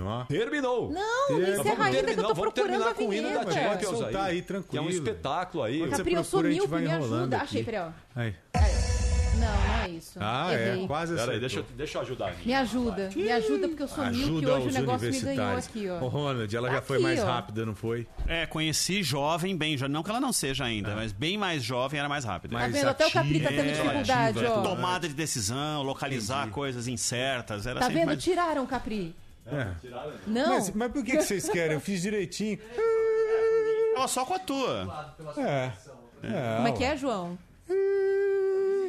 Ó. Terminou. Não, não Ter- encerra ainda que eu tô vamos procurando a terminar com o hino da. Champions Vai soltar aí, Que é tranquilo. um espetáculo aí. Capri, eu sou vai míope, me ajuda. aqui. Achei, peraí, ó. Aí. Não, não é isso. Ah, Errei. é, quase Pera aí, acertou. deixa, eu- deixa eu ajudar. Me ajuda, me ajuda porque eu sou míope e Ajuda hoje o negócio me ganhou aqui, Ô, ó. Ronald, ela já Aqui, foi mais ó. rápida, não foi? É, conheci jovem, bem jovem. Não que ela não seja Ah. ainda, mas bem mais jovem era mais rápida. Tá Mais vendo? Até o Capri tá tendo ativa, dificuldade, ativa, ó. Tomada de decisão, localizar coisas incertas. Era Tá vendo? mais... Tiraram o Capri. É. Não. Mas, mas por que, que vocês querem? Eu fiz direitinho. Ó, só com a tua. É. é Como é que é, João?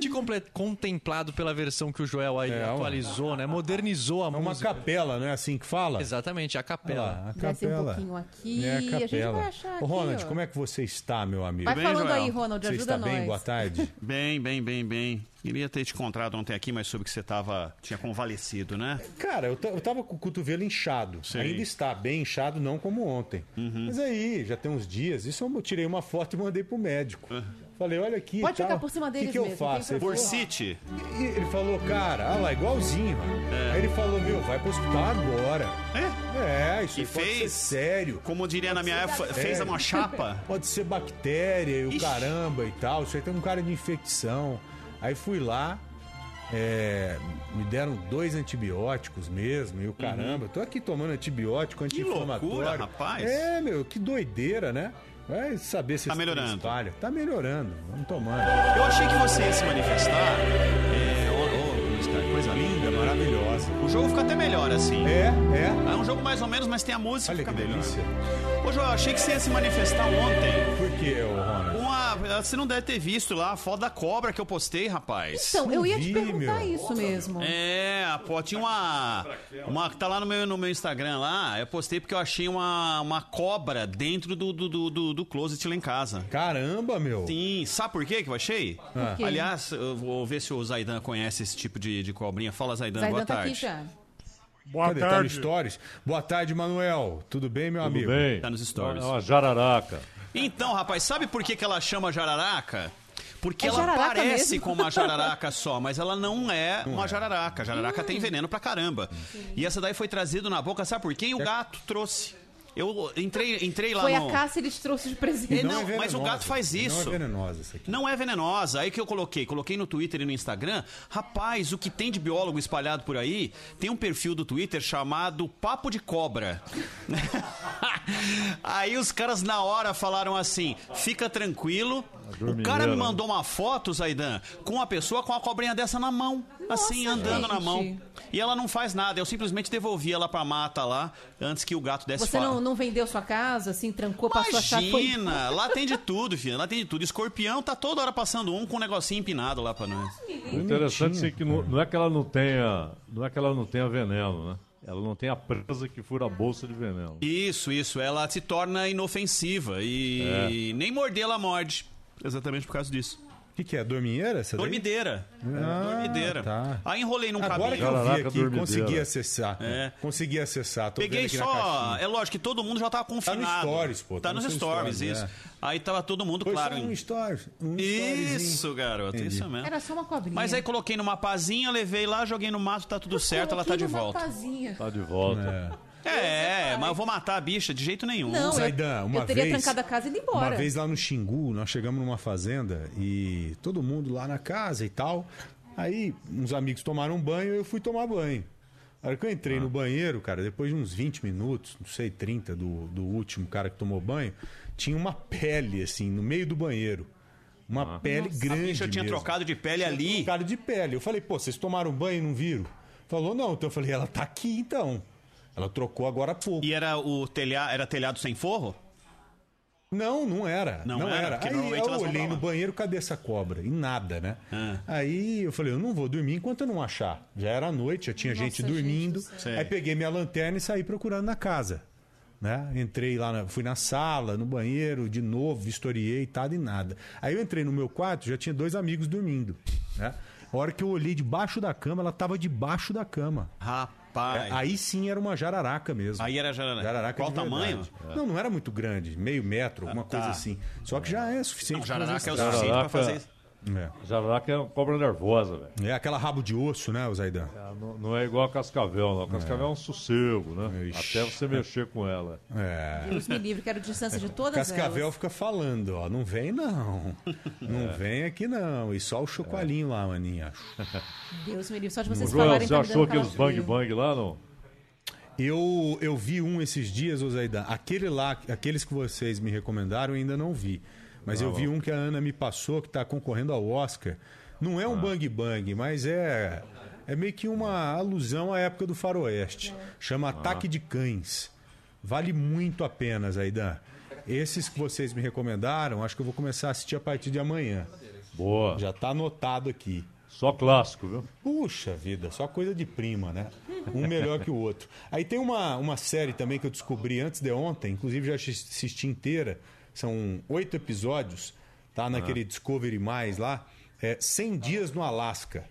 Comple- contemplado pela versão que o Joel aí É, atualizou, né? Modernizou a É uma música. capela, não é assim que fala? Exatamente, a capela. lá, a Desce um capela. pouquinho aqui. É a a gente capela. vai achar aqui, Ô, Ronald, ó. como é que você está, meu amigo? Vai Bem, falando Joel. aí, Ronald, Você ajuda está bem? nós. Boa tarde. Bem, bem, bem, bem. Queria ter te encontrado ontem aqui, mas soube que você tava, tinha convalescido, né? Cara, eu, eu tava com o cotovelo inchado. Sim. Ainda está bem inchado, não como ontem. Uhum. Mas aí, já tem uns dias, isso eu tirei uma foto e mandei pro médico. Falei, olha aqui. Pode tal. ficar por cima O que, deles que eu mesmo, faço? tem Ele falou, Bursite. E ele falou, cara, olha lá, igualzinho. Aí ele falou, meu, vai pro hospital agora. É? É, isso E aí pode ser fez? sério. Como diria na minha época, fez uma chapa. Pode ser bactéria e o Ixi. caramba e tal. Isso aí tem um cara de infecção. Aí fui lá, é, me deram dois antibióticos mesmo e o caramba. Tô aqui tomando antibiótico, Uhum. Que loucura, anti-inflamatório. rapaz. É, meu, que doideira, né? Vai saber se Tá trem melhorando. espalha. Tá melhorando. Vamos tomando. Eu achei que você ia se manifestar. É, Luiz, cara, coisa linda. Maravilhosa. O jogo fica até melhor assim. É, é. É um jogo mais ou menos, mas tem a música Olha que que fica melhor. delícia. Ô, Joel, achei que você ia se manifestar ontem. Por que, ô Uma, você não deve ter visto lá a foto da cobra que eu postei, rapaz. Então, eu ia te perguntar meu. isso mesmo. É, a pô, tinha uma. Uma que tá lá no meu, no meu Instagram lá. Eu postei porque eu achei uma, uma cobra dentro do, do, do, do, do closet lá em casa. Caramba, meu. Sim, sabe por quê que eu achei? Ah. Aliás, eu vou ver se o Zaidan conhece esse tipo de, de cobrinha. Fala, Zaidan, Zaidan boa tá tarde. aqui já. Boa Cadê? Tá tarde. Stories? Boa tarde, Manuel. Tudo bem, meu Tudo amigo? bem? Tá nos stories. É uma jararaca. Então, rapaz, sabe por que, que ela chama jararaca? Porque É ela jararaca parece mesmo? com uma jararaca só, mas ela não é uma jararaca. A jararaca tem veneno pra caramba. E essa daí foi trazido na boca, sabe por quem? O gato trouxe. Eu entrei, entrei lá Foi no... a caça e eles trouxeram de presente. É, não, é mas o gato faz isso. Não é venenosa essa aqui. Não é venenosa. Aí que eu coloquei. Coloquei no Twitter e no Instagram. Rapaz, o que tem de biólogo espalhado por aí, tem um perfil do Twitter chamado Papo de Cobra. aí os caras na hora falaram assim: fica tranquilo. O cara me mandou uma foto, Zaidan, com uma pessoa com uma cobrinha dessa na mão. assim, andando na gente. mão. E ela não faz nada. Eu simplesmente devolvi ela pra mata lá antes que o gato desse Você não, não vendeu sua casa, assim, trancou, passou a chave foi... Imagina, lá tem de tudo, filho. Lá tem de tudo. Escorpião tá toda hora passando um com um negocinho empinado lá pra nós. O interessante é que não, não é que ela não tenha, não é que ela não tenha veneno, né? Ela não tem a presa que fura a bolsa de veneno. Isso, isso. Ela se torna inofensiva e nem morder ela morde. Exatamente por causa disso. O que, que é? Dorminheira? Essa? Dormideira. Ah, Dormideira. tá. Aí enrolei num Agora cabelo. que eu vi aqui, dormideira. consegui acessar. É. Consegui acessar. Tô Peguei vendo aqui na só. É lógico que todo mundo já tava confinado. stories, pô, Tá, tá nos nos stories, stories, isso. é. Aí tava todo mundo, Foi claro. só um em- stories. Um. Isso, garoto. Entendi. Isso mesmo. Era só uma cobrinha. Mas aí coloquei numa pazinha, levei lá, joguei no mato, tá tudo certo, ela tá de volta. pazinha. Tá de volta. É, mas eu vou matar a bicha de jeito nenhum. Não, eu, Zaidan, uma eu teria vez- trancado a casa e ido embora. Uma vez lá no Xingu, nós chegamos numa fazenda e todo mundo lá na casa e tal. Aí uns amigos tomaram banho e eu fui tomar banho. A hora que eu entrei no banheiro, cara, depois de uns 20 minutos, não sei, 30 do, do último cara que tomou banho, tinha uma pele, assim, no meio do banheiro. Uma pele A grande. bicha tinha mesmo. trocado de pele ali. Trocado de pele. Eu falei, pô, vocês tomaram banho e não viram? Falou, não. Então eu falei, ela tá aqui então. Ela trocou agora há pouco. E era o telhado, era telhado sem forro? Não, não era. Não Não, era, era. Aí eu olhei no banheiro, cadê essa cobra? E nada, né? Ah. Aí eu falei, eu não vou dormir enquanto eu não achar. Já era noite, já tinha gente gente dormindo. Sei. Aí peguei minha lanterna e saí procurando na casa. Né? Entrei lá, na- fui na sala, no banheiro, de novo, vistoriei e tal, e nada. Aí eu entrei no meu quarto, já tinha dois amigos dormindo. Né? A hora que eu olhei debaixo da cama, ela estava debaixo da cama. Rapaz. É, aí sim era uma jararaca mesmo. Aí era jararaca. Qual de tamanho? verdade. Não, não era muito grande, meio metro, alguma Ah, tá. coisa assim. Só que já é suficiente. Não, jararaca é o suficiente Jararaca- fazer isso. É. Jararaca é uma cobra nervosa, velho. É aquela rabo de osso, né, Zaidan? Ela Não, não é igual a cascavel, não. A cascavel é, um sossego, né? Ixi. Até você mexer com ela. É. Deus me livre, quero distância de todas Cascavel elas. fica falando, ó, não vem não. Não É. vem aqui não. E só o chocolinho lá, maninha. Deus me livre, só de vocês Joel, falarem você tá achou aqueles bang bang lá, não? Eu, eu vi um esses dias, ô Zaidan. Aquele lá, aqueles que vocês me recomendaram, eu ainda não vi. Mas eu vi um que a Ana me passou, que está concorrendo ao Oscar. Não é um bang bang, mas é, é meio que uma alusão à época do faroeste. Chama Ataque de Cães. Vale muito a pena, Zaidan. Esses que vocês me recomendaram, acho que eu vou começar a assistir a partir de amanhã. Boa. Já tá anotado aqui. Só clássico, viu? Puxa vida, só coisa de prima, né? Um melhor que o outro. Aí tem uma, uma série também que eu descobri antes de ontem, inclusive já assisti inteira. São oito episódios, tá? Naquele Discovery Mais lá. É 100 Dias no Alasca.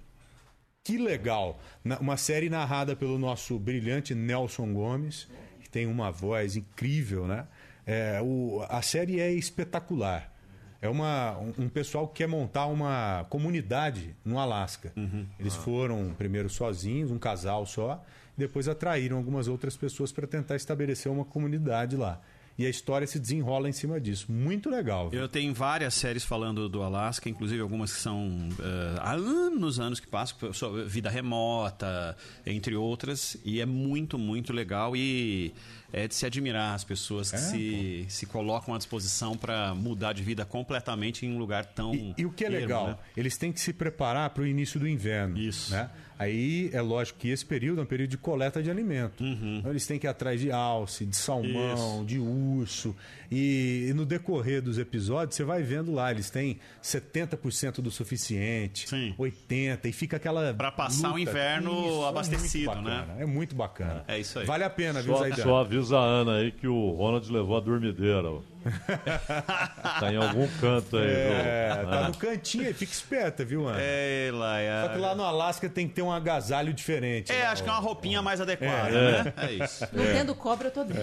Que legal! Uma série narrada pelo nosso brilhante Nelson Gomes, que tem uma voz incrível, né? É, o- a série é espetacular. É uma, um, um pessoal que quer montar uma comunidade no Alasca. Eles foram primeiro sozinhos, um casal só, e depois atraíram algumas outras pessoas para tentar estabelecer uma comunidade lá. E a história se desenrola em cima disso. Muito legal. viu? Eu tenho várias séries falando do Alasca, inclusive algumas que são eh, há anos, anos que passam, sobre vida remota, entre outras, e é muito, muito legal e é de se admirar as pessoas que É, se, se colocam à disposição para mudar de vida completamente em um lugar tão E, e o que é ermo, legal, né? eles têm que se preparar para o início do inverno. Isso. Né? Aí é lógico que esse período é um período de coleta de alimento. Uhum. Então, eles têm que ir atrás de alce, de salmão, de urso. E, e no decorrer dos episódios, você vai vendo lá, eles têm 70% do suficiente, Sim. 80%, e fica aquela. Pra passar o luta. inverno Isso, abastecido, é muito bacana, né? É muito bacana. É isso aí. Vale a pena, viu, Só, Zaidan? só avisa a Ana aí que o Ronald levou a dormideira. ó. tá em algum canto aí. É, viu? tá É. no cantinho aí, fica esperta, viu, Ana? É, Laia. Só que lá no Alasca tem que ter um agasalho diferente. É, né? acho que é uma roupinha mais adequada, É. né? É isso. Não tendo cobra, eu tô dentro.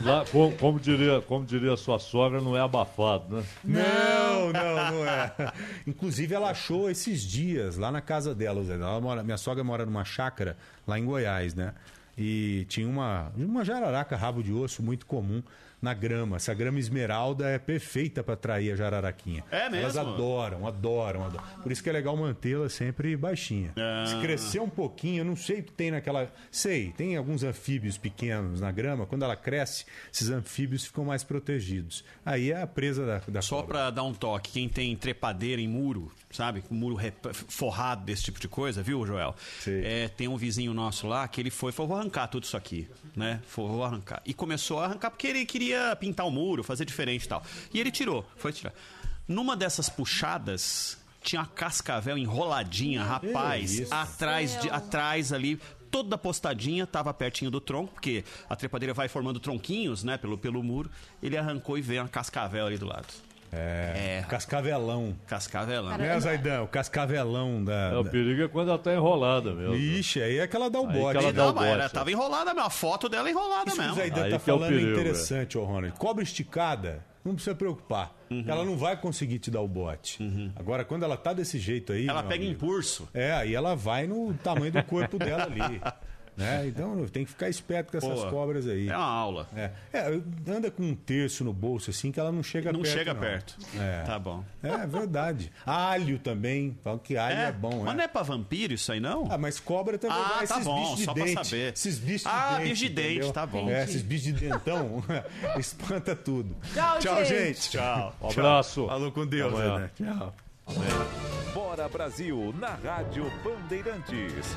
Lá, como, como diria, como diria sua sogra, não é abafado, né? Não, não, não é. Inclusive, ela achou esses dias lá na casa dela. Zé. Ela mora, minha sogra mora numa chácara lá em Goiás, né? E tinha uma, uma jararaca rabo de osso muito comum na grama. Essa grama esmeralda é perfeita para atrair a jararaquinha. É mesmo? Elas adoram, adoram, adoram. Por isso que é legal mantê-la sempre baixinha. Ah. Se crescer um pouquinho, eu não sei o que tem naquela. Sei, tem alguns anfíbios pequenos na grama. Quando ela cresce, esses anfíbios ficam mais protegidos. Aí é a presa da, da Só pra dar um toque, quem tem trepadeira em muro, sabe? Com muro forrado desse tipo de coisa, viu, Joel? É, tem um vizinho nosso lá que ele foi, falou, vou arrancar tudo isso aqui, né? Foi, vou arrancar. E começou a arrancar porque ele queria pintar o muro, fazer diferente e tal. E ele tirou, foi tirar. Numa dessas puxadas, tinha uma cascavel enroladinha, rapaz, atrás, de, atrás ali, toda postadinha, tava pertinho do tronco, porque a trepadeira vai formando tronquinhos, né, pelo, pelo muro. Ele arrancou e veio uma cascavel ali do lado. É. Cascavelão. Cascavelão. Né, Zaidan? O cascavelão da. É, o perigo é quando ela tá enrolada mesmo. Ixi, aí é que ela dá o Aí bote. ela dá o Não, mas ela bote, tava enrolada mesmo. A foto dela é enrolada Isso que o mesmo. Zaidan Aí tá que é o falando é perigo, interessante, ô Ronald. Cobra esticada, não precisa preocupar. Uhum. Ela não vai conseguir te dar o bote. Agora, quando ela tá desse jeito aí. Ela pega amigo, impulso. É, aí ela vai no tamanho do corpo dela ali. Né? Então tem que ficar esperto com essas Pô, cobras aí. É uma aula. É. É, anda com um terço no bolso assim que ela não chega Não perto. chega não. perto. É. Tá bom. É verdade. Alho também. Falam que alho é, bom, Mas né? não é pra vampiro isso aí, não? Ah, mas cobra também Ah, tá esses bom, bichos de só pra dente. saber. Esses bichos Ah, de dente. bicho de dente, entendeu? tá bom. É, esses bichos de dentão espanta tudo. Tchau, Tchau, gente. gente. Tchau. Um abraço. Falou com Deus, né? Tchau. Bora Brasil, na Rádio Bandeirantes.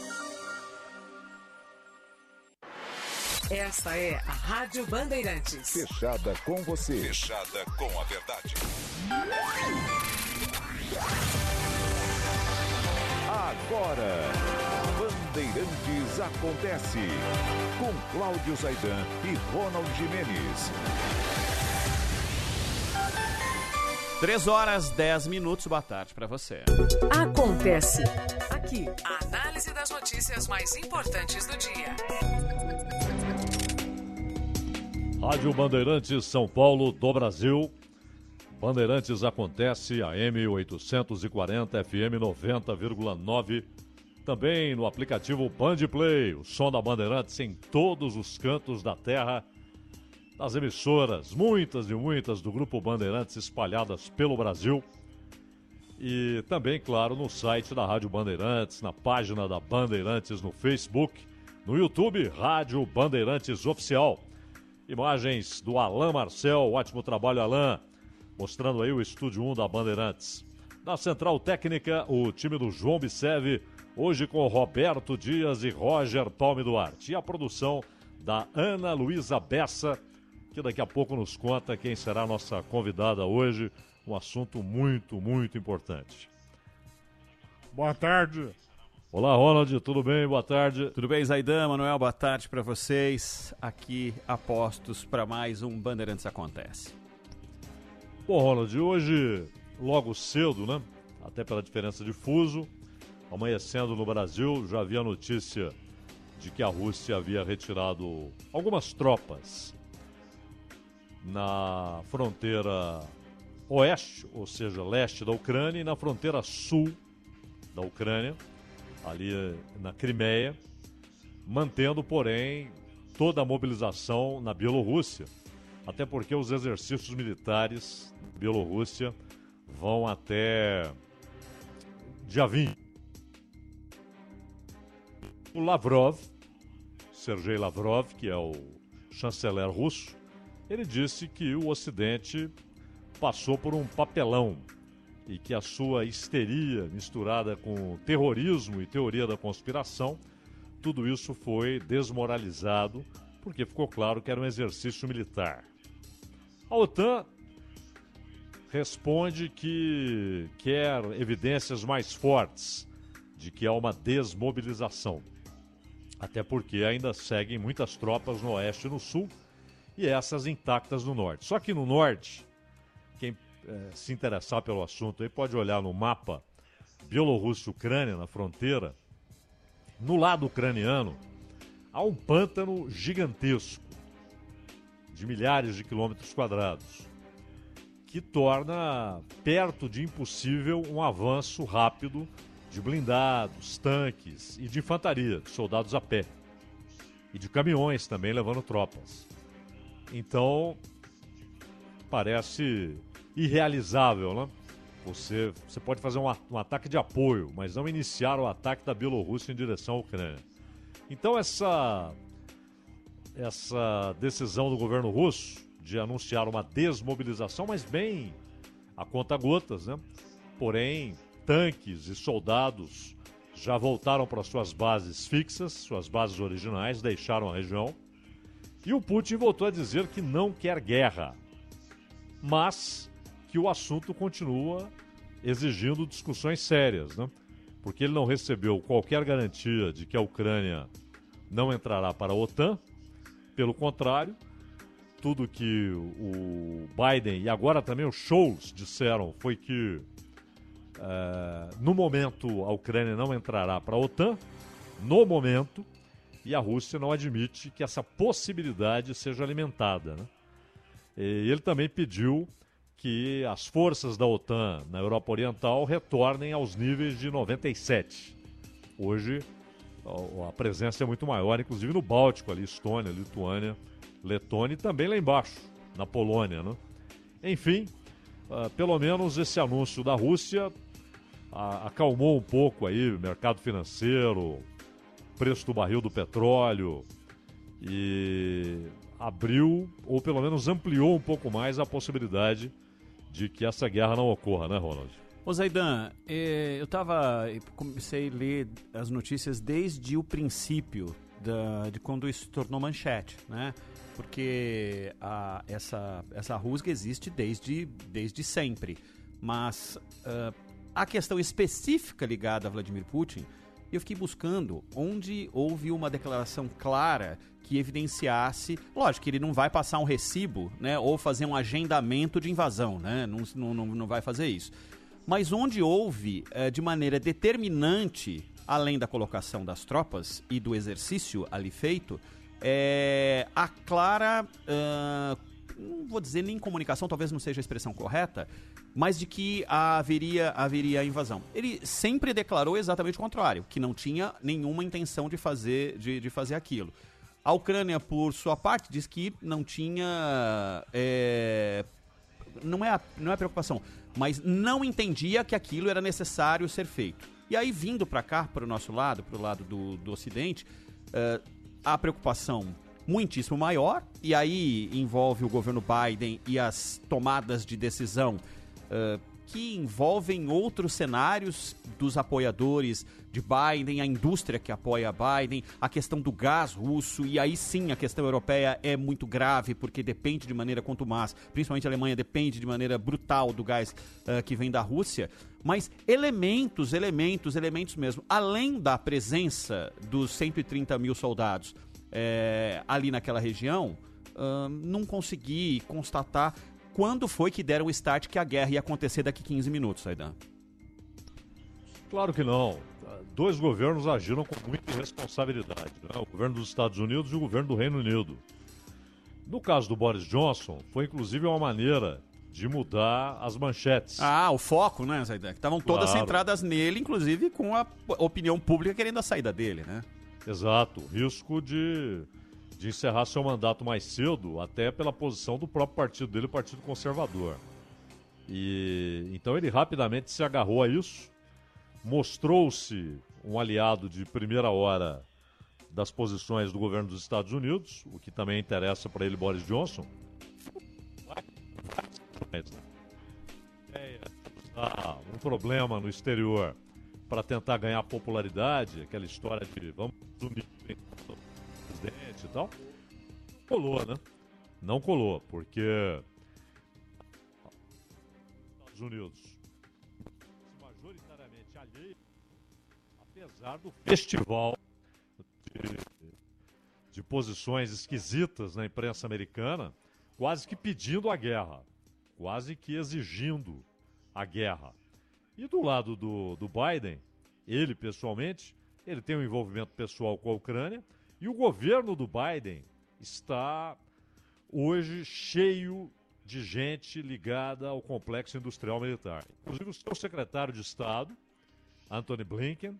Esta é a Rádio Bandeirantes. Fechada com você. Fechada com a verdade. Agora, Bandeirantes acontece. Com Cláudio Zaidan e Ronald Jimenez. 3 horas 10 minutos, boa tarde pra você. Acontece aqui. A análise das notícias mais importantes do dia. Rádio Bandeirantes São Paulo do Brasil. Bandeirantes acontece AM 840 FM 90,9. Também no aplicativo Bandplay, o som da Bandeirantes em todos os cantos da terra. Das emissoras, muitas e muitas do Grupo Bandeirantes espalhadas pelo Brasil. E também, claro, no site da Rádio Bandeirantes, na página da Bandeirantes no Facebook, no YouTube, Rádio Bandeirantes Oficial. Imagens do Alain Marcel, ótimo trabalho, Alain, mostrando aí o estúdio 1 da Bandeirantes. Na central técnica, o time do João Bicev, hoje com Roberto Dias e Roger Palme Duarte. E a produção da Ana Luísa Bessa, que daqui a pouco nos conta quem será a nossa convidada hoje. Um assunto muito, muito importante. Boa tarde. Olá, Ronald, tudo bem? Boa tarde. Tudo bem, Zaidan, Manuel? Boa tarde pra vocês. Aqui, apostos pra mais um Bandeirantes Acontece. Bom, Ronald, hoje, logo cedo, né? Até pela diferença de fuso, amanhecendo no Brasil, já havia notícia de que a Rússia havia retirado algumas tropas na fronteira oeste, ou seja, leste da Ucrânia, e na fronteira sul da Ucrânia, ali na Crimeia, mantendo, porém, toda a mobilização na Bielorrússia, até porque os exercícios militares da Bielorrússia vão até dia 20. O Lavrov, Sergei Lavrov, que é o chanceler russo, ele disse que o Ocidente passou por um papelão e que a sua histeria misturada com terrorismo e teoria da conspiração, tudo isso foi desmoralizado porque ficou claro que era um exercício militar. A OTAN responde que quer evidências mais fortes de que há uma desmobilização. Até porque ainda seguem muitas tropas no oeste e no sul e essas intactas no norte. Só que no norte, eh, se interessar pelo assunto aí pode olhar no mapa Bielorrússia-Ucrânia, na fronteira. No lado ucraniano, há um pântano gigantesco, de milhares de quilômetros quadrados, que torna perto de impossível um avanço rápido de blindados, tanques e de infantaria, de soldados a pé. E de caminhões também levando tropas. Então, parece irrealizável, né? Você, você pode fazer um, um ataque de apoio, mas não iniciar o ataque da Bielorrússia em direção à Ucrânia. Então, essa, essa decisão do governo russo de anunciar uma desmobilização, mas bem a conta gotas, né? Porém, tanques e soldados já voltaram para suas bases fixas, suas bases originais, deixaram a região. E o Putin voltou a dizer que não quer guerra, mas que o assunto continua exigindo discussões sérias, né? Porque ele não recebeu qualquer garantia de que a Ucrânia não entrará para a OTAN. Pelo contrário, tudo que o Biden e agora também o Scholz disseram foi que eh, no momento a Ucrânia não entrará para a OTAN, no momento, e a Rússia não admite que essa possibilidade seja alimentada. Né? Ele também pediu que as forças da OTAN na Europa Oriental retornem aos níveis de 97. Hoje a- presença é muito maior, inclusive no Báltico, ali, Estônia, Lituânia, Letônia e também lá embaixo, na Polônia. Né? Enfim, ah, pelo menos esse anúncio da Rússia acalmou um pouco aí o mercado financeiro, preço do barril do petróleo e abriu, ou pelo menos ampliou um pouco mais a possibilidade de que essa guerra não ocorra, né, Ronald? Ô Zaidan, eh, eu tava. comecei a ler as notícias desde o princípio da- de quando isso se tornou manchete, né? Porque a- essa, essa rusga existe desde, desde sempre. Mas ah, a questão específica ligada a Vladimir Putin, eu fiquei buscando onde houve uma declaração clara que evidenciasse. Lógico que ele não vai passar um recibo, né? Ou fazer um agendamento de invasão, né? Não, não, não, vai fazer isso mas onde houve eh, de maneira determinante, além da colocação das tropas e do exercício ali feito, eh, a clara, ah, não vou dizer nem comunicação, talvez não seja a expressão correta, mas de que haveria, haveria invasão. Ele sempre declarou exatamente o contrário, que não tinha nenhuma intenção de fazer, de, de fazer aquilo. A Ucrânia, por sua parte, diz que não tinha eh, não é a, não é preocupação, mas não entendia que aquilo era necessário ser feito. E aí, vindo para cá, para o nosso lado, para o lado do, do Ocidente, eh, a preocupação muitíssimo maior, e aí envolve o governo Biden e as tomadas de decisão eh, que envolvem outros cenários dos apoiadores de Biden, a indústria que apoia Biden, a questão do gás russo, e aí sim a questão europeia é muito grave, porque depende de maneira contumaz, principalmente a Alemanha depende de maneira brutal do gás eh, que vem da Rússia. Mas elementos, elementos, elementos mesmo, além da presença dos 130 mil soldados eh, ali naquela região, ahn, não consegui constatar quando foi que deram o start que a guerra ia acontecer daqui 15 minutos, Aidan. Claro que não. Dois governos agiram com muita irresponsabilidade, né? o governo dos Estados Unidos e o governo do Reino Unido. No caso do Boris Johnson, foi inclusive uma maneira de mudar as manchetes. Ah, o foco, né, Zaidan? Estavam todas Claro. centradas nele, inclusive com a opinião pública querendo a saída dele, né? Exato, risco de, de encerrar seu mandato mais cedo, até pela posição do próprio partido dele, o Partido Conservador. E então ele rapidamente se agarrou a isso, mostrou-se um aliado de primeira hora das posições do governo dos Estados Unidos, o que também interessa para ele Boris Johnson. É, ah, um problema no exterior para tentar ganhar popularidade, aquela história de vamos unir o presidente e tal, colou, né? Não colou, porque Estados Unidos majoritariamente alheio, apesar do festival de, de posições esquisitas na imprensa americana, quase que pedindo a guerra, quase que exigindo a guerra. E do lado do, do Biden, ele pessoalmente, ele tem um envolvimento pessoal com a Ucrânia e o governo do Biden está hoje cheio de gente ligada ao complexo industrial militar. Inclusive o seu secretário de Estado, Anthony Blinken,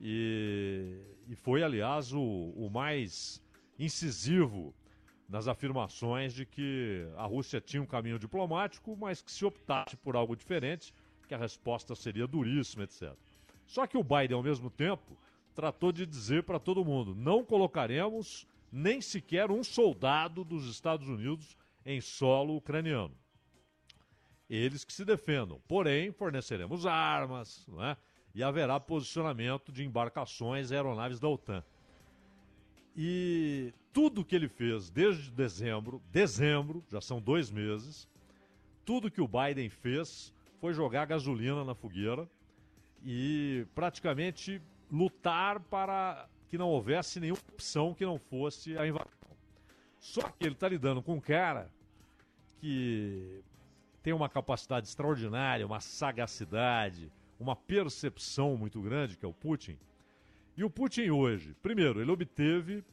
e, e foi, aliás, o, o mais incisivo nas afirmações de que a Rússia tinha um caminho diplomático, mas que se optasse por algo diferente, que a resposta seria duríssima, etc. Só que o Biden, ao mesmo tempo, tratou de dizer para todo mundo: não colocaremos nem sequer um soldado dos Estados Unidos em solo ucraniano. Eles que se defendam. Porém, forneceremos armas, não é? E haverá posicionamento de embarcações e aeronaves da OTAN. E tudo que ele fez desde dezembro, dezembro, já são dois meses, tudo que o Biden fez foi jogar gasolina na fogueira e praticamente lutar para que não houvesse nenhuma opção que não fosse a invasão. Só que ele está lidando com um cara que tem uma capacidade extraordinária, uma sagacidade, uma percepção muito grande, que é o Putin. E o Putin hoje, primeiro, ele obteve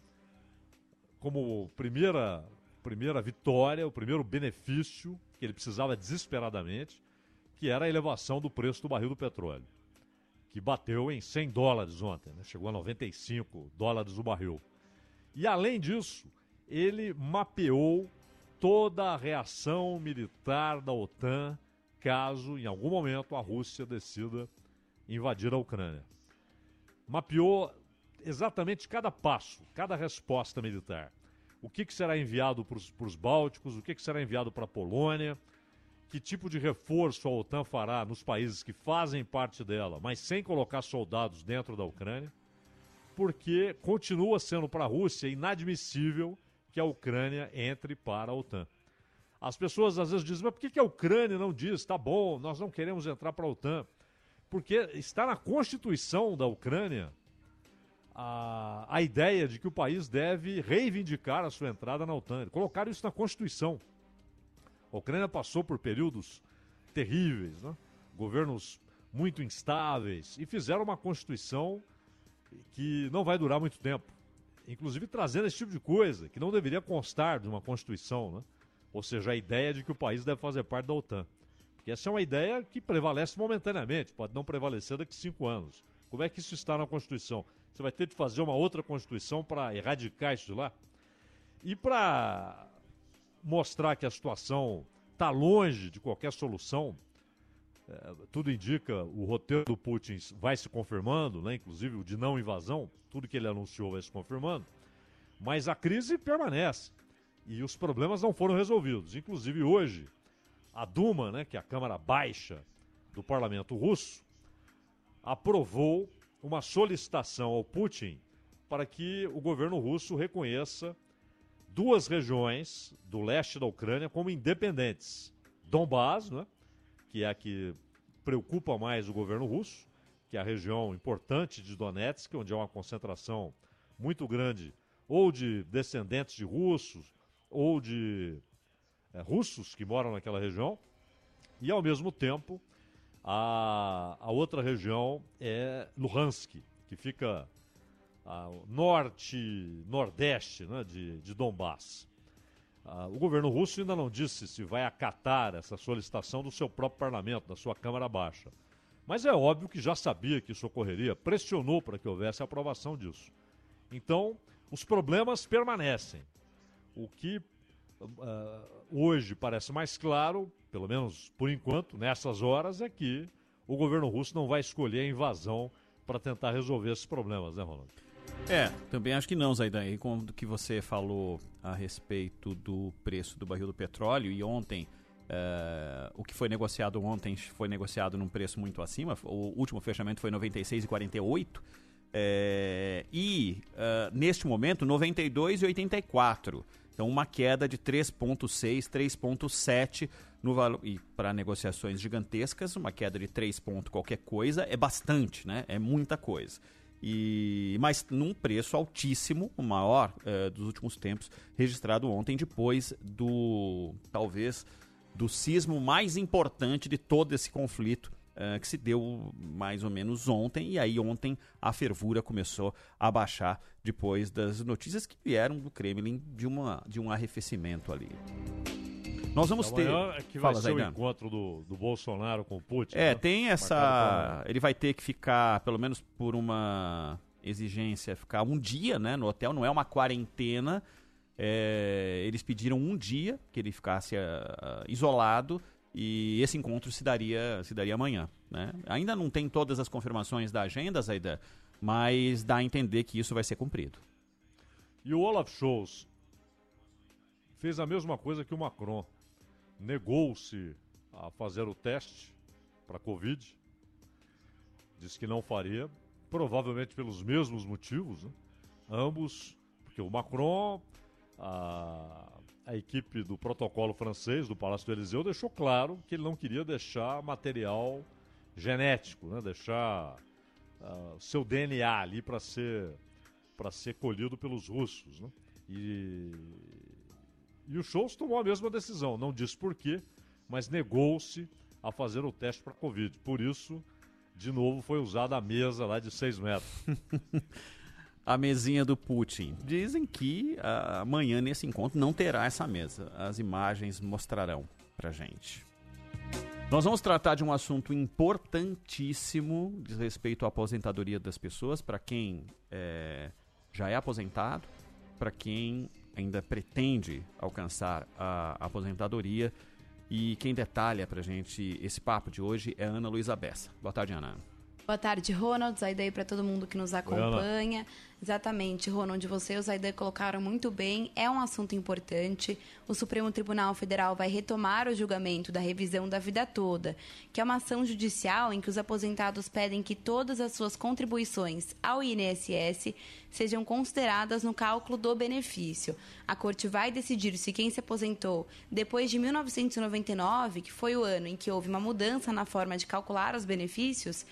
como primeira, primeira vitória, o primeiro benefício que ele precisava desesperadamente, que era a elevação do preço do barril do petróleo, que bateu em 100 dólares ontem, né? chegou a 95 dólares o barril. E além disso, ele mapeou toda a reação militar da OTAN caso, em algum momento, a Rússia decida invadir a Ucrânia. Mapeou exatamente cada passo, cada resposta militar. O que, que será enviado para os Bálticos, o que, que será enviado para a Polônia, que tipo de reforço a OTAN fará nos países que fazem parte dela, mas sem colocar soldados dentro da Ucrânia, porque continua sendo para a Rússia inadmissível que a Ucrânia entre para a OTAN. As pessoas às vezes dizem, mas por que, a Ucrânia não diz, tá bom, nós não queremos entrar para a OTAN? Porque está na Constituição da Ucrânia a, a ideia de que o país deve reivindicar a sua entrada na OTAN. Colocaram isso na Constituição. A Ucrânia passou por períodos terríveis, né? governos muito instáveis, e fizeram uma Constituição que não vai durar muito tempo. Inclusive trazendo esse tipo de coisa, que não deveria constar de uma Constituição, né? ou seja, a ideia de que o país deve fazer parte da OTAN. Porque essa é uma ideia que prevalece momentaneamente, pode não prevalecer daqui a cinco anos. Como é que isso está na Constituição? Você vai ter de fazer uma outra Constituição para erradicar isso de lá? E para mostrar que a situação está longe de qualquer solução, é, tudo indica, o roteiro do Putin vai se confirmando, né? inclusive o de não invasão, tudo que ele anunciou vai se confirmando, mas a crise permanece e os problemas não foram resolvidos. Inclusive hoje, a Duma, né, que é a Câmara Baixa do Parlamento Russo, aprovou uma solicitação ao Putin para que o governo russo reconheça duas regiões do leste da Ucrânia como independentes. Donbás, né, que é a que preocupa mais o governo russo, que é a região importante de Donetsk, onde há uma concentração muito grande ou de descendentes de russos ou de é, russos que moram naquela região, e ao mesmo tempo a, a outra região é Luhansk, que fica ao norte, nordeste né, de, de Donbass. Ah, o governo russo ainda não disse se vai acatar essa solicitação do seu próprio parlamento, da sua Câmara Baixa. Mas é óbvio que já sabia que isso ocorreria, pressionou para que houvesse aprovação disso. Então, os problemas permanecem. O que uh, hoje parece mais claro, pelo menos por enquanto, nessas horas, é que o governo russo não vai escolher a invasão para tentar resolver esses problemas, né, Ronaldo? É, também acho que não, Zaidan. E como que você falou a respeito do preço do barril do petróleo, e ontem, é, o que foi negociado ontem foi negociado num preço muito acima, o último fechamento foi 96,48. É, e uh, neste momento 92,84. Então uma queda de 3,6, 3,7 no valor. E para negociações gigantescas, uma queda de 3 pontos qualquer coisa é bastante, né? É muita coisa. E, mas num preço altíssimo, o maior uh, dos últimos tempos, registrado ontem, depois do talvez do sismo mais importante de todo esse conflito uh, que se deu mais ou menos ontem. E aí ontem a fervura começou a baixar depois das notícias que vieram do Kremlin de, uma, de um arrefecimento ali. Nós vamos ter. É que vai Fala, ser o encontro do, do Bolsonaro com o Putin. É, né? tem essa. Ele vai ter que ficar, pelo menos por uma exigência, ficar um dia né, no hotel, não é uma quarentena. É, eles pediram um dia que ele ficasse uh, isolado e esse encontro se daria, se daria amanhã. Né? Ainda não tem todas as confirmações da agenda, Zaida, mas dá a entender que isso vai ser cumprido. E o Olaf Scholz fez a mesma coisa que o Macron negou-se a fazer o teste para Covid, disse que não faria, provavelmente pelos mesmos motivos, né? ambos, porque o Macron, a, a equipe do protocolo francês do Palácio do Eliseu deixou claro que ele não queria deixar material genético, né? deixar uh, seu DNA ali para ser para ser colhido pelos russos. Né? E, e o Scholz tomou a mesma decisão, não disse por quê, mas negou-se a fazer o teste para Covid. Por isso, de novo, foi usada a mesa lá de 6 metros. a mesinha do Putin. Dizem que ah, amanhã nesse encontro não terá essa mesa. As imagens mostrarão pra gente. Nós vamos tratar de um assunto importantíssimo diz respeito à aposentadoria das pessoas, para quem é, já é aposentado, para quem ainda pretende alcançar a aposentadoria. E quem detalha pra gente esse papo de hoje é Ana Luísa Bessa. Boa tarde, Ana. Boa tarde, Ronald. Zaidan para todo mundo que nos acompanha. Exatamente, Ronald, você e o Zaidan colocaram muito bem. É um assunto importante. O Supremo Tribunal Federal vai retomar o julgamento da revisão da vida toda, que é uma ação judicial em que os aposentados pedem que todas as suas contribuições ao INSS sejam consideradas no cálculo do benefício. A corte vai decidir se quem se aposentou depois de 1999, que foi o ano em que houve uma mudança na forma de calcular os benefícios,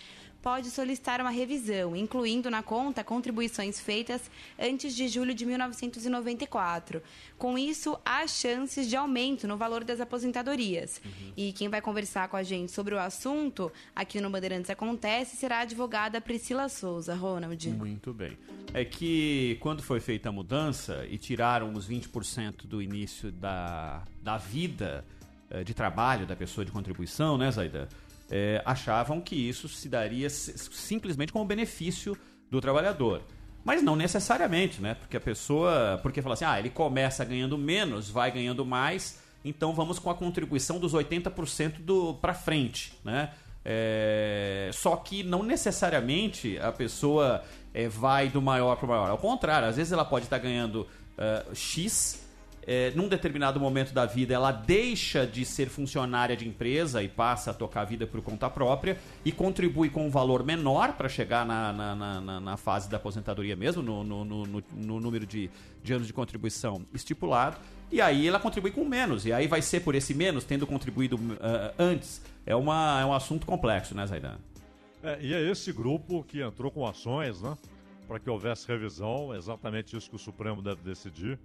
pode solicitar uma revisão, incluindo na conta contribuições feitas antes de julho de 1994. Com isso, há chances de aumento no valor das aposentadorias. Uhum. E quem vai conversar com a gente sobre o assunto aqui no Bandeirantes Acontece será a advogada Priscila Souza. Ronald. Muito bem. É que quando foi feita a mudança e tiraram os 20% do início da, da vida eh, de trabalho da pessoa de contribuição, né, Zaida? É, achavam que isso se daria simplesmente como benefício do trabalhador. Mas não necessariamente, né? Porque a pessoa. Porque fala assim, ah, ele começa ganhando menos, vai ganhando mais, então vamos com a contribuição dos 80% do para frente, né? É, só que não necessariamente a pessoa é, vai do maior para o maior. Ao contrário, às vezes ela pode estar ganhando uh, X é, num determinado momento da vida, ela deixa de ser funcionária de empresa e passa a tocar a vida por conta própria e contribui com um valor menor para chegar na, na, na, na, fase da aposentadoria mesmo, no, no, no, no número de, de anos de contribuição estipulado. E aí ela contribui com menos. E aí vai ser por esse menos, tendo contribuído uh, antes. É, uma, é um assunto complexo, né, Zaidan? É, e é esse grupo que entrou com ações, né? Para que houvesse revisão, exatamente isso que o Supremo deve decidir.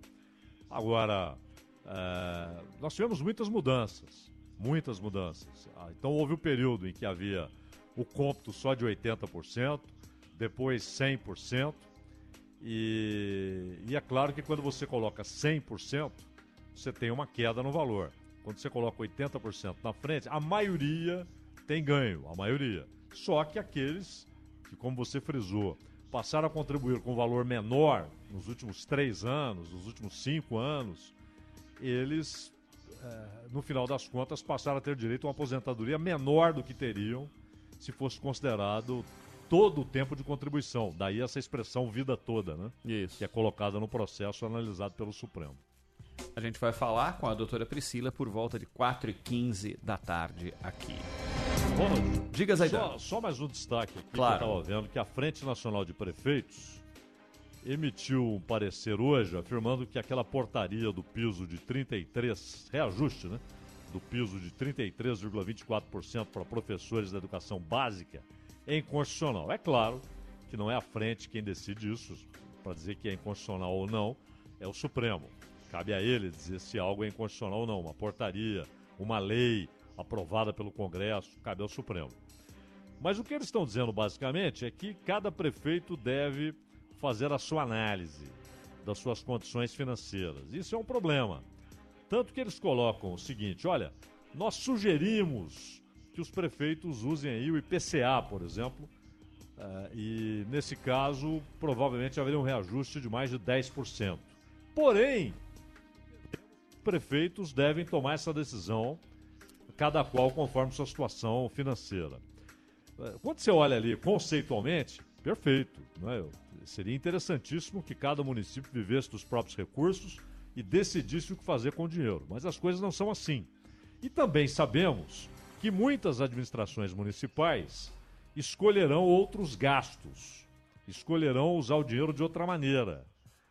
Agora, é, nós tivemos muitas mudanças, muitas mudanças. Ah, então houve um período em que havia o cômputo só de 80%, depois 100%, e, e é claro que quando você coloca 100%, você tem uma queda no valor. Quando você coloca 80% na frente, a maioria tem ganho, a maioria. Só que aqueles que, como você frisou, passaram a contribuir com um valor menor nos últimos três anos, nos últimos cinco anos, eles, é, no final das contas, passaram a ter direito a uma aposentadoria menor do que teriam se fosse considerado todo o tempo de contribuição. Daí essa expressão vida toda, né? Isso. Que é colocada no processo analisado pelo Supremo. A gente vai falar com a doutora Priscila por volta de 4h15 da tarde aqui. Ronald, Diga, Zaidan. Só, só mais um destaque aqui claro. que eu estava vendo, que a Frente Nacional de Prefeitos emitiu um parecer hoje afirmando que aquela portaria do piso de 33, reajuste, né? Do piso de 33,24% para professores da educação básica é inconstitucional. É claro que não é a frente quem decide isso, para dizer que é inconstitucional ou não, é o Supremo. Cabe a ele dizer se algo é inconstitucional ou não. Uma portaria, uma lei aprovada pelo Congresso, cabe ao Supremo. Mas o que eles estão dizendo basicamente é que cada prefeito deve fazer a sua análise das suas condições financeiras. Isso é um problema. Tanto que eles colocam o seguinte: olha, nós sugerimos que os prefeitos usem aí o IPCA, por exemplo, uh, e nesse caso provavelmente haveria um reajuste de mais de 10%. Porém, prefeitos devem tomar essa decisão, cada qual conforme sua situação financeira. Eh, quando você olha ali conceitualmente, perfeito. Né? Seria interessantíssimo que cada município vivesse dos próprios recursos e decidisse o que fazer com o dinheiro. Mas as coisas não são assim. E também sabemos que muitas administrações municipais escolherão outros gastos, escolherão usar o dinheiro de outra maneira.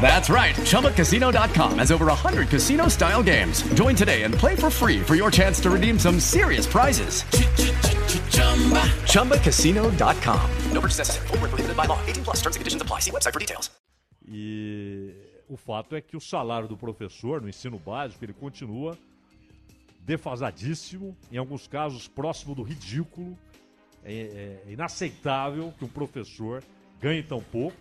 That's right. ChumbaCasino.com has over 100 casino style games. Join today and play for free for your chance to redeem some serious prizes. ChumbaCasino.com. No purchase necessary. Void were prohibited by law. 18 plus. Terms and conditions apply. See website for details. E o fato é que o salário do professor no ensino básico ele continua defasadíssimo, em alguns casos próximo do ridículo. É, é inaceitável que um professor ganhe tão pouco.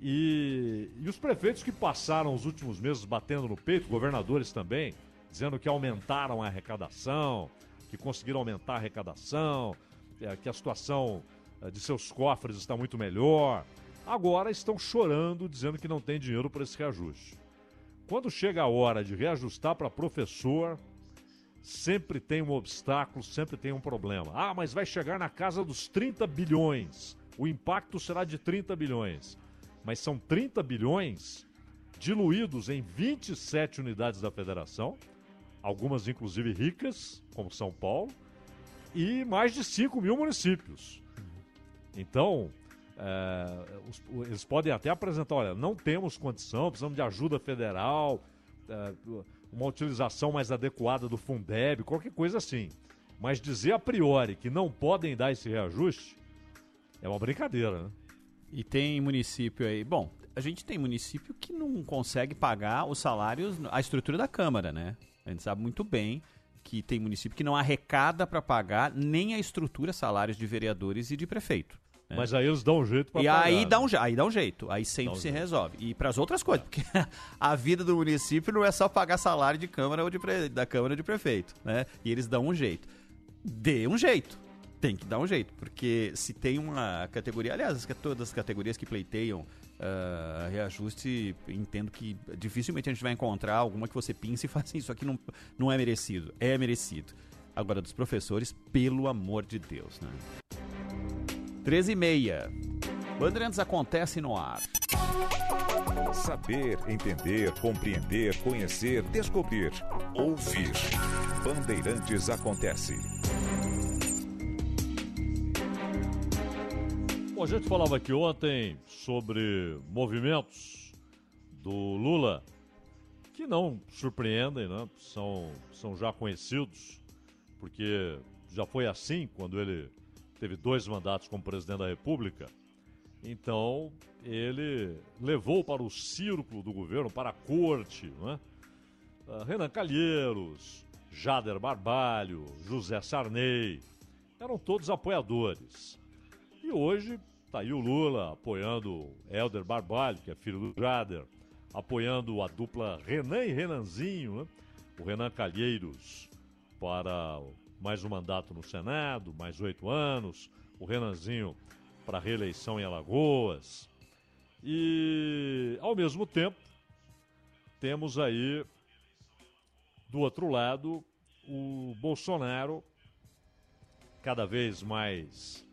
E, e os prefeitos que passaram os últimos meses batendo no peito, governadores também, dizendo que aumentaram a arrecadação, que conseguiram aumentar a arrecadação, é, que a situação é, de seus cofres está muito melhor. Agora estão chorando, dizendo que não tem dinheiro para esse reajuste. Quando chega a hora de reajustar para professor, sempre tem um obstáculo, sempre tem um problema. Ah, mas vai chegar na casa dos 30 bilhões. O impacto será de 30 bilhões. Mas são 30 bilhões diluídos em 27 unidades da federação, algumas inclusive ricas, como São Paulo, e mais de 5 mil municípios. Então, é, os- eles podem até apresentar: olha, não temos condição, precisamos de ajuda federal, é, uma utilização mais adequada do Fundeb, qualquer coisa assim. Mas dizer a priori que não podem dar esse reajuste é uma brincadeira, né? E tem município aí. Bom, a gente tem município que não consegue pagar os salários, a estrutura da Câmara, né? A gente sabe muito bem que tem município que não arrecada para pagar nem a estrutura, salários de vereadores e de prefeito. né? Mas aí eles dão um jeito pra E pagar, aí né? dá um, aí dá um jeito, aí sempre um se jeito. resolve. E para as outras coisas, porque a vida do município não é só pagar salário de Câmara ou de pre- da Câmara ou de prefeito, né? E eles dão um jeito. Dê um jeito. Tem que dar um jeito, porque se tem uma categoria, aliás, todas as categorias que pleiteiam ah, reajuste, entendo que dificilmente a gente vai encontrar alguma que você pince e fale assim, isso aqui não, não é merecido. É merecido. Agora, dos professores, pelo amor de Deus, né? 13 e meia. Bandeirantes acontece no ar. Saber, entender, compreender, conhecer, descobrir, ouvir. Bandeirantes acontece. Bom, a gente falava aqui ontem sobre movimentos do Lula que não surpreendem, né? São, são já conhecidos, porque já foi assim quando ele teve dois mandatos como presidente da República. Então, ele levou para o círculo do governo, para a corte, né? Renan Calheiros, Jader Barbalho, José Sarney, eram todos apoiadores. E hoje tá aí o Lula apoiando Helder Barbalho, que é filho do Jader, apoiando a dupla Renan e Renanzinho, né? o Renan Calheiros para mais um mandato no Senado, mais oito anos, o Renanzinho para reeleição em Alagoas. E, ao mesmo tempo, temos aí, do outro lado, o Bolsonaro cada vez mais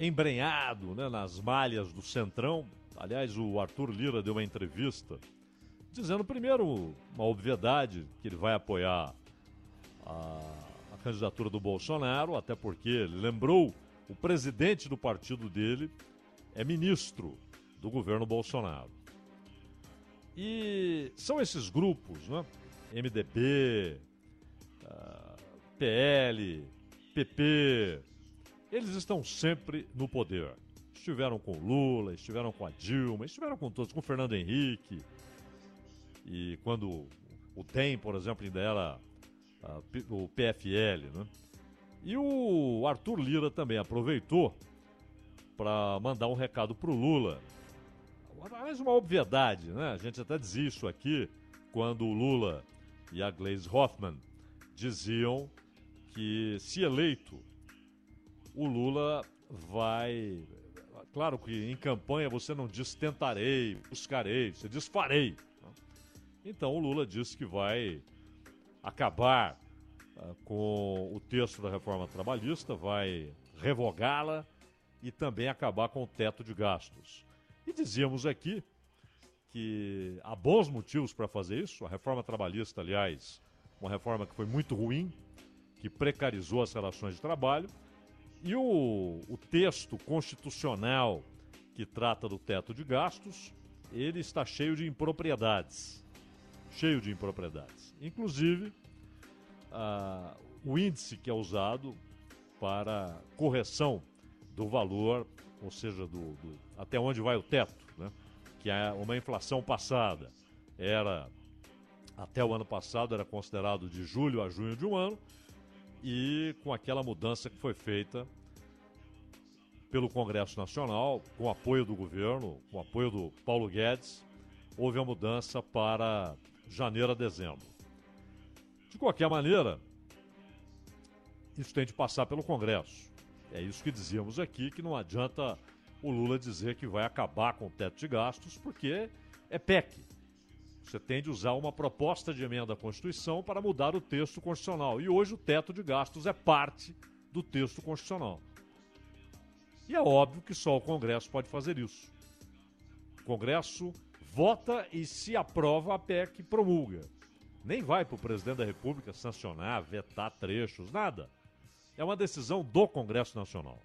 embrenhado né, nas malhas do Centrão. Aliás, o Arthur Lira deu uma entrevista dizendo, primeiro, uma obviedade, que ele vai apoiar a, a candidatura do Bolsonaro, até porque ele lembrou o presidente do partido dele é ministro do governo Bolsonaro. E são esses grupos, né? MDB, ah, PL, PP, eles estão sempre no poder. Estiveram com Lula, estiveram com a Dilma, estiveram com todos, com Fernando Henrique. E quando o DEM, por exemplo, ainda era ah, P- o PFL, né? E o Arthur Lira também aproveitou para mandar um recado para o Lula, mais uma obviedade, né? A gente até dizia isso aqui quando o Lula e a Glaze Hoffman diziam que, se eleito, o Lula vai. Claro que em campanha você não diz tentarei, buscarei, você diz farei. né? Então o Lula disse que vai acabar ah, com o texto da reforma trabalhista, vai revogá-la e também acabar com o teto de gastos. E dizíamos aqui que há bons motivos para fazer isso. A reforma trabalhista, aliás, uma reforma que foi muito ruim, que precarizou as relações de trabalho. E o, o texto constitucional que trata do teto de gastos, ele está cheio de impropriedades. Cheio de impropriedades. Inclusive, o índice que é usado para correção do valor, ou seja, do, do- até onde vai o teto, né? que é uma inflação passada. Era, até o ano passado, era considerado de julho a junho de um ano, e com aquela mudança que foi feita pelo Congresso Nacional, com apoio do governo, com apoio do Paulo Guedes, houve a mudança para janeiro a dezembro. De qualquer maneira, isso tem de passar pelo Congresso. É isso que dizíamos aqui, que não adianta o Lula dizer que vai acabar com o teto de gastos, porque é PEC. Você tem de usar uma proposta de emenda à Constituição para mudar o texto constitucional. E hoje o teto de gastos é parte do texto constitucional. E é óbvio que só o Congresso pode fazer isso. O Congresso vota e, se aprova, a PEC promulga. Nem vai para o presidente da República sancionar, vetar trechos, nada. É uma decisão do Congresso Nacional.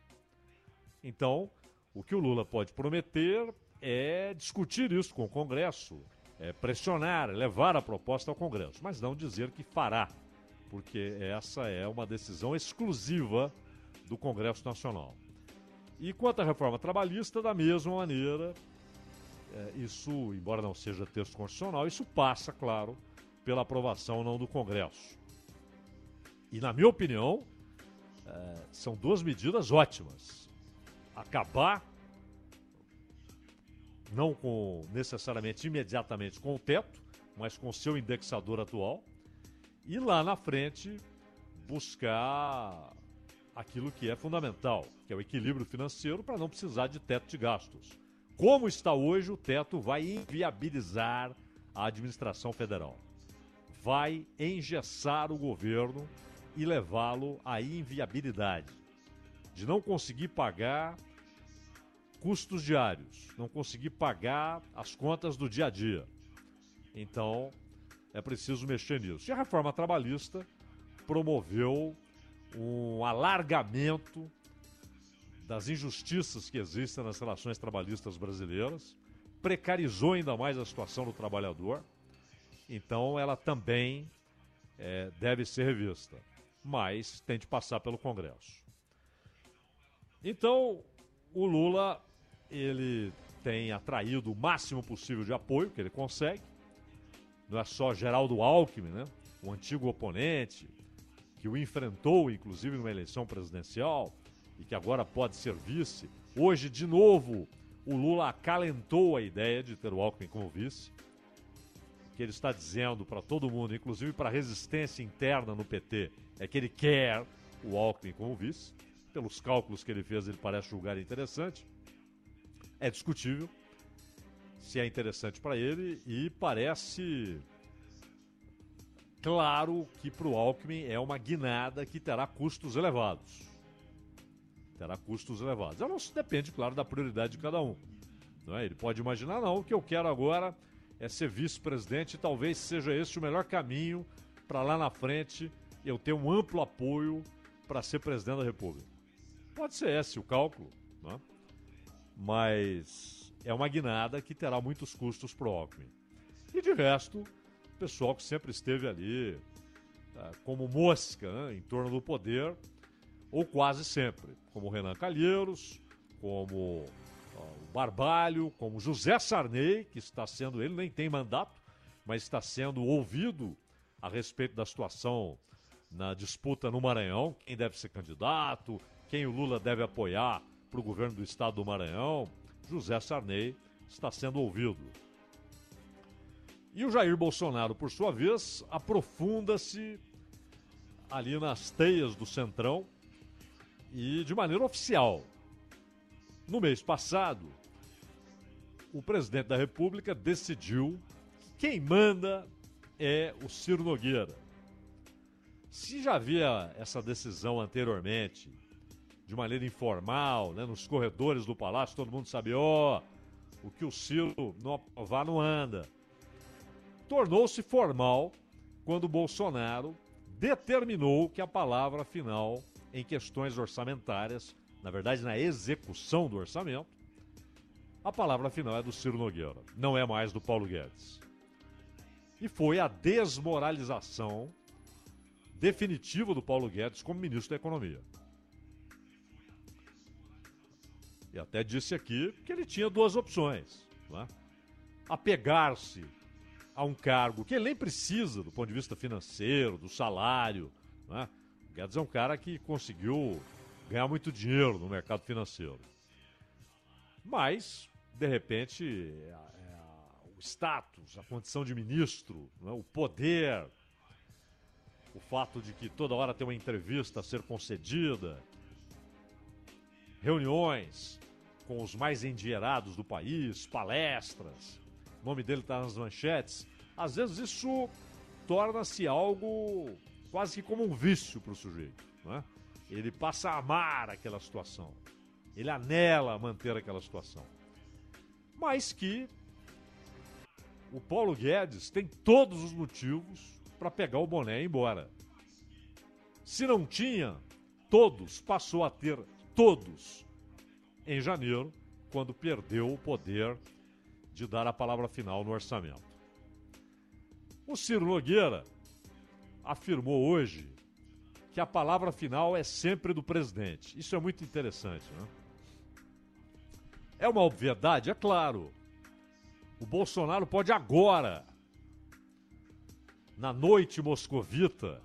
Então, o que o Lula pode prometer é discutir isso com o Congresso, é pressionar, levar a proposta ao Congresso, mas não dizer que fará, porque essa é uma decisão exclusiva do Congresso Nacional. E quanto à reforma trabalhista, da mesma maneira, é, isso, embora não seja texto constitucional, isso passa, claro, pela aprovação ou não do Congresso. E, na minha opinião, é, são duas medidas ótimas. Acabar, não com necessariamente imediatamente com o teto, mas com seu indexador atual, e lá na frente buscar aquilo que é fundamental, que é o equilíbrio financeiro para não precisar de teto de gastos. Como está hoje, o teto vai inviabilizar a administração federal. Vai engessar o governo e levá-lo à inviabilidade. De não conseguir pagar custos diários, não conseguir pagar as contas do dia a dia. Então, é preciso mexer nisso. E a reforma trabalhista promoveu um alargamento das injustiças que existem nas relações trabalhistas brasileiras, precarizou ainda mais a situação do trabalhador, então ela também eh, deve ser revista, mas tem de passar pelo Congresso. Então, o Lula, ele tem atraído o máximo possível de apoio que ele consegue, não é só Geraldo Alckmin, né? o antigo oponente, que o enfrentou, inclusive, numa eleição presidencial e que agora pode ser vice. Hoje, de novo, o Lula acalentou a ideia de ter o Alckmin como vice. O que ele está dizendo para todo mundo, inclusive para a resistência interna no PT, é que ele quer o Alckmin como vice. Pelos cálculos que ele fez, ele parece julgar interessante. É discutível se é interessante para ele e parece claro que para o Alckmin é uma guinada que terá custos elevados. Terá custos elevados. Não depende, claro, da prioridade de cada um. Não é? Ele pode imaginar, não, o que eu quero agora é ser vice-presidente e talvez seja esse o melhor caminho para lá na frente eu ter um amplo apoio para ser presidente da República. Pode ser esse o cálculo, não é? mas é uma guinada que terá muitos custos para o Alckmin. E de resto, o pessoal que sempre esteve ali ah, como mosca né, em torno do poder, ou quase sempre, como Renan Calheiros, como o Barbalho, como José Sarney, que está sendo, ele nem tem mandato, mas está sendo ouvido a respeito da situação na disputa no Maranhão, quem deve ser candidato, quem o Lula deve apoiar para o governo do estado do Maranhão. José Sarney está sendo ouvido. E o Jair Bolsonaro, por sua vez, aprofunda-se ali nas teias do Centrão e de maneira oficial. No mês passado, o presidente da República decidiu que quem manda é o Ciro Nogueira. Se já havia essa decisão anteriormente, de maneira informal, né, nos corredores do palácio, todo mundo sabia, ó, o que o Ciro não aprovar não anda. Tornou-se formal quando Bolsonaro determinou que a palavra final em questões orçamentárias, na verdade na execução do orçamento, a palavra final é do Ciro Nogueira, não é mais do Paulo Guedes. E foi a desmoralização definitiva do Paulo Guedes como ministro da Economia. E até disse aqui que ele tinha duas opções: né? apegar-se a um cargo que ele nem precisa do ponto de vista financeiro, do salário. Né? O Guedes é um cara que conseguiu ganhar muito dinheiro no mercado financeiro. Mas, de repente, é, é, o status, a condição de ministro, né? o poder, o fato de que toda hora tem uma entrevista a ser concedida, reuniões com os mais endinheirados do país, palestras, o nome dele está nas manchetes. Às vezes isso torna-se algo quase que como um vício para o sujeito. Não é? Ele passa a amar aquela situação. Ele anela manter aquela situação. Mas que o Paulo Guedes tem todos os motivos para pegar o boné e ir embora. Se não tinha, todos, passou a ter todos em janeiro, quando perdeu o poder de dar a palavra final no orçamento. O Ciro Nogueira afirmou hoje que a palavra final é sempre do presidente. Isso é muito interessante, né? É uma obviedade, é claro. O Bolsonaro pode agora, na noite moscovita,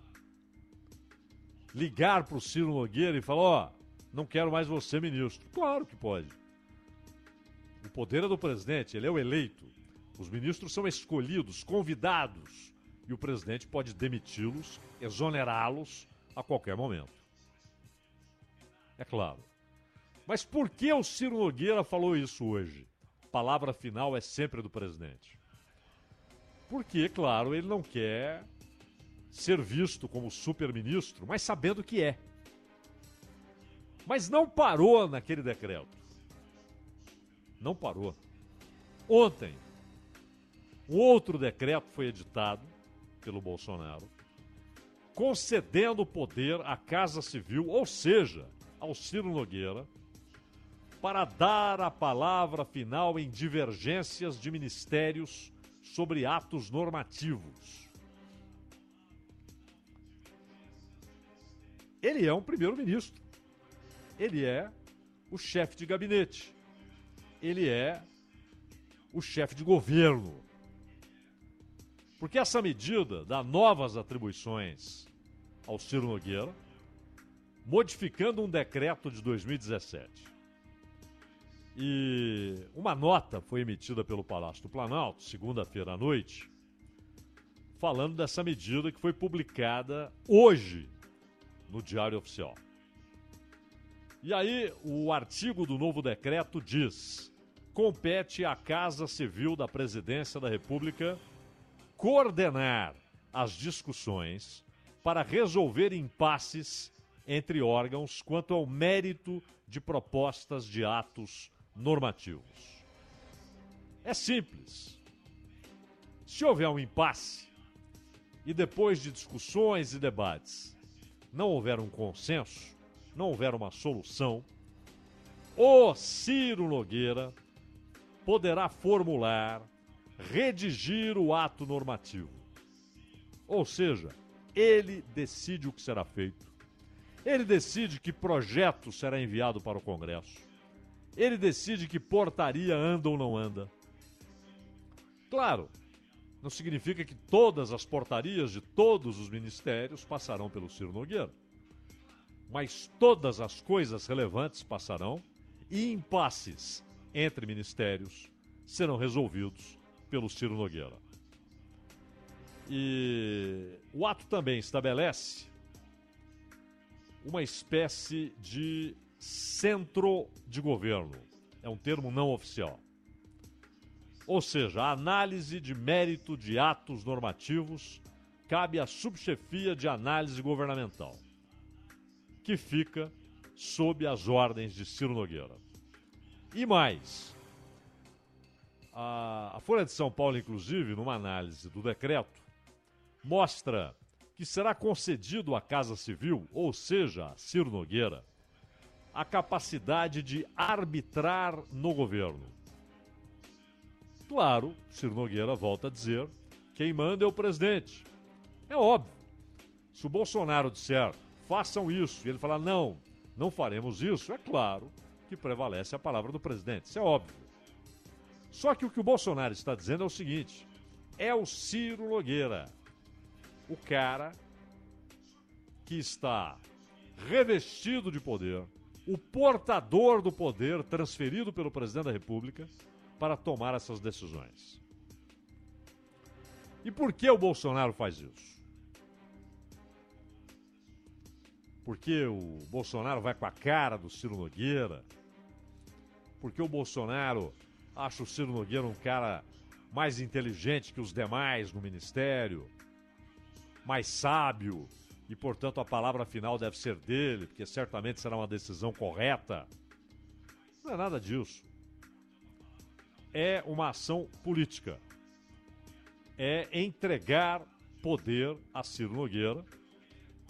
ligar para o Ciro Nogueira e falar: ó, não quero mais você ministro. Claro que pode. O poder é do presidente, ele é o eleito. Os ministros são escolhidos, convidados, e o presidente pode demiti-los, exonerá-los a qualquer momento. É claro. Mas por que o Ciro Nogueira falou isso hoje? Palavra final é sempre do presidente. Porque, claro, ele não quer ser visto como super-ministro, mas sabendo que é. Mas não parou naquele decreto. Não parou. Ontem, um outro decreto foi editado pelo Bolsonaro, concedendo poder à Casa Civil, ou seja, ao Ciro Nogueira, para dar a palavra final em divergências de ministérios sobre atos normativos. Ele é um primeiro-ministro ele é o chefe de gabinete. Ele é o chefe de governo. Porque essa medida dá novas atribuições ao Ciro Nogueira, modificando um decreto de 2017. E uma nota foi emitida pelo Palácio do Planalto, segunda-feira à noite, falando dessa medida que foi publicada hoje no Diário Oficial. E aí, o artigo do novo decreto diz: compete à Casa Civil da Presidência da República coordenar as discussões para resolver impasses entre órgãos quanto ao mérito de propostas de atos normativos. É simples. Se houver um impasse e depois de discussões e debates não houver um consenso, não houver uma solução, o Ciro Nogueira poderá formular, redigir o ato normativo. Ou seja, ele decide o que será feito. Ele decide que projeto será enviado para o Congresso. Ele decide que portaria anda ou não anda. Claro, não significa que todas as portarias de todos os ministérios passarão pelo Ciro Nogueira mas todas as coisas relevantes passarão e impasses entre ministérios serão resolvidos pelo Ciro Nogueira. E o ato também estabelece uma espécie de centro de governo. É um termo não oficial. Ou seja, a análise de mérito de atos normativos cabe à subchefia de análise governamental, que fica sob as ordens de Ciro Nogueira. E mais, a, a Folha de São Paulo, inclusive, numa análise do decreto, mostra que será concedido à Casa Civil, ou seja, a Ciro Nogueira, a capacidade de arbitrar no governo. Claro, Ciro Nogueira volta a dizer: quem manda é o presidente. É óbvio. Se o Bolsonaro disser façam isso e ele falar não, não faremos isso, é claro que prevalece a palavra do presidente. Isso é óbvio. Só que o que o Bolsonaro está dizendo é o seguinte: é o Ciro Nogueira, o cara que está revestido de poder, o portador do poder transferido pelo presidente da República para tomar essas decisões. E por que o Bolsonaro faz isso? Porque o Bolsonaro vai com a cara do Ciro Nogueira? Porque o Bolsonaro acha o Ciro Nogueira um cara mais inteligente que os demais no ministério? Mais sábio? E, portanto, a palavra final deve ser dele, porque certamente será uma decisão correta? Não é nada disso. É uma ação política. É entregar poder a Ciro Nogueira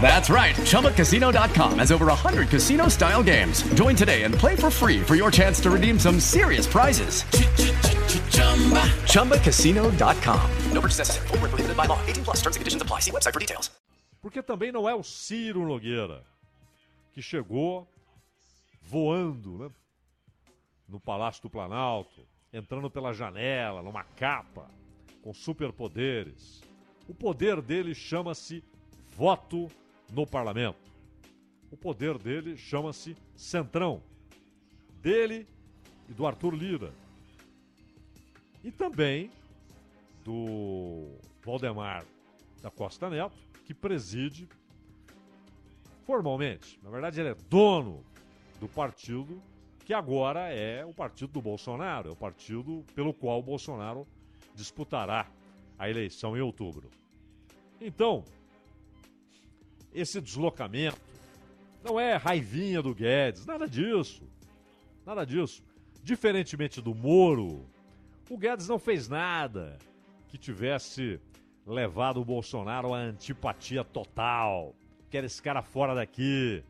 That's right. ChumbaCasino.com has over 100 casino style games. Join today and play for free for your chance to redeem some serious prizes. ChumbaCasino.com. No purchase necessary. Void were prohibited by law. 18 plus. Terms and conditions apply. See website for details. Porque também não é o Ciro Nogueira que chegou voando né, no Palácio do Planalto, entrando pela janela, numa capa, com superpoderes. O poder dele chama-se voto no parlamento. O poder dele chama-se Centrão. Dele e do Arthur Lira. E também do Valdemar da Costa Neto, que preside formalmente. Na verdade, ele é dono do partido que agora é o partido do Bolsonaro, é o partido pelo qual o Bolsonaro disputará a eleição em outubro. Então, esse deslocamento não é raivinha do Guedes, nada disso. Nada disso. Diferentemente do Moro, o Guedes não fez nada que tivesse levado o Bolsonaro à antipatia total. Quer esse cara fora daqui.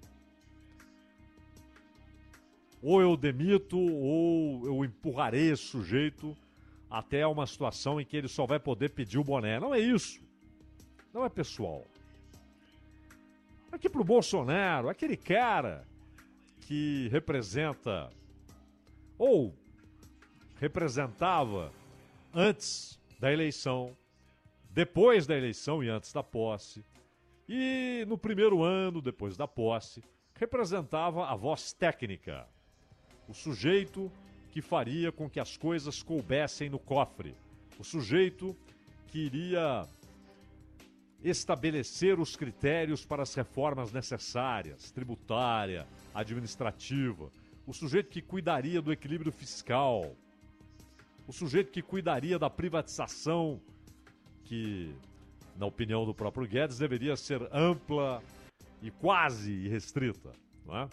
Ou eu demito, ou eu empurrarei esse sujeito até uma situação em que ele só vai poder pedir o boné. Não é isso. Não é pessoal. Aqui pro Bolsonaro, aquele cara que representa ou representava antes da eleição, depois da eleição e antes da posse, e no primeiro ano depois da posse, representava a voz técnica, o sujeito que faria com que as coisas coubessem no cofre, o sujeito que iria estabelecer os critérios para as reformas necessárias, tributária, administrativa, o sujeito que cuidaria do equilíbrio fiscal, o sujeito que cuidaria da privatização, que, na opinião do próprio Guedes, deveria ser ampla e quase irrestrita, não é?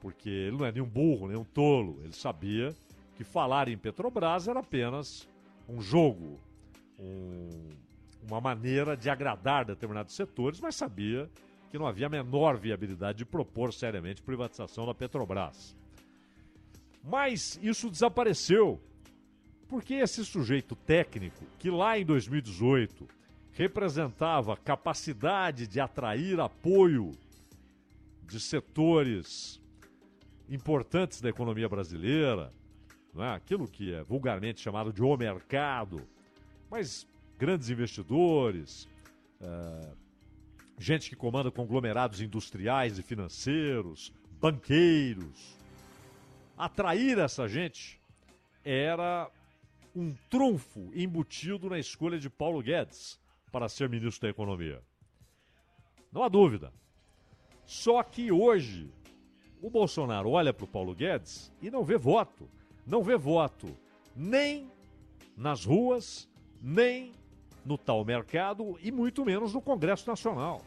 porque ele não é nenhum burro, nenhum tolo. Ele sabia que falar em Petrobras era apenas um jogo, um- uma maneira de agradar determinados setores, mas sabia que não havia a menor viabilidade de propor seriamente privatização da Petrobras. Mas isso desapareceu, porque esse sujeito técnico, que lá em 2018 representava capacidade de atrair apoio de setores importantes da economia brasileira, não é? aquilo que é vulgarmente chamado de o mercado, mas grandes investidores, eh, gente que comanda conglomerados industriais e financeiros, banqueiros. Atrair essa gente era um trunfo embutido na escolha de Paulo Guedes para ser ministro da Economia. Não há dúvida. Só que hoje o Bolsonaro olha para o Paulo Guedes e não vê voto. Não vê voto nem nas ruas, nem no tal mercado e muito menos no Congresso Nacional.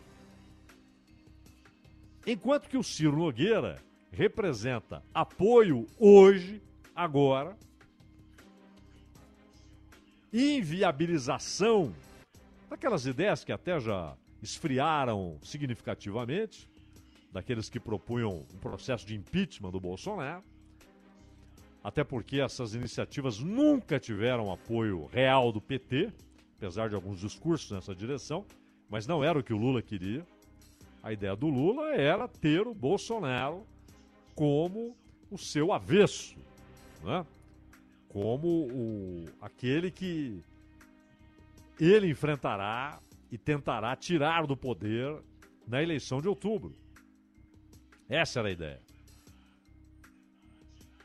Enquanto que o Ciro Nogueira representa apoio hoje, agora, inviabilização daquelas ideias que até já esfriaram significativamente, daqueles que propunham um processo de impeachment do Bolsonaro, até porque essas iniciativas nunca tiveram apoio real do PT, apesar de alguns discursos nessa direção, mas não era o que o Lula queria. A ideia do Lula era ter o Bolsonaro como o seu avesso, né? como o, aquele que ele enfrentará e tentará tirar do poder na eleição de outubro. Essa era a ideia.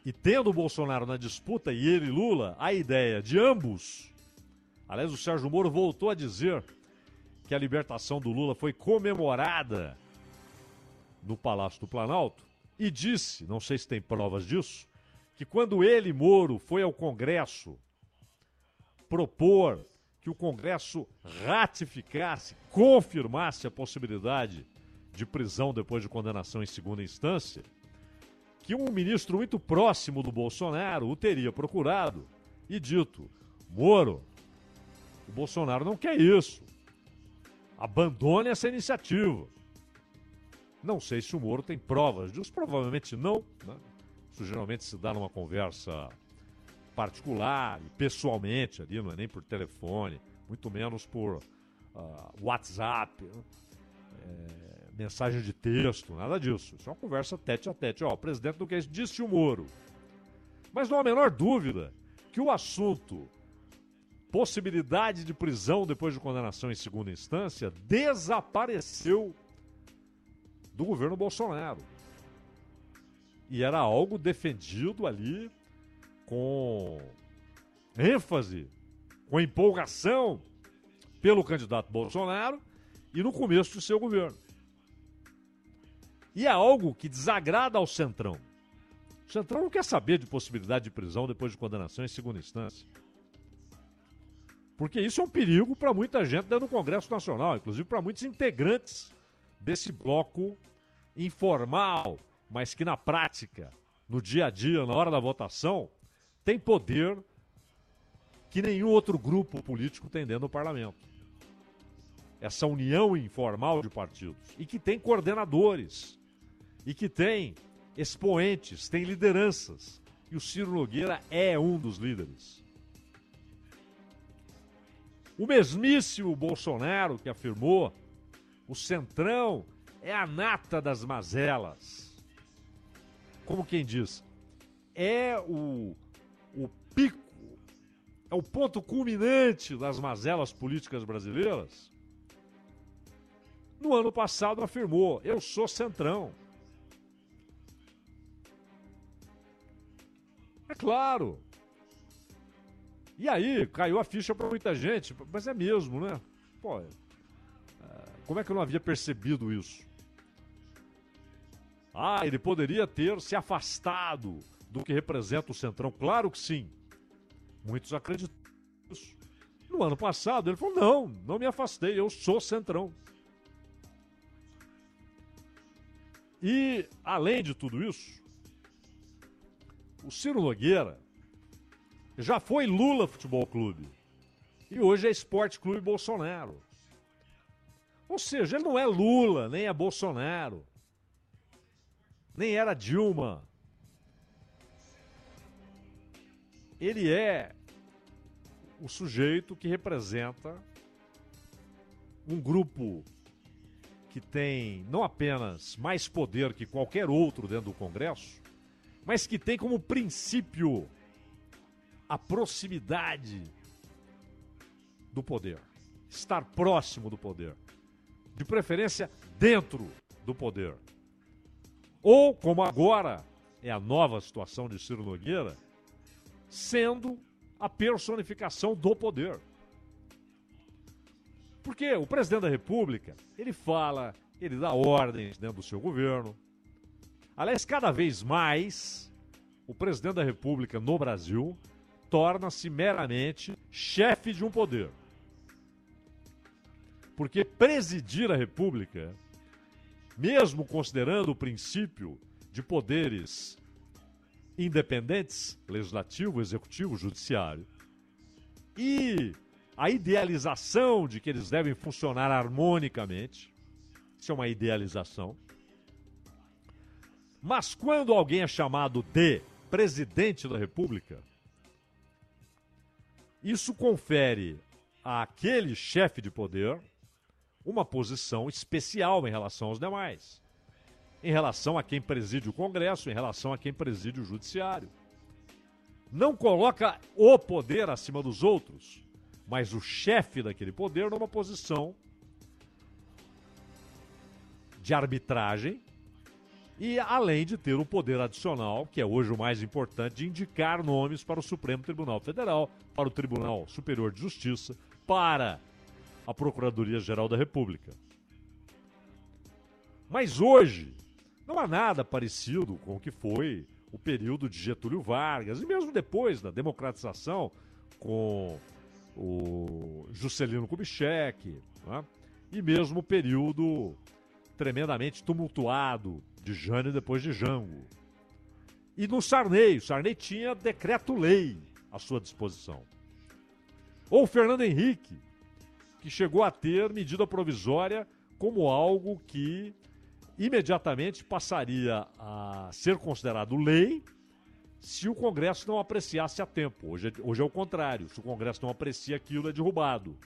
E tendo o Bolsonaro na disputa e ele Lula, a ideia de ambos. Aliás, o Sérgio Moro voltou a dizer que a libertação do Lula foi comemorada no Palácio do Planalto e disse, não sei se tem provas disso, que quando ele, Moro, foi ao Congresso propor que o Congresso ratificasse, confirmasse a possibilidade de prisão depois de condenação em segunda instância, que um ministro muito próximo do Bolsonaro o teria procurado e dito: Moro, o Bolsonaro não quer isso. Abandone essa iniciativa. Não sei se o Moro tem provas disso, provavelmente não. Né? Isso geralmente se dá numa conversa particular pessoalmente ali, não é nem por telefone, muito menos por ah, WhatsApp, né? É, mensagem de texto, nada disso. Isso é uma conversa tete a tete. Ó, o presidente do que disse o Moro. Mas não há a menor dúvida que o assunto possibilidade de prisão depois de condenação em segunda instância desapareceu do governo Bolsonaro. E era algo defendido ali com ênfase, com empolgação pelo candidato Bolsonaro e no começo do seu governo. E é algo que desagrada ao Centrão. O Centrão não quer saber de possibilidade de prisão depois de condenação em segunda instância. Porque isso é um perigo para muita gente dentro do Congresso Nacional, inclusive para muitos integrantes desse bloco informal, mas que na prática, no dia a dia, na hora da votação, tem poder que nenhum outro grupo político tem dentro do parlamento. Essa união informal de partidos e que tem coordenadores e que tem expoentes, tem lideranças. E o Ciro Nogueira é um dos líderes. O mesmíssimo Bolsonaro que afirmou: o Centrão é a nata das mazelas. Como quem diz, é o, o pico, é o ponto culminante das mazelas políticas brasileiras. No ano passado afirmou: eu sou Centrão. É claro. E aí, caiu a ficha para muita gente, mas é mesmo, né? Pô, é, como é que eu não havia percebido isso? Ah, ele poderia ter se afastado do que representa o Centrão. Claro que sim. Muitos acreditam nisso. No ano passado, ele falou: não, não me afastei, eu sou Centrão. E, além de tudo isso, o Ciro Nogueira já foi Lula Futebol Clube. E hoje é Esporte Clube Bolsonaro. Ou seja, ele não é Lula, nem é Bolsonaro. Nem era Dilma. Ele é o sujeito que representa um grupo que tem não apenas mais poder que qualquer outro dentro do Congresso, mas que tem como princípio a proximidade do poder, estar próximo do poder, de preferência dentro do poder. Ou, como agora é a nova situação de Ciro Nogueira, sendo a personificação do poder. Porque o presidente da República, ele fala, ele dá ordens dentro do seu governo. Aliás, cada vez mais, o presidente da República no Brasil torna-se meramente chefe de um poder. Porque presidir a República, mesmo considerando o princípio de poderes independentes, legislativo, executivo, judiciário, e a idealização de que eles devem funcionar harmonicamente, isso é uma idealização. Mas quando alguém é chamado de presidente da República, isso confere àquele chefe de poder uma posição especial em relação aos demais em relação a quem preside o Congresso, em relação a quem preside o Judiciário. Não coloca o poder acima dos outros, mas o chefe daquele poder numa posição de arbitragem e além de ter o poder adicional, que é hoje o mais importante, de indicar nomes para o Supremo Tribunal Federal, para o Tribunal Superior de Justiça, para a Procuradoria-Geral da República. Mas hoje, não há nada parecido com o que foi o período de Getúlio Vargas, e mesmo depois da democratização com o Juscelino Kubitschek, né? e mesmo o período tremendamente tumultuado de Jânio depois de Jango. E no Sarney, o Sarney tinha decreto-lei à sua disposição. Ou Fernando Henrique, que chegou a ter medida provisória como algo que imediatamente passaria a ser considerado lei se o Congresso não apreciasse a tempo. Hoje, é- hoje é o contrário. Se o Congresso não aprecia aquilo, é derrubado.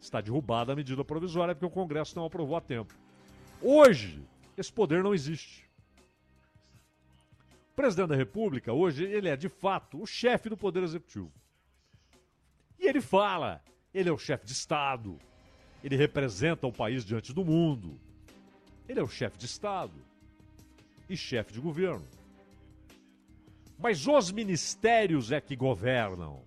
Está derrubada a medida provisória porque o Congresso não aprovou a tempo. Hoje, esse poder não existe. O presidente da República, hoje, ele é de fato o chefe do Poder Executivo. E ele fala, ele é o chefe de Estado, ele representa o país diante do mundo. Ele é o chefe de Estado e chefe de governo. Mas os ministérios é que governam.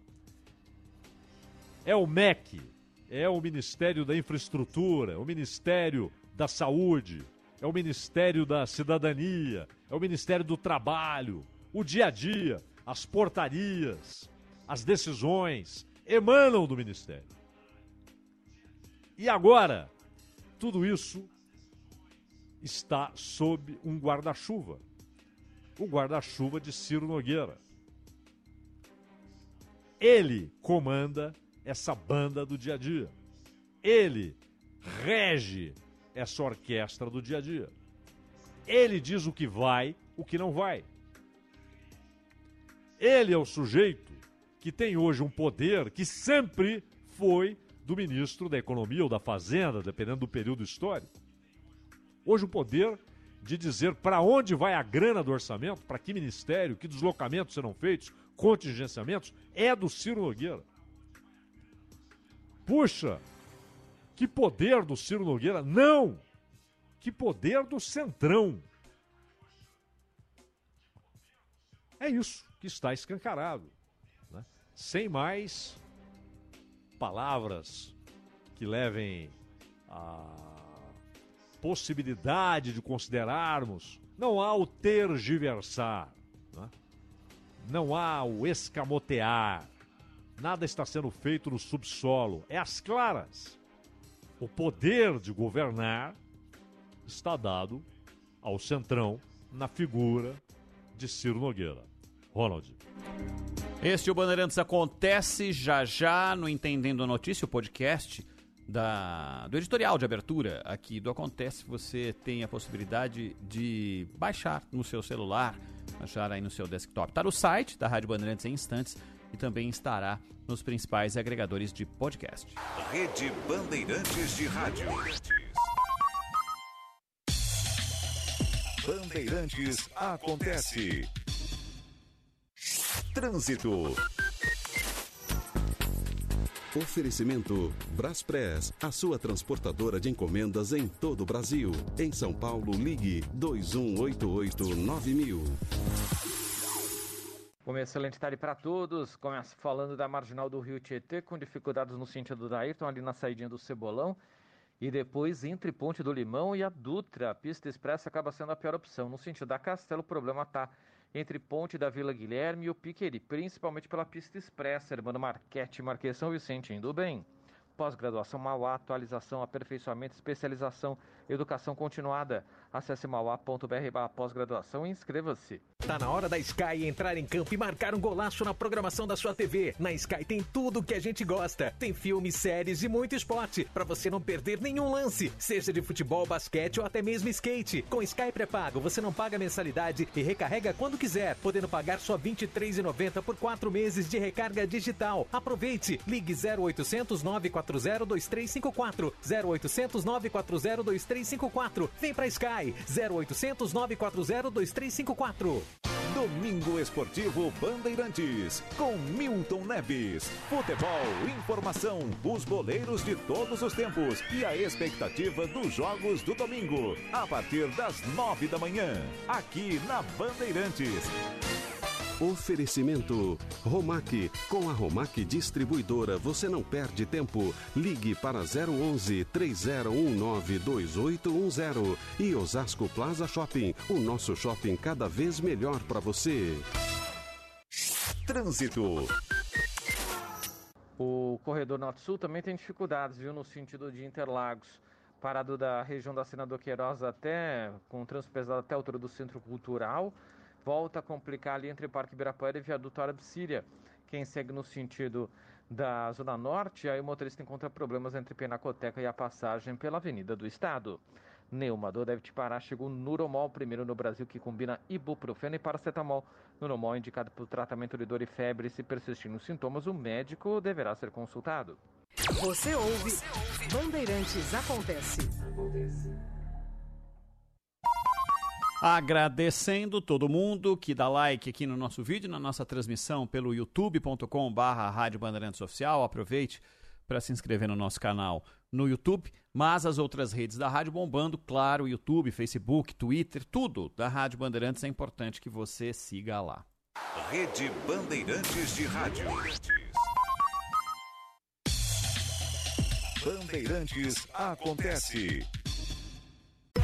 É o MEC, é o Ministério da Infraestrutura, o Ministério da Saúde, é o Ministério da Cidadania, é o Ministério do Trabalho, o dia a dia, as portarias, as decisões emanam do Ministério. E agora, tudo isso está sob um guarda-chuva. O guarda-chuva de Ciro Nogueira. Ele comanda essa banda do dia a dia. Ele rege essa orquestra do dia a dia. Ele diz o que vai, o que não vai. Ele é o sujeito que tem hoje um poder que sempre foi do ministro da Economia ou da Fazenda, dependendo do período histórico. Hoje o poder de dizer para onde vai a grana do orçamento, para que ministério, que deslocamentos serão feitos, contingenciamentos, é do Ciro Nogueira. Puxa, que poder do Ciro Nogueira? Não! Que poder do Centrão. É isso que está escancarado. Né? Sem mais palavras que levem a possibilidade de considerarmos, não há o tergiversar, né? não há o escamotear, nada está sendo feito no subsolo, é às claras. O poder de governar está dado ao Centrão na figura de Ciro Nogueira. Ronald. Este o Bandeirantes acontece já já no Entendendo a Notícia, o podcast da, do editorial de abertura aqui do Acontece. Você tem a possibilidade de baixar no seu celular, baixar aí no seu desktop. Está no site da Rádio Bandeirantes em instantes e também estará nos principais agregadores de podcast. Rede Bandeirantes de Rádio. Bandeirantes acontece. Trânsito. Oferecimento Braspress, a sua transportadora de encomendas em todo o Brasil. Em São Paulo, ligue 2188-9000. Uma excelente tarde para todos. Começo falando da marginal do Rio Tietê, com dificuldades no sentido da Ayrton, ali na saidinha do Cebolão. E depois, entre Ponte do Limão e a Dutra, a pista expressa acaba sendo a pior opção. No sentido da Castelo, o problema está entre Ponte da Vila Guilherme e o Piqueri, principalmente pela pista expressa, Hermano Marquete, Marquês São Vicente, indo bem. Pós-graduação Mauá, atualização, aperfeiçoamento, especialização, educação continuada. Acesse mauá.br pós-graduação e inscreva-se. Tá na hora da Sky entrar em campo e marcar um golaço na programação da sua TV. Na Sky tem tudo que a gente gosta. Tem filmes, séries e muito esporte, para você não perder nenhum lance, seja de futebol, basquete ou até mesmo skate. Com Sky pré-pago, você não paga mensalidade e recarrega quando quiser, podendo pagar só R$ 23,90 por quatro meses de recarga digital. Aproveite! Ligue 0800 940 2354 0800 940 2354. Vem pra Sky 0800 940 2354. Domingo Esportivo Bandeirantes, com Milton Neves. Futebol, informação, os goleiros de todos os tempos e a expectativa dos jogos do domingo, a partir das nove da manhã, aqui na Bandeirantes. Oferecimento Romac. Com a Romac Distribuidora você não perde tempo. Ligue para 011 3019 2810 e Osasco Plaza Shopping. O nosso shopping cada vez melhor para você. Trânsito. O corredor norte-sul também tem dificuldades, viu, no sentido de Interlagos. Parado da região da Senador Queiroz até, com trânsito pesado até a altura do Centro Cultural. Volta a complicar ali entre Parque Ibirapuera e Viaduto Árabe Síria. Quem segue no sentido da Zona Norte, aí o motorista encontra problemas entre Penacoteca e a passagem pela Avenida do Estado. Neumador deve te parar. Chegou Nuromol, primeiro no Brasil que combina ibuprofeno e paracetamol. Nuromol é indicado para o tratamento de dor e febre. Se persistirem os sintomas, o médico deverá ser consultado. Você ouve Bandeirantes Acontece. Agradecendo todo mundo que dá like aqui no nosso vídeo, na nossa transmissão pelo youtube.com barra Rádio Bandeirantes Oficial. Aproveite para se inscrever no nosso canal no YouTube, mas as outras redes da Rádio bombando, claro, YouTube, Facebook, Twitter, tudo da Rádio Bandeirantes é importante que você siga lá. Rede Bandeirantes de Rádio. Bandeirantes acontece.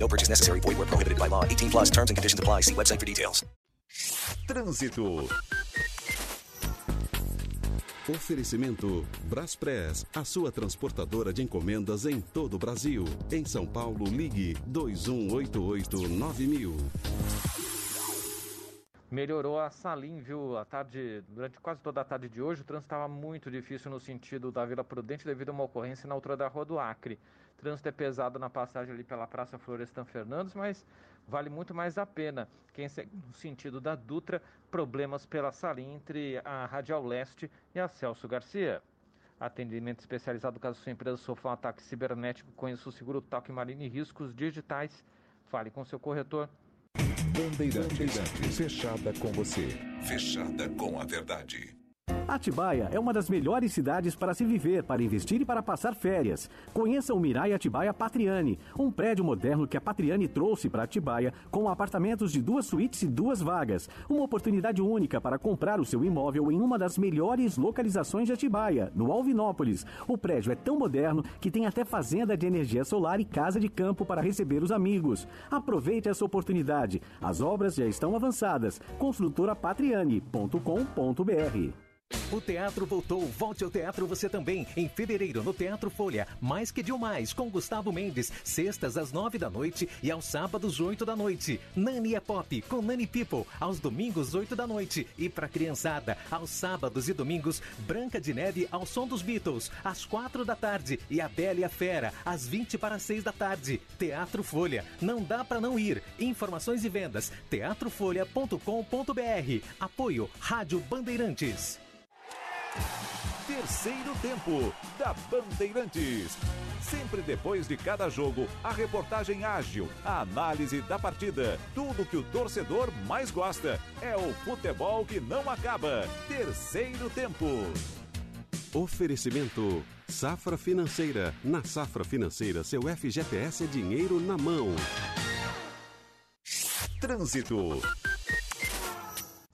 No purchase necessary. Void were prohibited by law. 18 plus terms and conditions apply. See website for details. Trânsito. Oferecimento Braspress, a sua transportadora de encomendas em todo o Brasil. Em São Paulo, ligue 2188-9000. melhorou a Salim, viu? A tarde, durante quase toda a tarde de hoje, o trânsito estava muito difícil no sentido da Vila Prudente devido a uma ocorrência na altura da Rua do Acre. Trânsito é pesado na passagem ali pela Praça Florestan Fernandes, mas vale muito mais a pena. Quem segue no sentido da Dutra, problemas pela Salim entre a Radial Leste e a Celso Garcia. Atendimento especializado caso sua empresa sofra um ataque cibernético, conheça o seguro Toque Marine Riscos Digitais. Fale com seu corretor. Bandeirantes, fechada com você, fechada com a verdade. Atibaia é uma das melhores cidades para se viver, para investir e para passar férias. Conheça o Mirai Atibaia Patriani, um prédio moderno que a Patriani trouxe para Atibaia, com apartamentos de duas suítes e duas vagas. Uma oportunidade única para comprar o seu imóvel em uma das melhores localizações de Atibaia, no Alvinópolis. O prédio é tão moderno que tem até fazenda de energia solar e casa de campo para receber os amigos. Aproveite essa oportunidade. As obras já estão avançadas. Construtorapatriani.com.br O teatro voltou. Volte ao teatro você também. Em fevereiro, no Teatro Folha. Mais que de um mais, com Gustavo Mendes. Sextas às nove da noite e aos sábados, oito da noite. Nani é Pop, com Nani People. Aos domingos, oito da noite. E pra criançada, aos sábados e domingos, Branca de Neve ao som dos Beatles. Às quatro da tarde. E a Bela e a Fera, às vinte para seis da tarde. Teatro Folha. Não dá pra não ir. Informações e vendas. teatrofolha.com.br. Apoio Rádio Bandeirantes. Terceiro tempo da Bandeirantes. Sempre depois de cada jogo, a reportagem ágil, a análise da partida, tudo que o torcedor mais gosta. É o futebol que não acaba. Terceiro tempo. Oferecimento Safra Financeira. Na Safra Financeira, seu FGTS é dinheiro na mão. Trânsito.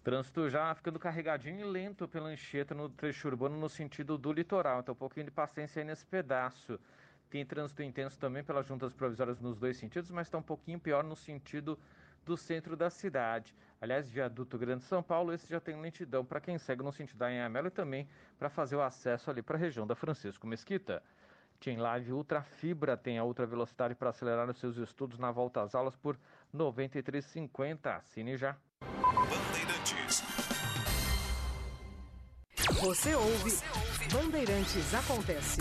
Trânsito já ficando carregadinho e lento pela Anchieta no trecho urbano no sentido do litoral. Então, um pouquinho de paciência aí nesse pedaço. Tem trânsito intenso também pelas juntas provisórias nos dois sentidos, mas está um pouquinho pior no sentido do centro da cidade. Aliás, viaduto Grande São Paulo, esse já tem lentidão para quem segue no sentido da Anhamelo e também para fazer o acesso ali para a região da Francisco Mesquita. Tem Live Ultra Fibra, tem a ultra velocidade para acelerar os seus estudos na volta às aulas por R$ 93,50. Assine já. Bandeirantes. Você ouve, Bandeirantes Acontece.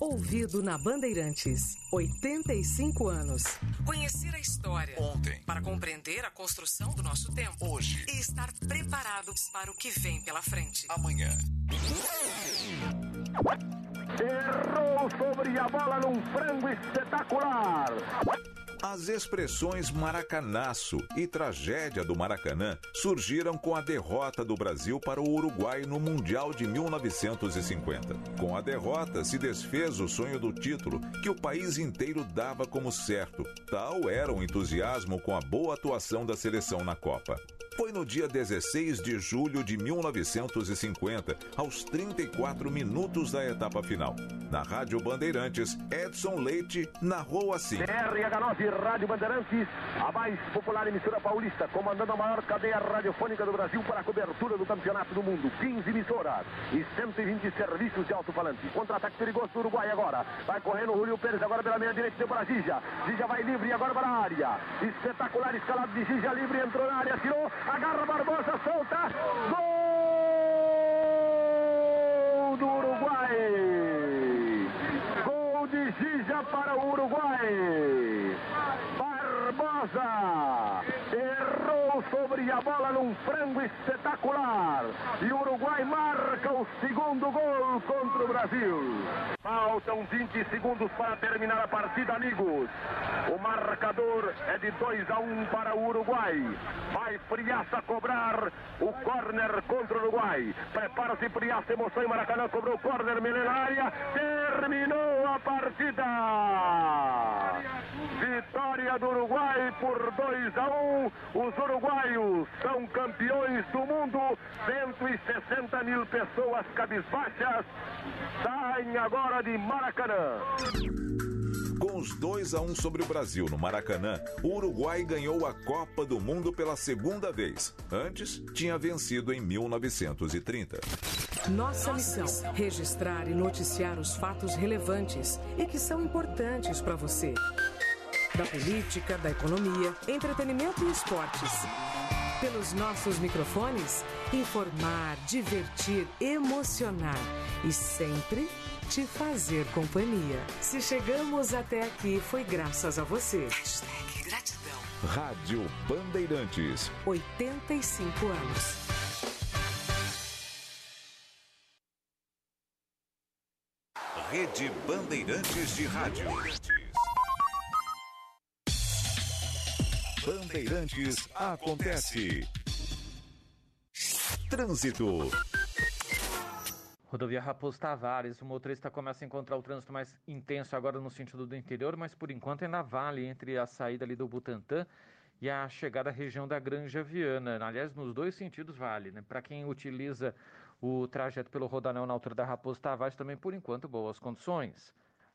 Ouvido na Bandeirantes. 85 anos. Conhecer a história. Ontem. Para compreender a construção do nosso tempo. Hoje. E estar preparados para o que vem pela frente. Amanhã. Errou sobre a bola num frango espetacular. As expressões maracanaço e tragédia do Maracanã surgiram com a derrota do Brasil para o Uruguai no Mundial de 1950. Com a derrota, se desfez o sonho do título, que o país inteiro dava como certo. Tal era o entusiasmo com a boa atuação da seleção na Copa. Foi no dia 16 de julho de 1950, aos 34 minutos da etapa final. Na Rádio Bandeirantes, Edson Leite narrou assim. RH9 Rádio Bandeirantes, a mais popular emissora paulista, comandando a maior cadeia radiofônica do Brasil para a cobertura do Campeonato do Mundo. 15 emissoras e 120 serviços de alto-falante. Contra-ataque perigoso do Uruguai agora. Vai correndo o Julio Pérez agora pela meia direita deu para Gija. Gija vai livre agora para a área. Espetacular escalado de Gija livre, entrou na área, tirou, agarra Barbosa, solta. Gol do Uruguai. Gol de Gija para o Uruguai. Errou sobre a bola num frango espetacular. E o Uruguai marca o segundo gol contra o Brasil. Faltam 20 segundos para terminar a partida, amigos. O marcador é de 2 a 1 para o Uruguai. Vai Friaça cobrar o corner contra o Uruguai. Prepara-se Friaça, emoção em Maracanã, cobrou o corner, área. Terminou a partida. Vitória do Uruguai por 2 a 1. Os uruguaios são campeões do mundo. 160 mil pessoas cabisbaixas saem agora de Maracanã. Com os 2 a 1 sobre o Brasil no Maracanã, o Uruguai ganhou a Copa do Mundo pela segunda vez. Antes, tinha vencido em 1930. Nossa missão: registrar e noticiar os fatos relevantes e que são importantes para você. Da política, da economia, entretenimento e esportes. Pelos nossos microfones, informar, divertir, emocionar e sempre te fazer companhia. Se chegamos até aqui, foi graças a você. Gratidão. Rádio Bandeirantes. 85 anos. Rede Bandeirantes de Rádio. Bandeirantes acontece. Trânsito. Rodovia Raposo Tavares, o motorista começa a encontrar o trânsito mais intenso agora no sentido do interior, mas por enquanto ainda vale entre a saída ali do Butantã e a chegada à região da Granja Viana. Aliás, nos dois sentidos vale, né? Para quem utiliza o trajeto pelo Rodanel na altura da Raposo Tavares, também por enquanto boas condições.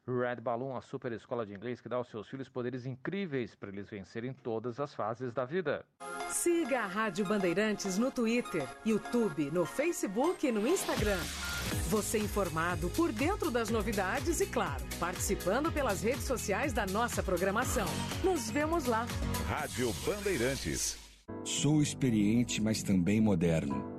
Red Balloon, a super escola de inglês que dá aos seus filhos poderes incríveis para eles vencerem todas as fases da vida. Siga a Rádio Bandeirantes no Twitter, YouTube, no Facebook e no Instagram. Você informado por dentro das novidades e, claro, participando pelas redes sociais da nossa programação. Nos vemos lá. Rádio Bandeirantes. Sou experiente, mas também moderno.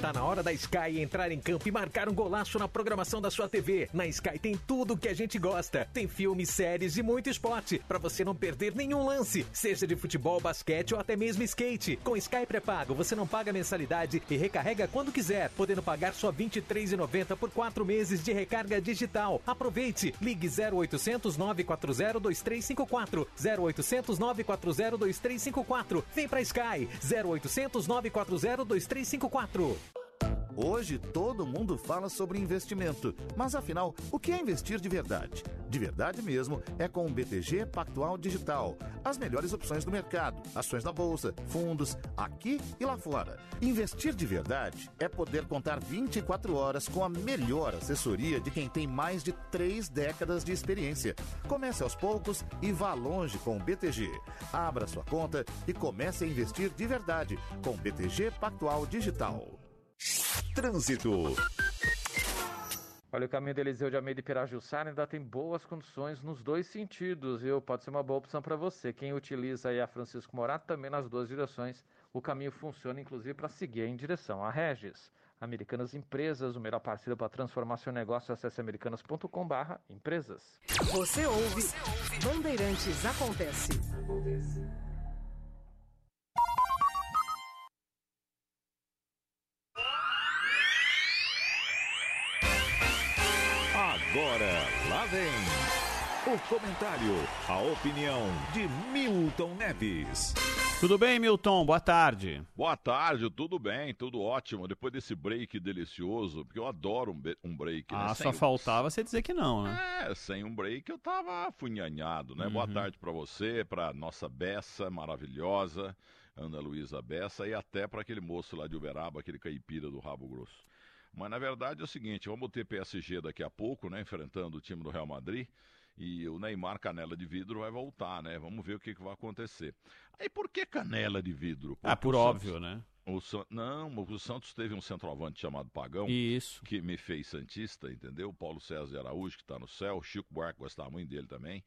Tá na hora da Sky entrar em campo e marcar um golaço na programação da sua TV. Na Sky tem tudo que a gente gosta. Tem filmes, séries e muito esporte, para você não perder nenhum lance, seja de futebol, basquete ou até mesmo skate. Com Sky pré-pago, você não paga mensalidade e recarrega quando quiser, podendo pagar só R$ 23,90 por quatro meses de recarga digital. Aproveite! Ligue 0800 940 2354 0800 940 2354. Vem pra Sky 0800 940 2354. Hoje todo mundo fala sobre investimento, mas afinal, o que é investir de verdade? De verdade mesmo é com o BTG Pactual Digital. As melhores opções do mercado, ações na bolsa, fundos, aqui e lá fora. Investir de verdade é poder contar 24 horas com a melhor assessoria de quem tem mais de três décadas de experiência. Comece aos poucos e vá longe com o BTG. Abra sua conta e comece a investir de verdade com o BTG Pactual Digital. Trânsito. Olha, o caminho do Eliseu de Almeida e Pirajussara ainda tem boas condições nos dois sentidos, viu? Pode ser uma boa opção para você. Quem utiliza aí a Francisco Morato também nas duas direções. O caminho funciona, inclusive, para seguir em direção a Regis. Americanas Empresas, o melhor parceiro para transformar seu negócio. Acesse americanas.com.br empresas. Você ouve, Bandeirantes Acontece. Agora, lá vem o comentário, a opinião de Milton Neves. Tudo bem, Milton? Boa tarde. Boa tarde, tudo bem, tudo ótimo. Depois desse break delicioso, porque eu adoro um, um break. né? Ah, Sem só faltava você dizer que não, né? É, sem um break eu tava funhanhado, né? Boa Uhum. tarde pra você, pra nossa Bessa maravilhosa, Ana Luísa Bessa, e até pra aquele moço lá de Uberaba, aquele caipira do rabo grosso. Mas na verdade é o seguinte, vamos ter PSG daqui a pouco, né? Enfrentando o time do Real Madrid. E o Neymar Canela de Vidro vai voltar, né? Vamos ver o que, que vai acontecer. Aí por que Canela de Vidro? Ah, Porque por o óbvio, Santos- né? o San- Não, o Santos teve um centroavante chamado Pagão. Isso. Que me fez Santista, entendeu? O Paulo César Araújo, que está no céu. O Chico Buarque gostava muito dele também,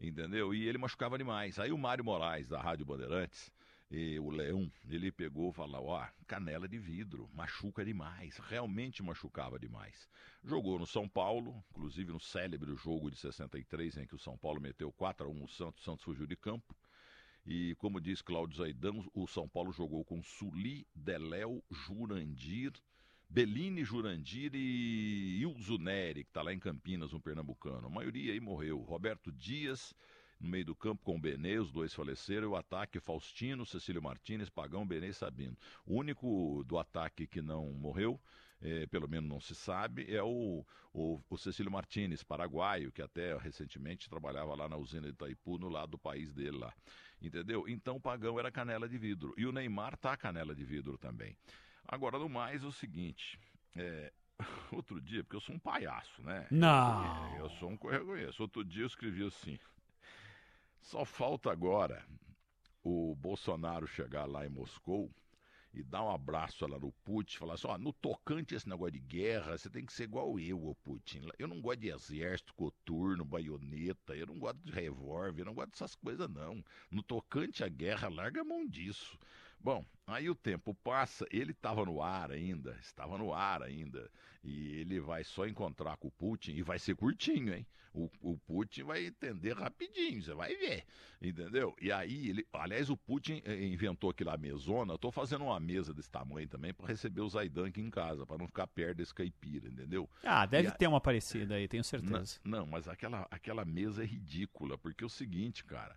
entendeu? E ele machucava demais. Aí o Mário Moraes, da Rádio Bandeirantes, e o Leão, ele pegou e falou: Ó, canela de vidro, machuca demais. Realmente machucava demais. Jogou no São Paulo, inclusive no célebre jogo de 63, em que o São Paulo meteu 4 a 1 no Santos, o Santos fugiu de campo. E como diz Cláudio Zaidão, o São Paulo jogou com Suli, Deléu, Jurandir, Bellini, Jurandir e Ilzo Neri, que está lá em Campinas, um pernambucano. A maioria aí morreu. Roberto Dias, no meio do campo com o Benê, os dois faleceram, e o ataque Faustino, Cecílio Martins, Pagão, Benê e Sabino. O único do ataque que não morreu, eh, pelo menos não se sabe, é o, o, o Cecílio Martins, paraguaio, que até recentemente trabalhava lá na usina de Itaipu, no lado do país dele lá. Entendeu? Então o Pagão era canela de vidro. E o Neymar tá canela de vidro também. Agora, no mais, o seguinte. É, outro dia, porque eu sou um palhaço, né? Não. Eu, eu sou um reconheço. Outro dia eu escrevi assim. Só falta agora o Bolsonaro chegar lá em Moscou e dar um abraço lá no Putin, falar assim, ó, no tocante a esse negócio de guerra, você tem que ser igual eu, ô Putin. Eu não gosto de exército, coturno, baioneta, eu não gosto de revólver, eu não gosto dessas coisas, não. No tocante à guerra, larga a mão disso. Bom, aí o tempo passa, ele estava no ar ainda, estava no ar ainda, e ele vai só encontrar com o Putin, e vai ser curtinho, hein? O, o Putin vai entender rapidinho, você vai ver, entendeu? E aí, ele, aliás, o Putin eh, inventou aqui lá a mesona, eu tô fazendo uma mesa desse tamanho também para receber o Zaidan aqui em casa, para não ficar perto desse caipira, entendeu? Ah, deve E a- ter uma parecida aí, tenho certeza. não, não, mas aquela, aquela mesa é ridícula, porque é o seguinte, cara.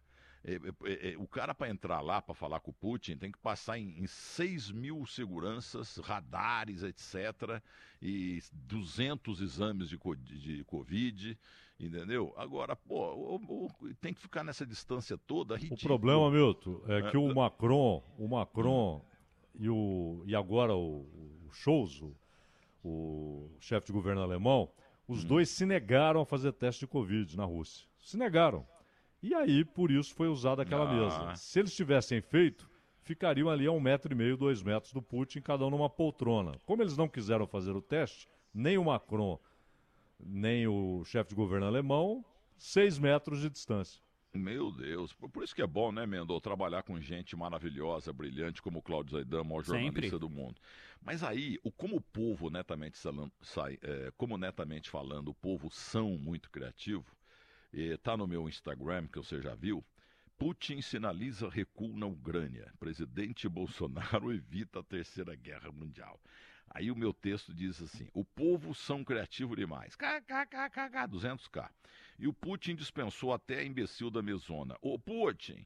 É, é, é, o cara para entrar lá para falar com o Putin tem que passar em, em 6 mil seguranças, radares, etc. E 200 exames de, de Covid, entendeu? Agora, pô, o- o- tem que ficar nessa distância toda O ridículo. problema, Milton, é que o É, Macron, o Macron e, o, e agora o, o Scholz, o, o chefe de governo alemão, os Hum. dois se negaram a fazer teste de Covid na Rússia. Se negaram. E aí, por isso, foi usada aquela Ah. mesa. Se eles tivessem feito, ficariam ali a um metro e meio, dois metros do Putin, cada um numa poltrona. Como eles não quiseram fazer o teste, nem o Macron, nem o chefe de governo alemão, seis metros de distância. Meu Deus, por isso que é bom, né, Mendô, trabalhar com gente maravilhosa, brilhante, como o Cláudio Zaidan, o maior jornalista Sempre. do mundo. Mas aí, o, como o povo, netamente, sai, é, como netamente falando, o povo são muito criativo, está no meu Instagram, que você já viu, Putin sinaliza recuo na Ucrânia. Presidente Bolsonaro evita a terceira guerra mundial. Aí o meu texto diz assim: o povo são criativo demais. KKKKK, 200k. E o Putin dispensou até a imbecil da mesona. Ô Putin,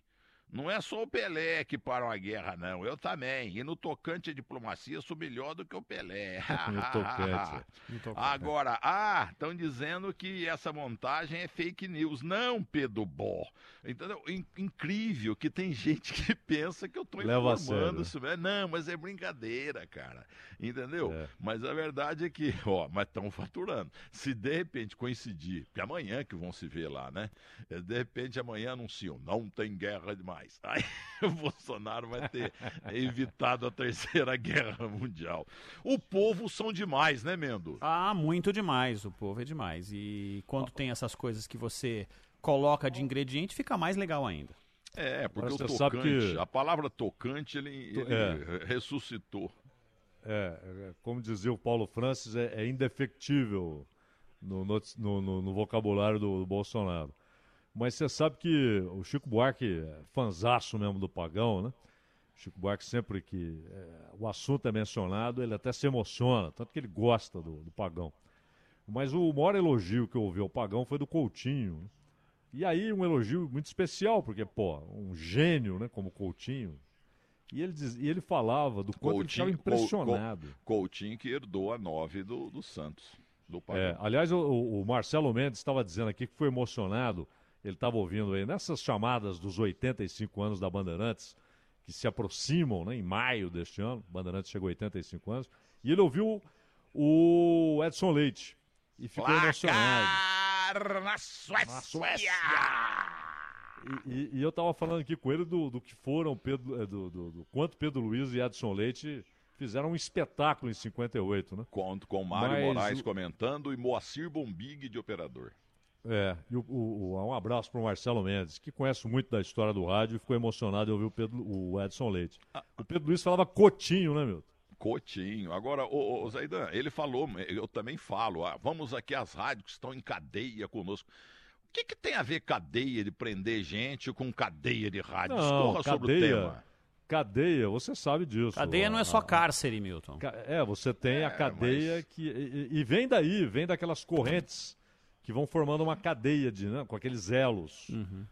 não é só o Pelé que para uma guerra, não. Eu também. E no tocante à diplomacia, sou melhor do que o Pelé. No tocante. No tocante. Agora, ah, estão dizendo que essa montagem é fake news. Não, Pedro Bó. Entendeu? In- incrível que tem gente que pensa que eu estou a informando isso. é- Não, mas é brincadeira, cara. Entendeu? Mas a verdade é que, ó, mas estão faturando. Se de repente coincidir, porque amanhã que vão se ver lá, né? Eh, De repente amanhã anunciam, não tem guerra demais. Aí o Bolsonaro vai ter evitado a terceira guerra mundial. O povo são demais, né, Mendo? Ah, muito demais. O povo é demais. E quando tem essas coisas que você coloca de ingrediente, fica mais legal ainda. É, porque Mas o tocante, que- a palavra tocante, ele, ele É. ressuscitou. É, é, como dizia o Paulo Francis, é, é indefectível no, no- no- no vocabulário do, do Bolsonaro. Mas você sabe que o Chico Buarque é fanzaço mesmo do pagão, né? Chico Buarque sempre que é, o assunto é mencionado, ele até se emociona, tanto que ele gosta do, do pagão. Mas o maior elogio que eu ouvi ao pagão foi do Coutinho. né? E aí um elogio muito especial, porque, pô, um gênio, né, como Coutinho. E ele, diz, e ele falava do quanto ele ficava impressionado. Cou- Cou- Coutinho que herdou a nove do, do Santos, do Pagão. É, aliás, o, o Marcelo Mendes estava dizendo aqui que foi emocionado. Ele estava ouvindo aí nessas chamadas dos 85 anos da Bandeirantes, que se aproximam né, em maio deste ano. Bandeirantes chegou a 85 anos. E ele ouviu o Edson Leite. E ficou emocionado. na Suécia! E, e- e eu estava falando aqui com ele do, do que foram Pedro, eh, do, do- do quanto Pedro Luiz e Edson Leite fizeram um espetáculo em 58, né? Com, com Mário Mas Moraes comentando e Moacir Bombig de operador. É, e o, o- o- um abraço para o Marcelo Mendes, que conhece muito da história do rádio e ficou emocionado em ouvir o, Pedro, o Edson Leite. O Pedro Luiz falava cotinho, né, meu? Cotinho. Agora, ô, ô, Zaidan, ele falou, eu também falo, ah, vamos aqui às rádios que estão em cadeia conosco. O que, que tem a ver cadeia de prender gente com cadeia de rádio? Não, Discorra sobre o cadeia, tema. cadeia, você sabe disso. Cadeia não é só A- cárcere, Milton. É, você tem a cadeia que. E, e vem daí, vem daquelas correntes que vão formando uma cadeia de, né, com aqueles elos,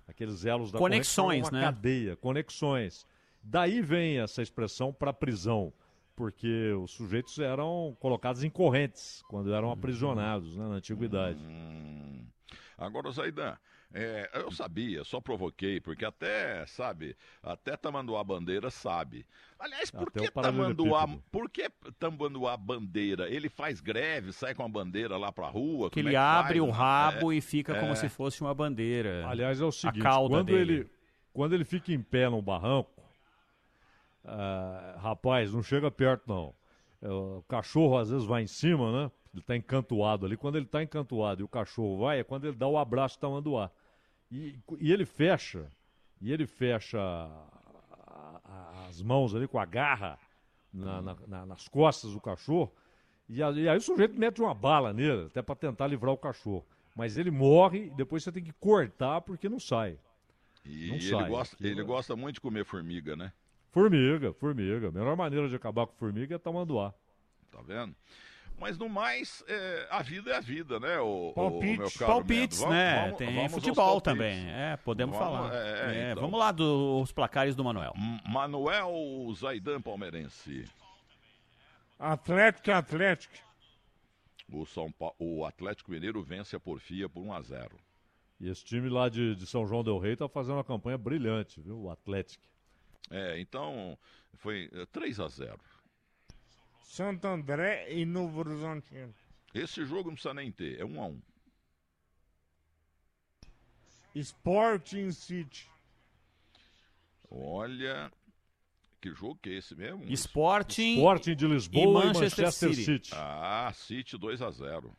aqueles elos da Uhum. Conexões, formam uma né? cadeia, conexões. Daí vem essa expressão para prisão, porque os sujeitos eram colocados em correntes quando eram aprisionados né, na antiguidade. Hum. Agora, Zaidan, é, eu sabia, só provoquei, porque até, sabe, até Tamanduá Bandeira sabe. Aliás, por Até que paralelepípedo. Tamanduá, por que Tamanduá Bandeira? Ele faz greve, sai com a bandeira lá pra rua? Que ele é abre faz, o rabo É, e fica é. como se fosse uma bandeira. Aliás, é o seguinte, a cauda quando dele. ele quando ele fica em pé num barranco, ah, rapaz, não chega perto não. É, O cachorro às vezes vai em cima, né? Ele tá encantoado ali. Quando ele tá encantoado e o cachorro vai, é quando ele dá o abraço tamanduá. E, e ele fecha, e ele fecha a- a- as mãos ali com a garra na- na- na- nas costas do cachorro. E, a- e aí o sujeito mete uma bala nele, até para tentar livrar o cachorro. Mas ele morre e depois você tem que cortar porque não sai. E Não ele, sai. gosta, Aquilo ele é- gosta muito de comer formiga, né? Formiga, formiga. A melhor maneira de acabar com formiga é tamanduá. Tá vendo? Mas no mais, é, a vida é a vida, né, o, Palpite. meu caro Palpites? Vamos- né? vamos- Tem vamos futebol também. É, podemos Vamos- falar. é, É, então. Vamos lá dos placares do Manuel. Manuel Zaidan Palmeirense. Atlético é Atlético. O, São Pa- o Atlético Mineiro vence a Porfia por 1 a 0 E esse time lá de, de São João Del Rei tá fazendo uma campanha brilhante, viu? O Atlético. É, então foi eh, 3 a 0 Santo André e Novo Horizontino. Esse jogo não precisa nem ter, é 1 a 1 Sporting City. Olha, que jogo que é esse mesmo? Sporting, Sporting de Lisboa e Manchester Manchester City. City. Ah, City 2 a 0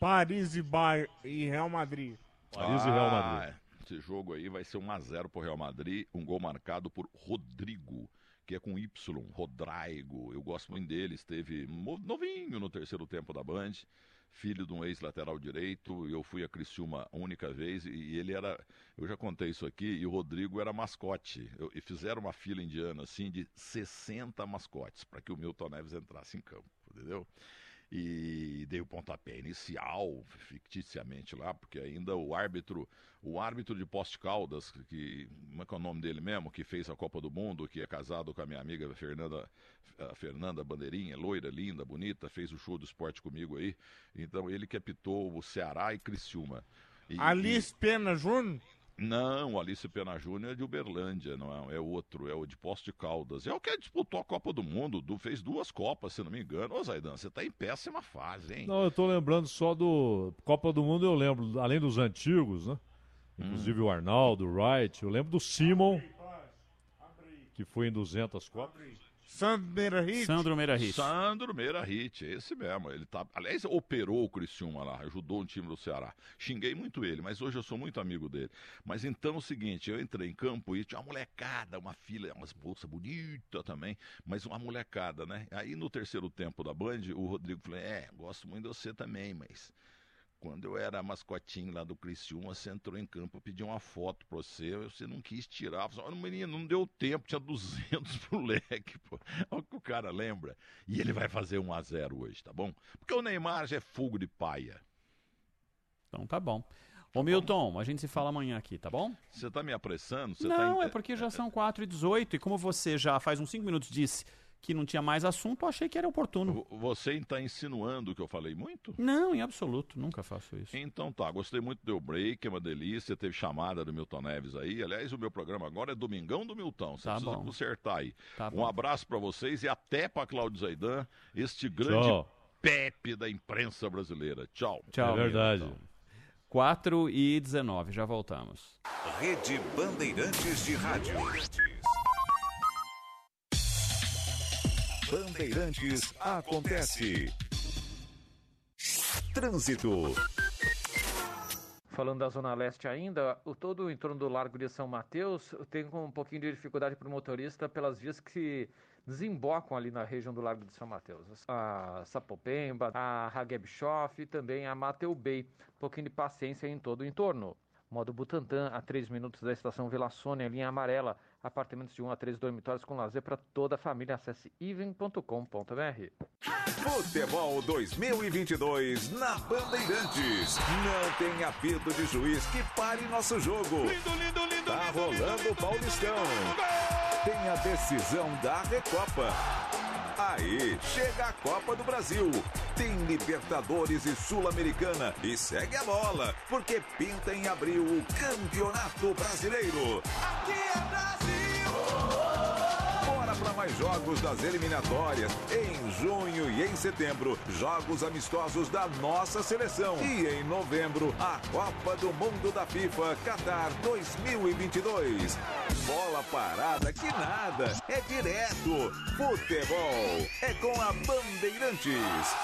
Paris e, Bayern e Real Madrid. Paris e Real Madrid. Ah, Esse jogo aí vai ser 1x0 pro Real Madrid, um gol marcado por Rodrigo, que é com Y, Rodrigo. Eu gosto muito dele, esteve novinho no terceiro tempo da Band, filho de um ex-lateral direito. Eu fui a Criciúma única vez e ele era. Eu já contei isso aqui, e o Rodrigo era mascote. Eu- e fizeram uma fila indiana assim de 60 mascotes para que o Milton Neves entrasse em campo, entendeu? E dei o pontapé inicial, ficticiamente lá, porque ainda o árbitro, o árbitro de Poste Caldas, que, como é que é o nome dele mesmo, que fez a Copa do Mundo, que é casado com a minha amiga Fernanda, a Fernanda Bandeirinha, loira, linda, bonita, fez o show do esporte comigo aí, então ele que apitou o Ceará e Criciúma. E- Alice Pena Júnior. Não, o Alice Pena Júnior é de Uberlândia, não é, é outro, é o de Poço de Caldas. É o que disputou a Copa do Mundo, du- fez duas Copas, se não me engano. Ô, Zaidan, você tá em péssima fase, hein? Não, eu tô lembrando só do Copa do Mundo, eu lembro, além dos antigos, né? Hum. Inclusive o Arnaldo, o Wright, eu lembro do Simon, que foi em 200 Copas. Sandro Meira Hit. Sandro Meira Hit. Sandro Meira Hit, esse mesmo. Ele tá, aliás, operou o Criciúma lá, ajudou o time do Ceará. Xinguei muito ele, mas hoje eu sou muito amigo dele. Mas então é o seguinte, eu entrei em campo e tinha uma molecada, uma fila, umas bolsas bonitas também, mas uma molecada, né? Aí no terceiro tempo da Band, o Rodrigo falou: "É, gosto muito de você também, mas quando eu era mascotinho lá do Criciúma, você entrou em campo, eu pedi uma foto pra você, você não quis tirar. Falei, "Olha, menino, não deu tempo, tinha 200 pro leque, pô. Olha o que o cara lembra. E ele vai fazer 1 a 0 hoje, tá bom? Porque o Neymar já é fogo de paia. Então tá bom. Ô Milton, a gente se fala amanhã aqui, tá bom? Você tá me apressando? Você não, tá é porque já são 4 e 18 e como você já faz uns 5 minutos disse que não tinha mais assunto, eu achei que era oportuno. Você está insinuando que eu falei muito? Não, em absoluto, nunca faço isso. Então tá, gostei muito do break, é uma delícia, teve chamada do Milton Neves aí. Aliás, o meu programa agora é Domingão do Milton, você Tá precisa bom. consertar aí. Tá um bom. abraço pra vocês e até pra Cláudio Zaidan, este grande Tchau. Pepe da imprensa brasileira. Tchau. Tchau. É verdade. Milton. 4 e 19, já voltamos. Rede Bandeirantes de Rádio. Bandeirantes acontece. Trânsito. Falando da Zona Leste ainda, o todo o entorno do Largo de São Mateus tem um pouquinho de dificuldade para o motorista pelas vias que desembocam ali na região do Largo de São Mateus. A Sapopemba, a Hagebshof e também a Mateu Bay. Um pouquinho de paciência em todo o entorno. Modo Butantã, a 3 minutos da estação Vila Sônia, linha amarela, Apartamentos de 1 a 3 dormitórios com lazer para toda a família. Acesse even.com.br. Futebol 2022 na Bandeirantes. Não tem apito de juiz que pare nosso jogo. Lindo, lindo, lindo. Tá rolando o Paulistão. Tem a decisão da Recopa. Aí, chega a Copa do Brasil. Tem Libertadores e Sul-Americana. E segue a bola, porque pinta em abril o Campeonato Brasileiro. Aqui é Brasil! Bora para mais jogos das eliminatórias. Em junho e em setembro, jogos amistosos da nossa seleção. E em novembro, a Copa do Mundo da FIFA Qatar 2022. Bola parada que nada, é direto. Futebol é com a Bandeirantes.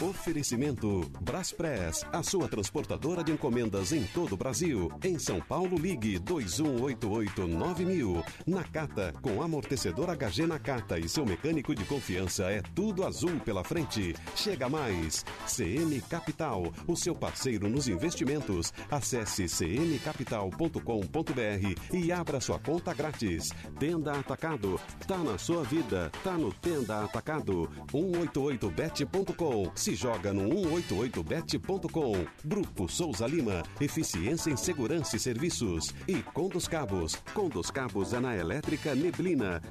Oferecimento Braspress, a sua transportadora de encomendas em todo o Brasil. Em São Paulo, ligue 21889000. Nakata, com amortecedor HG Nakata e seu mecânico de confiança é tudo azul pela frente. Chega mais. CM Capital, o seu parceiro nos investimentos. Acesse cmcapital.com.br e abra sua conta grátis. Tenda Atacado, tá na sua vida, tá no Tenda Atacado. 188bet.com. Se joga no 188bet.com. Grupo Souza Lima, eficiência em segurança e serviços. E Condos Cabos. Condos Cabos é na Elétrica Neblina,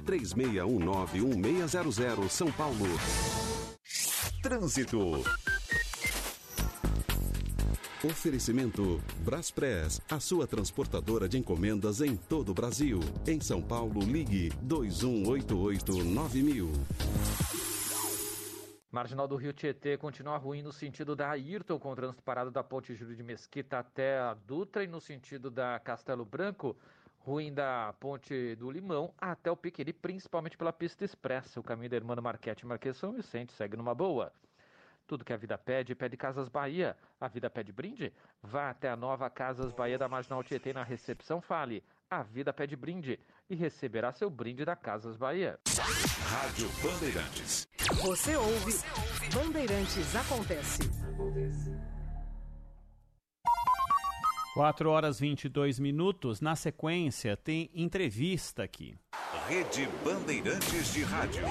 36191600 São Paulo. Trânsito. Oferecimento Braspress, a sua transportadora de encomendas em todo o Brasil. Em São Paulo, ligue 21889000. Marginal do Rio Tietê continua ruim no sentido da Ayrton, com o trânsito parado da Ponte Júlio de Mesquita até a Dutra e no sentido da Castelo Branco, ruim da Ponte do Limão até o Piqueri, principalmente pela pista expressa. O caminho da Irmã Marquete Marquês São Vicente segue numa boa. Tudo que a vida pede, pede Casas Bahia. A vida pede brinde? Vá até a nova Casas Bahia da Marginal Tietê na recepção, fale. A vida pede brinde e receberá seu brinde da Casas Bahia. Rádio Bandeirantes. Você ouve Bandeirantes Acontece. 4 horas 22 minutos. Na sequência, tem entrevista aqui. Rede Bandeirantes de Rádio.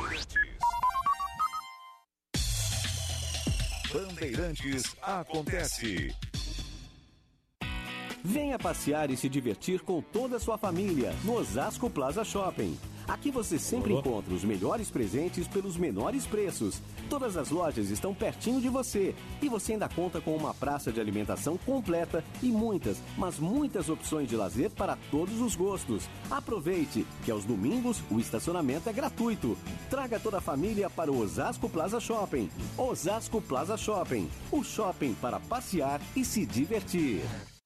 Bandeirantes acontece. Venha passear e se divertir com toda a sua família no Osasco Plaza Shopping. Aqui você sempre encontra os melhores presentes pelos menores preços. Todas as lojas estão pertinho de você e você ainda conta com uma praça de alimentação completa e muitas, mas muitas opções de lazer para todos os gostos. Aproveite que aos domingos o estacionamento é gratuito. Traga toda a família para o Osasco Plaza Shopping. Osasco Plaza Shopping, o shopping para passear e se divertir.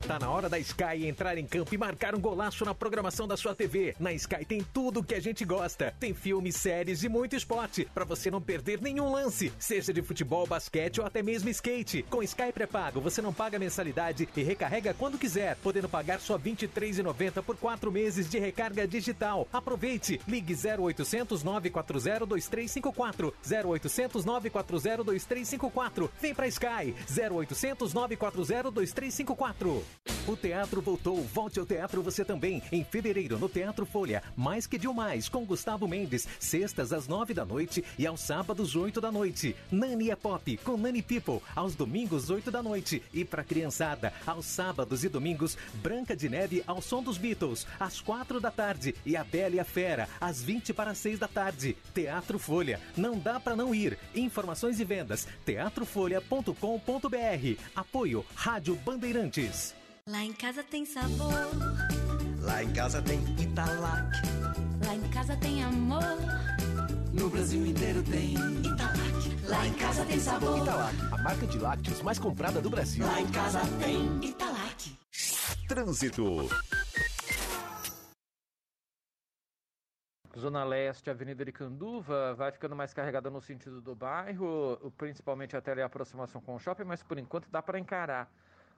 Tá na hora da Sky entrar em campo e marcar um golaço na programação da sua TV. Na Sky tem tudo o que a gente gosta. Tem filmes, séries e muito esporte, para você não perder nenhum lance, seja de futebol, basquete ou até mesmo skate. Com Sky pré-pago, você não paga mensalidade e recarrega quando quiser, podendo pagar só R$ 23,90 por quatro meses de recarga digital. Aproveite! Ligue 0800 940 2354 0800 940 2354. Vem pra Sky 0800 940 2354. O teatro voltou. Volte ao teatro você também. Em fevereiro, no Teatro Folha. Mais que um mais, com Gustavo Mendes. Sextas às nove da noite e aos sábados, oito da noite. Nani é Pop, com Nani People. Aos domingos, oito da noite. E pra criançada, aos sábados e domingos, Branca de Neve ao som dos Beatles. Às quatro da tarde. E a Bela e a Fera, às vinte para seis da tarde. Teatro Folha. Não dá pra não ir. Informações e vendas. teatrofolha.com.br. Apoio Rádio Bandeirantes. Lá em casa tem sabor. Lá em casa tem Italac. Lá em casa tem amor. No Brasil inteiro tem Italac. Lá em casa tem sabor. Italac, a marca de lácteos mais comprada do Brasil. Lá em casa tem Italac. Trânsito. Zona Leste, Avenida Aricanduva, vai ficando mais carregada no sentido do bairro, principalmente até a aproximação com o shopping, mas por enquanto dá para encarar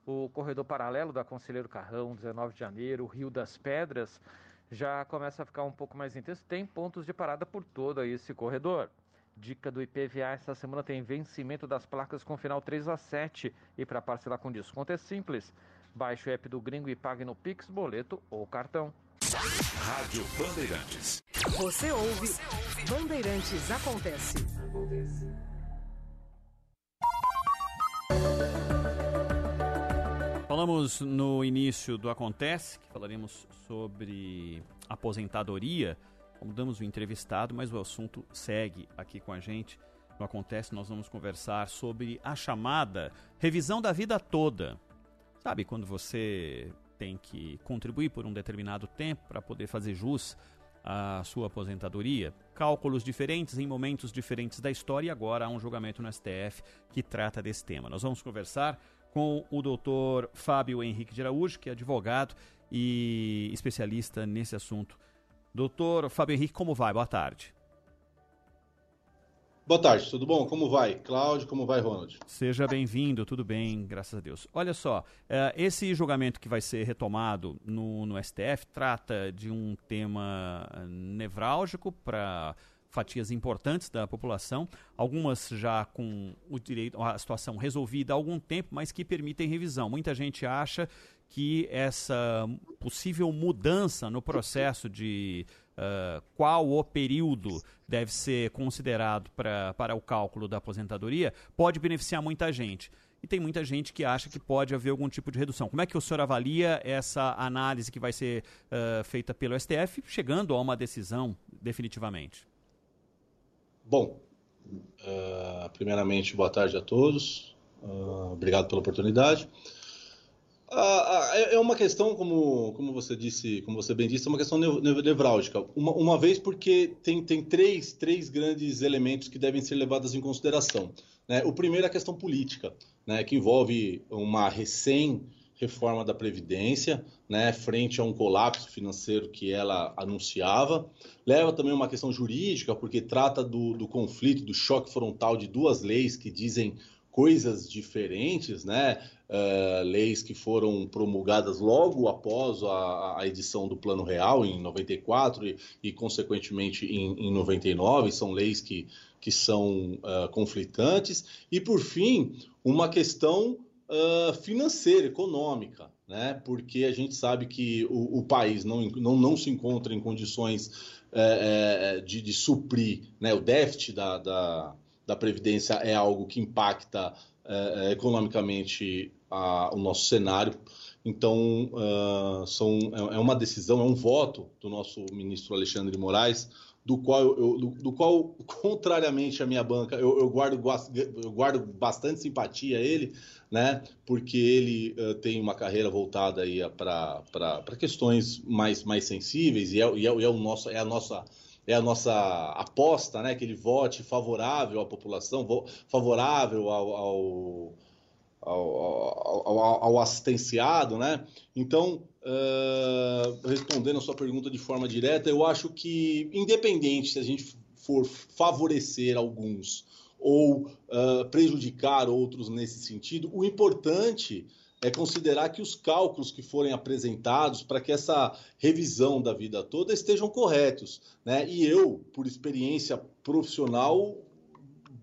o corredor paralelo da Conselheiro Carrão, 19 de janeiro, Rio das Pedras, já começa a ficar um pouco mais intenso. Tem pontos de parada por todo esse corredor. Dica do IPVA, esta semana tem vencimento das placas com final 3 a 7 e para parcelar com desconto é simples. Baixe o app do Gringo e pague no Pix, boleto ou cartão. Rádio Bandeirantes. Você ouve Bandeirantes Acontece. Falamos no início do Acontece, que falaremos sobre aposentadoria. Mudamos o entrevistado, mas o assunto segue aqui com a gente. No Acontece, nós vamos conversar sobre a chamada revisão da vida toda. Sabe, quando você tem que contribuir por um determinado tempo para poder fazer jus à sua aposentadoria. Cálculos diferentes em momentos diferentes da história e agora há um julgamento no STF que trata desse tema. Nós vamos conversar com o doutor Fábio Henrique de Araújo, que é advogado e especialista nesse assunto. Doutor Fábio Henrique, como vai? Boa tarde. Boa tarde, tudo bom? Como vai? Cláudio, como vai, Ronald? Seja bem-vindo, tudo bem, graças a Deus. Olha só, eh, esse julgamento que vai ser retomado no, no STF trata de um tema nevrálgico para fatias importantes da população, algumas já com o direito, a situação resolvida há algum tempo, mas que permitem revisão. Muita gente acha que essa possível mudança no processo de uh, qual o período deve ser considerado pra, para o cálculo da aposentadoria pode beneficiar muita gente. E tem muita gente que acha que pode haver algum tipo de redução. Como é que o senhor avalia essa análise que vai ser uh, feita pelo STF, chegando a uma decisão definitivamente? Bom, uh, primeiramente, boa tarde a todos. Uh, obrigado pela oportunidade. Uh, é uma questão, como, como você disse, como você bem disse, é uma questão nevrálgica. Uma, uma vez porque tem, tem três, três grandes elementos que devem ser levados em consideração. Né? O primeiro é a questão política, né? que envolve uma recém reforma da Previdência, né, frente a um colapso financeiro que ela anunciava. Leva também uma questão jurídica, porque trata do, do conflito, do choque frontal de duas leis que dizem coisas diferentes, né? Uh, leis que foram promulgadas logo após a, a, edição do Plano Real, em 94 e, e consequentemente, em, em 99. São leis que, que são uh, conflitantes. E, por fim, uma questão uh, financeira, econômica, né? porque a gente sabe que o, o país não, não, não, se encontra em condições é, é, de, de, suprir né? o déficit da, da, da, Previdência é algo que impacta é, economicamente a, o nosso cenário. Então, uh, são, é uma decisão, é um voto do nosso ministro Alexandre de Moraes, do qual, eu, do, do, qual, contrariamente à minha banca, eu, eu, guardo, eu guardo bastante simpatia a ele, né? Porque ele uh, tem uma carreira voltada aí para questões mais, mais sensíveis e é, e, é, e é, o nosso, é a nossa é a nossa aposta, né? Que ele vote favorável à população, favorável ao, ao ao, ao, ao, assistenciado, né? Então, uh, respondendo a sua pergunta de forma direta, eu acho que, independente se a gente for favorecer alguns ou uh, prejudicar outros nesse sentido, o importante é considerar que os cálculos que forem apresentados para que essa revisão da vida toda estejam corretos, né? E eu, por experiência profissional,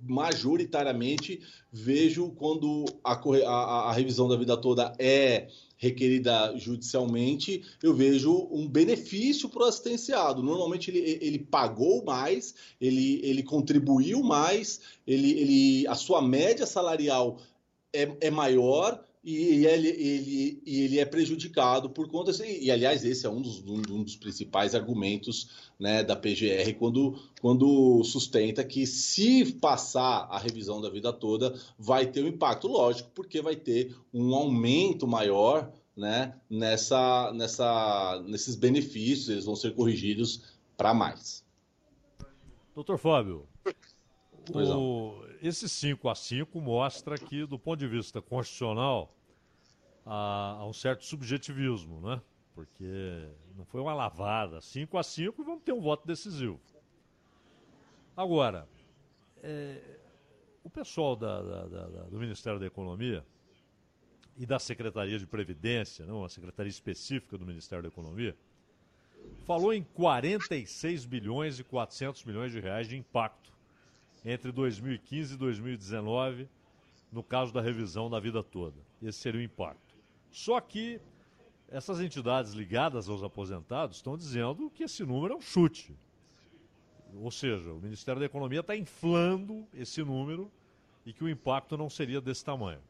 majoritariamente vejo quando a, a, a, revisão da vida toda é requerida judicialmente, eu vejo um benefício para o assistenciado. Normalmente ele, ele pagou mais, ele, ele contribuiu mais, ele, ele, a sua média salarial é, é maior, e ele, ele, ele é prejudicado por conta. E, aliás, esse é um dos, um dos principais argumentos né, da PGR quando, quando sustenta que, se passar a revisão da vida toda, vai ter um impacto. Lógico, porque vai ter um aumento maior né, nessa, nessa, nesses benefícios, eles vão ser corrigidos para mais. Doutor Fábio, o, esse 5 a 5 mostra que, do ponto de vista constitucional, há, há um certo subjetivismo, né? Porque não foi uma lavada. 5 a 5 e vamos ter um voto decisivo. Agora, é, o pessoal da, da, da, do Ministério da Economia e da Secretaria de Previdência, não, uma secretaria específica do Ministério da Economia, falou em 46 bilhões e 400 milhões de reais de impacto entre 2015 e 2019, no caso da revisão da vida toda. Esse seria o impacto. Só que essas entidades ligadas aos aposentados estão dizendo que esse número é um chute. Ou seja, o Ministério da Economia está inflando esse número e que o impacto não seria desse tamanho.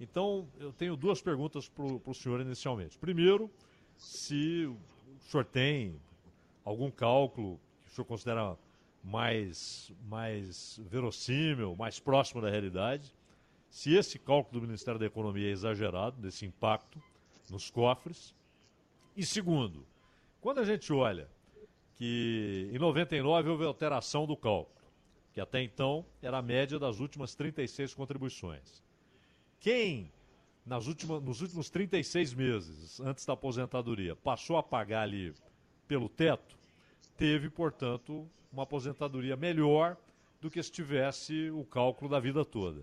Então, eu tenho duas perguntas para o senhor inicialmente. Primeiro, se o senhor tem algum cálculo que o senhor considera mais, mais verossímil, mais próximo da realidade, se esse cálculo do Ministério da Economia é exagerado, desse impacto nos cofres. E segundo, quando a gente olha que em 99 houve alteração do cálculo, que até então era a média das últimas 36 contribuições. Quem, nas últimas, nos últimos 36 meses, antes da aposentadoria, passou a pagar ali pelo teto, teve, portanto, uma aposentadoria melhor do que se tivesse o cálculo da vida toda.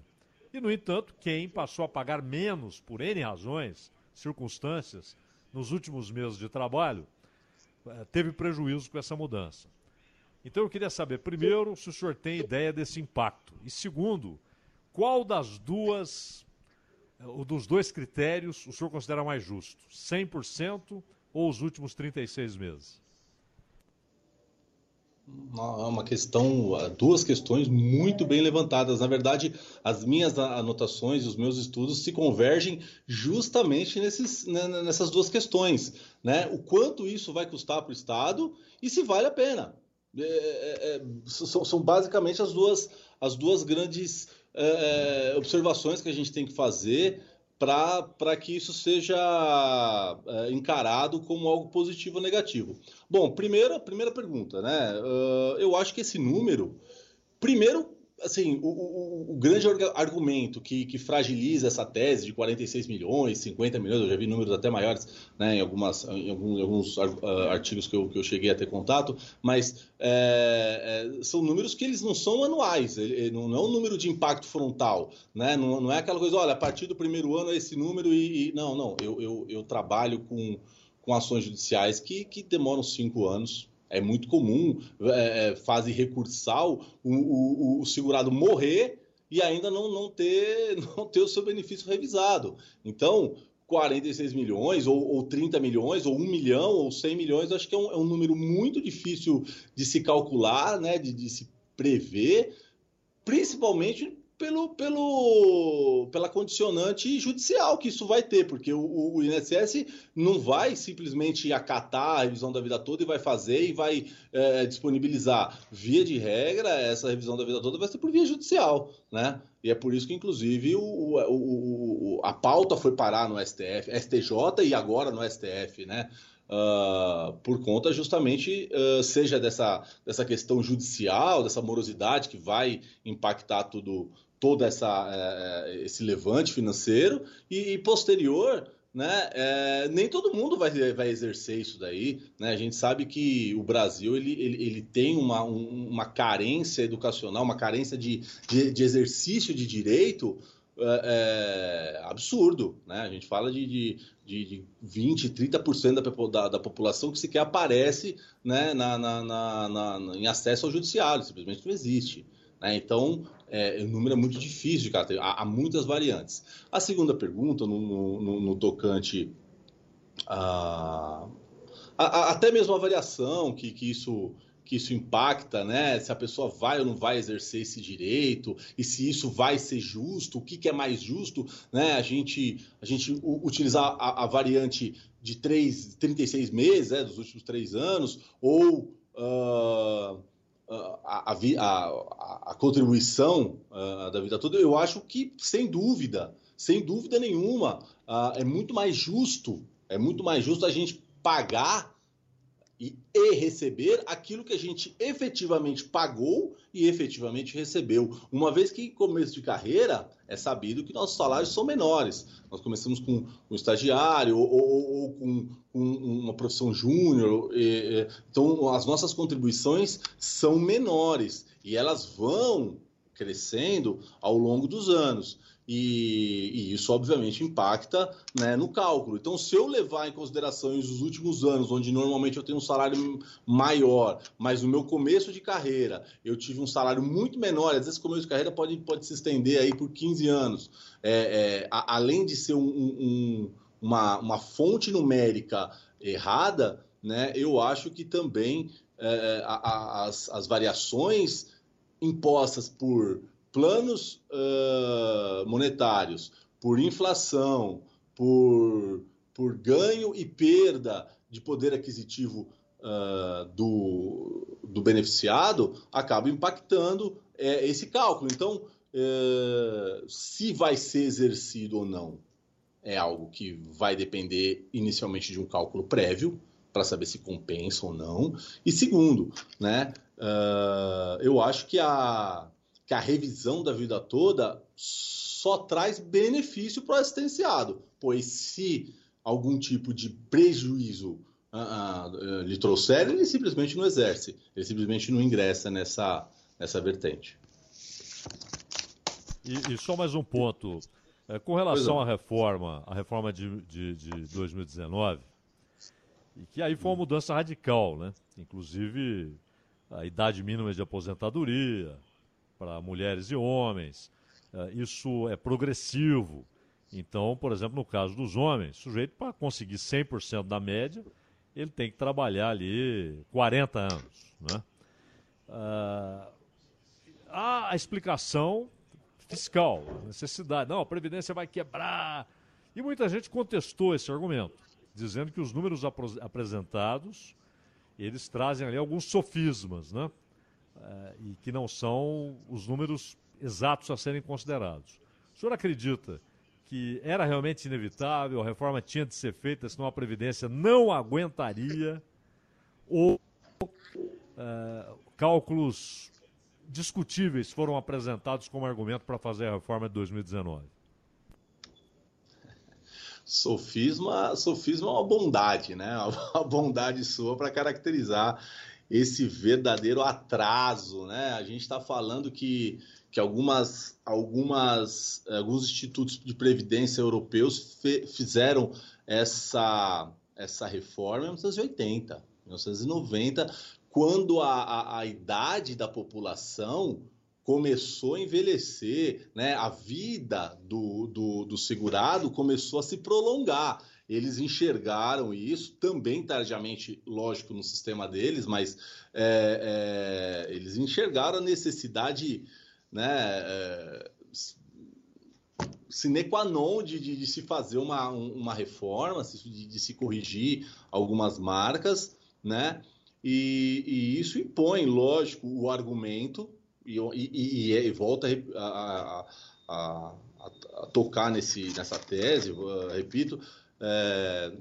E, no entanto, quem passou a pagar menos por N razões, circunstâncias, nos últimos meses de trabalho, eh, teve prejuízo com essa mudança. Então eu queria saber, primeiro, se o senhor tem ideia desse impacto. E segundo, qual das duas, ou dos dois critérios o senhor considera mais justo? 100% ou os últimos 36 meses? É uma questão, duas questões muito bem levantadas. Na verdade, as minhas anotações, os meus estudos se convergem justamente nesses, né, nessas duas questões. Né? O quanto isso vai custar para o Estado e se vale a pena. É, é, é são, são, basicamente as duas, as duas grandes é, é observações que a gente tem que fazer para que isso seja é, encarado como algo positivo ou negativo. Bom, primeira, primeira pergunta, né? Uh, eu acho que esse número, primeiro, assim, o, o, o, grande argumento que, que fragiliza essa tese de 46 milhões, 50 milhões, eu já vi números até maiores né, em, algumas, em alguns, em alguns uh, artigos que eu, que eu cheguei a ter contato, mas é, é, são números que eles não são anuais, ele, não, não, é um número de impacto frontal, né? não, não é aquela coisa, olha, a partir do primeiro ano é esse número e. e não, não, eu, eu, eu trabalho com, com ações judiciais que, que demoram cinco anos é muito comum, é, é, fase recursal, o, o, o, segurado morrer e ainda não, não, ter, não ter o seu benefício revisado. Então, 46 milhões, ou, ou 30 milhões, ou 1 milhão, ou 100 milhões, acho que é um, é um número muito difícil de se calcular, né, de, de se prever, principalmente pelo, pelo, pela condicionante judicial que isso vai ter, porque o, o, INSS não vai simplesmente acatar a revisão da vida toda e vai fazer e vai é, disponibilizar. Via de regra, essa revisão da vida toda vai ser por via judicial, né? E é por isso que, inclusive, o, o, a pauta foi parar no STF, STJ e agora no STF, né? Uh, por conta justamente, uh, seja dessa, dessa questão judicial, dessa morosidade que vai impactar tudo, todo essa, é, esse levante financeiro e, e posterior, né, é, nem todo mundo vai, vai exercer isso daí. Né? A gente sabe que o Brasil ele, ele, ele tem uma, um, uma carência educacional, uma carência de, de, de exercício de direito é, é, absurdo. Né? A gente fala de, de, de, de 20%, 30% da, da, da população que sequer aparece né, na, na, na, na, em acesso ao judiciário, simplesmente não existe. Né? Então, é, o número é muito difícil de há, há, muitas variantes. A segunda pergunta, no, no, no tocante a, a, a, até mesmo a variação que, que isso que isso impacta, né? Se a pessoa vai ou não vai exercer esse direito e se isso vai ser justo, o que, que é mais justo, né? A gente, a gente utilizar a, a variante de 3, 36 meses, né? dos últimos três anos, ou uh, a, a, a, contribuição uh, da vida toda, eu acho que, sem dúvida, sem dúvida nenhuma, uh, é muito mais justo, é muito mais justo a gente pagar e, e, receber aquilo que a gente efetivamente pagou e efetivamente recebeu. Uma vez que em começo de carreira é sabido que nossos salários são menores. Nós começamos com um estagiário ou, ou, ou com, com, uma profissão júnior. Então as nossas contribuições são menores e elas vão crescendo ao longo dos anos. E, e, isso, obviamente, impacta né, no cálculo. Então, se eu levar em consideração os últimos anos, onde normalmente eu tenho um salário maior, mas no meu começo de carreira eu tive um salário muito menor, às vezes, começo de carreira pode, pode se estender aí por 15 anos, é, é, a, além de ser um, um, uma, uma fonte numérica errada, né, eu acho que também é, a, a, as, as variações impostas por planos uh, monetários, por inflação, por, por ganho e perda de poder aquisitivo uh, do, do beneficiado, acaba impactando é, esse cálculo. Então, é, se vai ser exercido ou não, é algo que vai depender inicialmente de um cálculo prévio para saber se compensa ou não. E segundo, né, uh, eu acho que a, que a revisão da vida toda só traz benefício para o assistenciado, pois se algum tipo de prejuízo uh, uh, lhe trouxer, ele simplesmente não exerce, ele simplesmente não ingressa nessa, nessa vertente. E, e só mais um ponto. É, com relação à reforma, a reforma de, de, de 2019, e que aí foi uma mudança radical, né? Inclusive a idade mínima de aposentadoria para mulheres e homens. É, isso é progressivo. Então, por exemplo, no caso dos homens, sujeito para conseguir 100% da média, ele tem que trabalhar ali 40 anos. Né? Ah, a explicação fiscal, necessidade. Não, a Previdência vai quebrar. E muita gente contestou esse argumento, dizendo que os números apresentados, eles trazem ali alguns sofismas, né? É, e que não são os números exatos a serem considerados. O senhor acredita que era realmente inevitável, a reforma tinha de ser feita, senão a Previdência não aguentaria, ou é, cálculos discutíveis foram apresentados como argumento para fazer a reforma de 2019? Sofisma, sofisma é uma bondade, né? Uma bondade sua para caracterizar esse verdadeiro atraso, né? A gente está falando que, que algumas, algumas, alguns institutos de previdência europeus fe, fizeram essa, essa reforma em 1980, 1990, quando a, a, a idade da população começou a envelhecer, né? a vida do, do, do, segurado começou a se prolongar. Eles enxergaram isso também tardiamente, lógico, no sistema deles, mas é, é, eles enxergaram a necessidade né, é, sine qua non de, de, de, se fazer uma, uma reforma, de, de se corrigir algumas marcas, né? E, e isso impõe, lógico, o argumento, e, e, e volta a, a, a, a, tocar nesse, nessa tese, repito, é,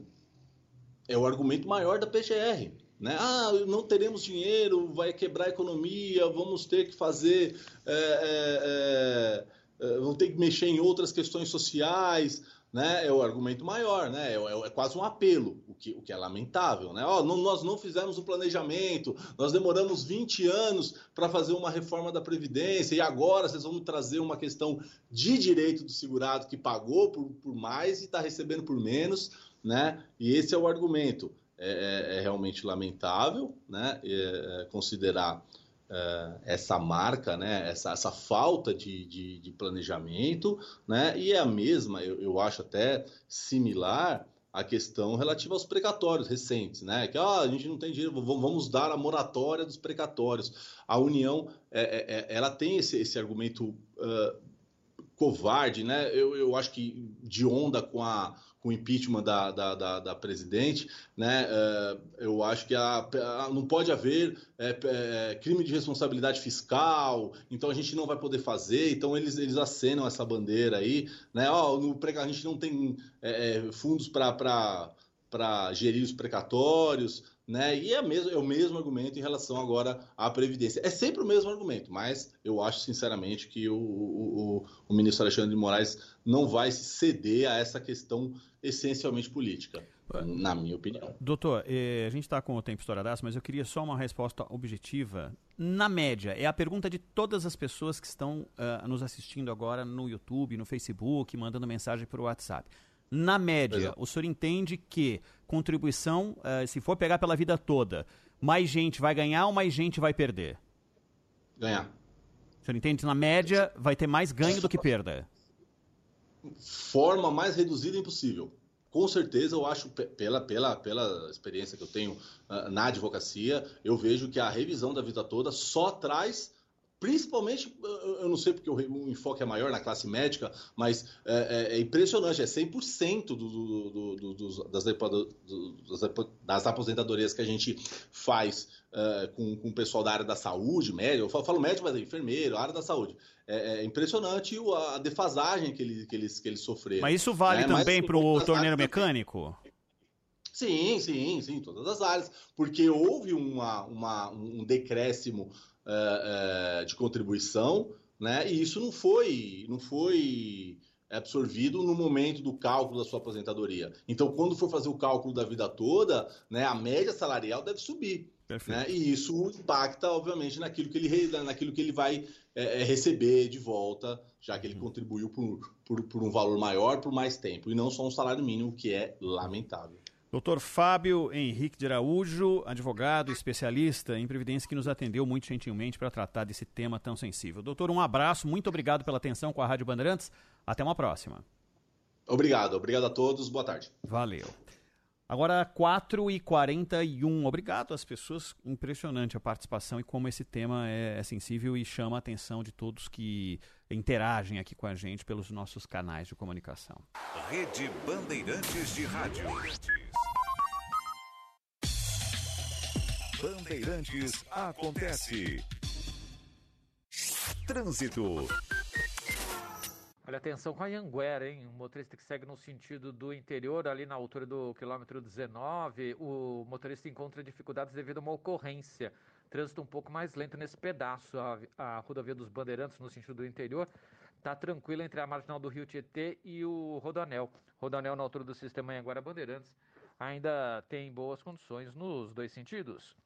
é o argumento maior da PGR. Né? Ah, não teremos dinheiro, vai quebrar a economia, vamos ter que fazer. É, é, é, é vamos ter que mexer em outras questões sociais né, é o argumento maior, né? É, é, é, quase um apelo, o que, o que é lamentável, né? Oh, não, nós não fizemos um planejamento, nós demoramos 20 anos para fazer uma reforma da Previdência e agora vocês vão trazer uma questão de direito do segurado que pagou por, por mais e está recebendo por menos, né? E esse é o argumento. É, é, é realmente lamentável, né? É, considerar uh, essa marca, né, essa, essa falta de, de, de, planejamento, né, e é a mesma, eu, eu acho até similar a questão relativa aos precatórios recentes, né? Que ah, a gente não tem dinheiro, vamos dar a moratória dos precatórios. A União, é, é, é, ela tem esse, esse argumento uh, covarde, né? Eu, eu acho que de onda com a, com o impeachment da, da, da, da presidente, né? É, eu acho que a, a, não pode haver é, é, crime de responsabilidade fiscal, então a gente não vai poder fazer, então eles, eles acenam essa bandeira aí, né? Ó, no, a gente não tem é, fundos para gerir os precatórios, né? E é, mesmo, é o mesmo argumento em relação agora à Previdência. É sempre o mesmo argumento, mas eu acho sinceramente que o, o, o ministro Alexandre de Moraes não vai ceder a essa questão essencialmente política, na minha opinião. Doutor, eh, a gente está com o tempo estouradaço, mas eu queria só uma resposta objetiva. Na média, é a pergunta de todas as pessoas que estão uh, nos assistindo agora no YouTube, no Facebook, mandando mensagem por WhatsApp. Na média, o senhor entende que contribuição, uh, se for pegar pela vida toda, mais gente vai ganhar ou mais gente vai perder? Ganhar. O senhor entende na média vai ter mais ganho do que perda? Forma mais reduzida impossível. com certeza eu acho, pe- pela, pela, pela experiência que eu tenho ah, na advocacia, eu vejo que a revisão da vida toda só traz. Principalmente, eu- não sei porque o o enfoque é maior na classe médica, mas é, é- é impressionante, é 100% do, do, do, do, das, das aposentadorias que a gente faz é, com, com o pessoal da área da saúde, médico, eu falo, falo médico, mas é enfermeiro, área da saúde. É, é impressionante o- a defasagem que eles, que eles, que eles sofreram. Mas isso vale né? Também pro outras torneiro mecânico? Sim, sim, sim, todas as áreas, porque houve uma, uma- um decréscimo eh, eh, de contribuição, né? E isso não foi, não foi absorvido no momento do cálculo da sua aposentadoria. Então, quando for fazer o cálculo da vida toda, né, a média salarial deve subir. Né? E isso impacta, obviamente, naquilo que ele, naquilo que ele vai eh, receber de volta, já que ele contribuiu por, por, por um valor maior por mais tempo, e não só um salário mínimo, que é lamentável. Doutor Fábio Henrique de Araújo, advogado, especialista em previdência, que nos atendeu muito gentilmente para tratar desse tema tão sensível. Doutor, um abraço, muito obrigado pela atenção com a Rádio Bandeirantes. Até uma próxima. Obrigado, obrigado a todos, boa tarde. Valeu. Agora, 4h41. Obrigado às pessoas. Impressionante a participação e como esse tema é, é sensível e chama a atenção de todos que interagem aqui com a gente pelos nossos canais de comunicação. Rede Bandeirantes de Rádio. Bandeirantes acontece. Trânsito. Olha, atenção com a Anhanguera, hein? Um motorista que segue no sentido do interior, ali na altura do quilômetro 19, o motorista encontra dificuldades devido a uma ocorrência. Trânsito um pouco mais lento nesse pedaço. A, a rodovia dos Bandeirantes, no sentido do interior, está tranquila entre a marginal do Rio Tietê e o Rodanel. Rodanel na altura do sistema Anhanguera Bandeirantes ainda tem boas condições nos dois sentidos.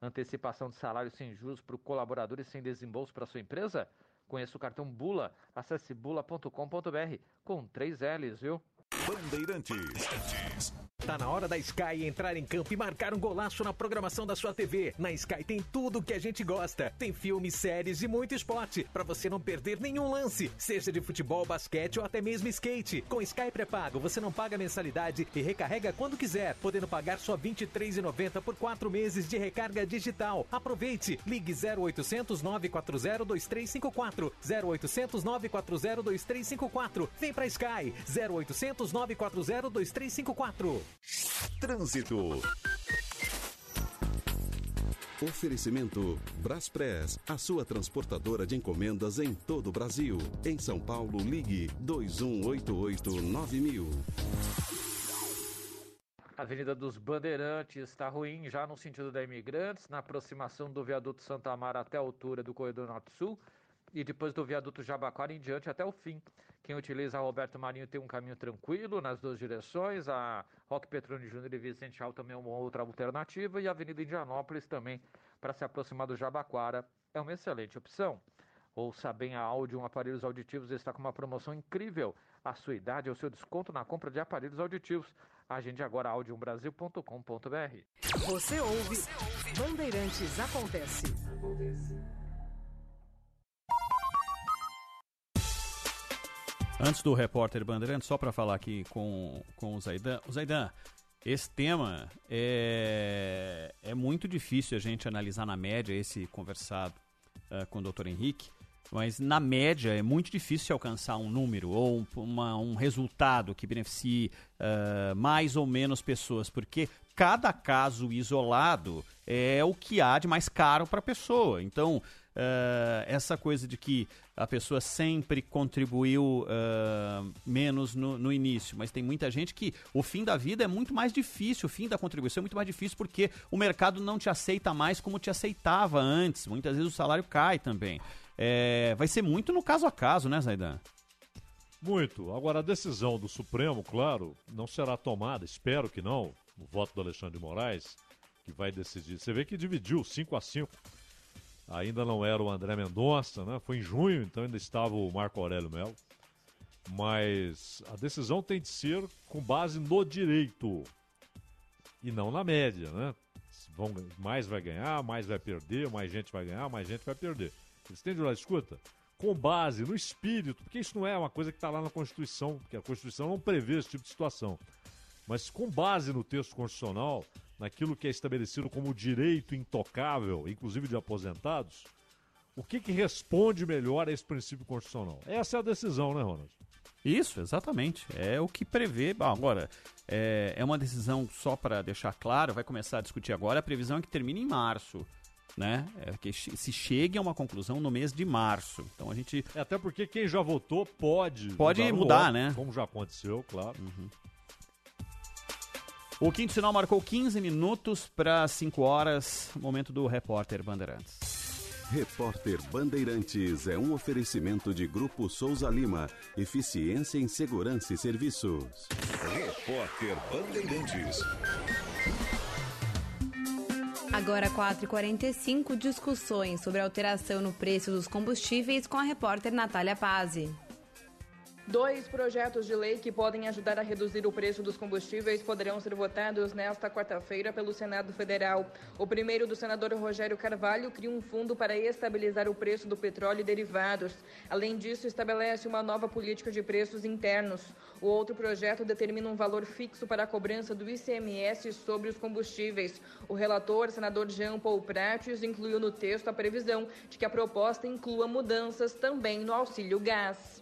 Antecipação de salário sem juros para o colaborador e sem desembolso para sua empresa? Conheça o cartão Bula. Acesse bula.com.br com três L's, viu? Bandeirantes. Tá na hora da Sky entrar em campo e marcar um golaço na programação da sua TV. Na Sky tem tudo que a gente gosta. Tem filmes, séries e muito esporte, para você não perder nenhum lance, seja de futebol, basquete ou até mesmo skate. Com Sky pré-pago, você não paga mensalidade e recarrega quando quiser, podendo pagar só R$ 23,90 por quatro meses de recarga digital. Aproveite! Ligue 0800 940 2354 0800 940 2354. Vem pra Sky 0800 940 2354. Trânsito. Oferecimento Braspress, a sua transportadora de encomendas em todo o Brasil. Em São Paulo, ligue 2188-9000. Avenida dos Bandeirantes está ruim já no sentido da Imigrantes, na aproximação do viaduto Santa Amara até a altura do Corredor Norte-Sul e depois do viaduto Jabaquara em diante até o fim. Quem utiliza a Roberto Marinho tem um caminho tranquilo nas duas direções, a Roque Petrone Júnior e Vicente Al também é uma outra alternativa e a Avenida Indianópolis também para se aproximar do Jabaquara é uma excelente opção. Ouça bem a Áudio Aparelhos Auditivos está com uma promoção incrível. A sua idade é o seu desconto na compra de aparelhos auditivos. Agende agora audiobrasil.com.br. Você ouve Bandeirantes Acontece. Antes do repórter Bandeirantes, só para falar aqui com, com o Zaidan. O Zaidan, esse tema é, é muito difícil a gente analisar na média, esse conversado uh, com o Dr. Henrique, mas na média é muito difícil alcançar um número ou um, uma, um resultado que beneficie uh, mais ou menos pessoas, porque cada caso isolado é o que há de mais caro para a pessoa. Então, Uh, essa coisa de que a pessoa sempre contribuiu uh, menos no, no, início, mas tem muita gente que o fim da vida é muito mais difícil, o fim da contribuição é muito mais difícil porque o mercado não te aceita mais como te aceitava antes. Muitas vezes o salário cai também. É, vai ser muito no caso a caso, né, Zaidan? Muito. Agora, a decisão do Supremo, claro, não será tomada, espero que não, o voto do Alexandre de Moraes, que vai decidir. Você vê que dividiu 5 a 5 ainda não era o André Mendonça, né? Foi em junho, então ainda estava o Marco Aurélio Melo. Mas a decisão tem de ser com base no direito e não na média, né? Vão, mais vai ganhar, mais vai perder, mais gente vai ganhar, mais gente vai perder. Eles têm de olhar, escuta, com base no espírito, porque isso não é uma coisa que está lá na Constituição, porque a Constituição não prevê esse tipo de situação. Mas com base no texto constitucional, naquilo que é estabelecido como direito intocável, inclusive de aposentados, o que, que responde melhor a esse princípio constitucional? Essa é a decisão, né, Ronald? Isso, exatamente. É o que prevê. Bom, agora, é, é uma decisão só para deixar claro, vai começar a discutir agora. A previsão é que termine em março. Né? É que se chegue a uma conclusão no mês de março. Então a gente. É, até porque quem já votou pode. Pode mudar, mudar né? Como já aconteceu, claro. Uhum. O quinto sinal marcou 15 minutos para 5 horas, momento do repórter Bandeirantes. Repórter Bandeirantes é um oferecimento de Grupo Souza Lima. Eficiência em Segurança e Serviços. Repórter Bandeirantes. Agora 4h45, discussões sobre alteração no preço dos combustíveis com a repórter Natália Pazzi. Dois projetos de lei que podem ajudar a reduzir o preço dos combustíveis poderão ser votados nesta quarta-feira pelo Senado Federal. O primeiro, do senador Rogério Carvalho, cria um fundo para estabilizar o preço do petróleo e derivados. Além disso, estabelece uma nova política de preços internos. O outro projeto determina um valor fixo para a cobrança do ICMS sobre os combustíveis. O relator, senador Jean Paul Prates, incluiu no texto a previsão de que a proposta inclua mudanças também no auxílio gás.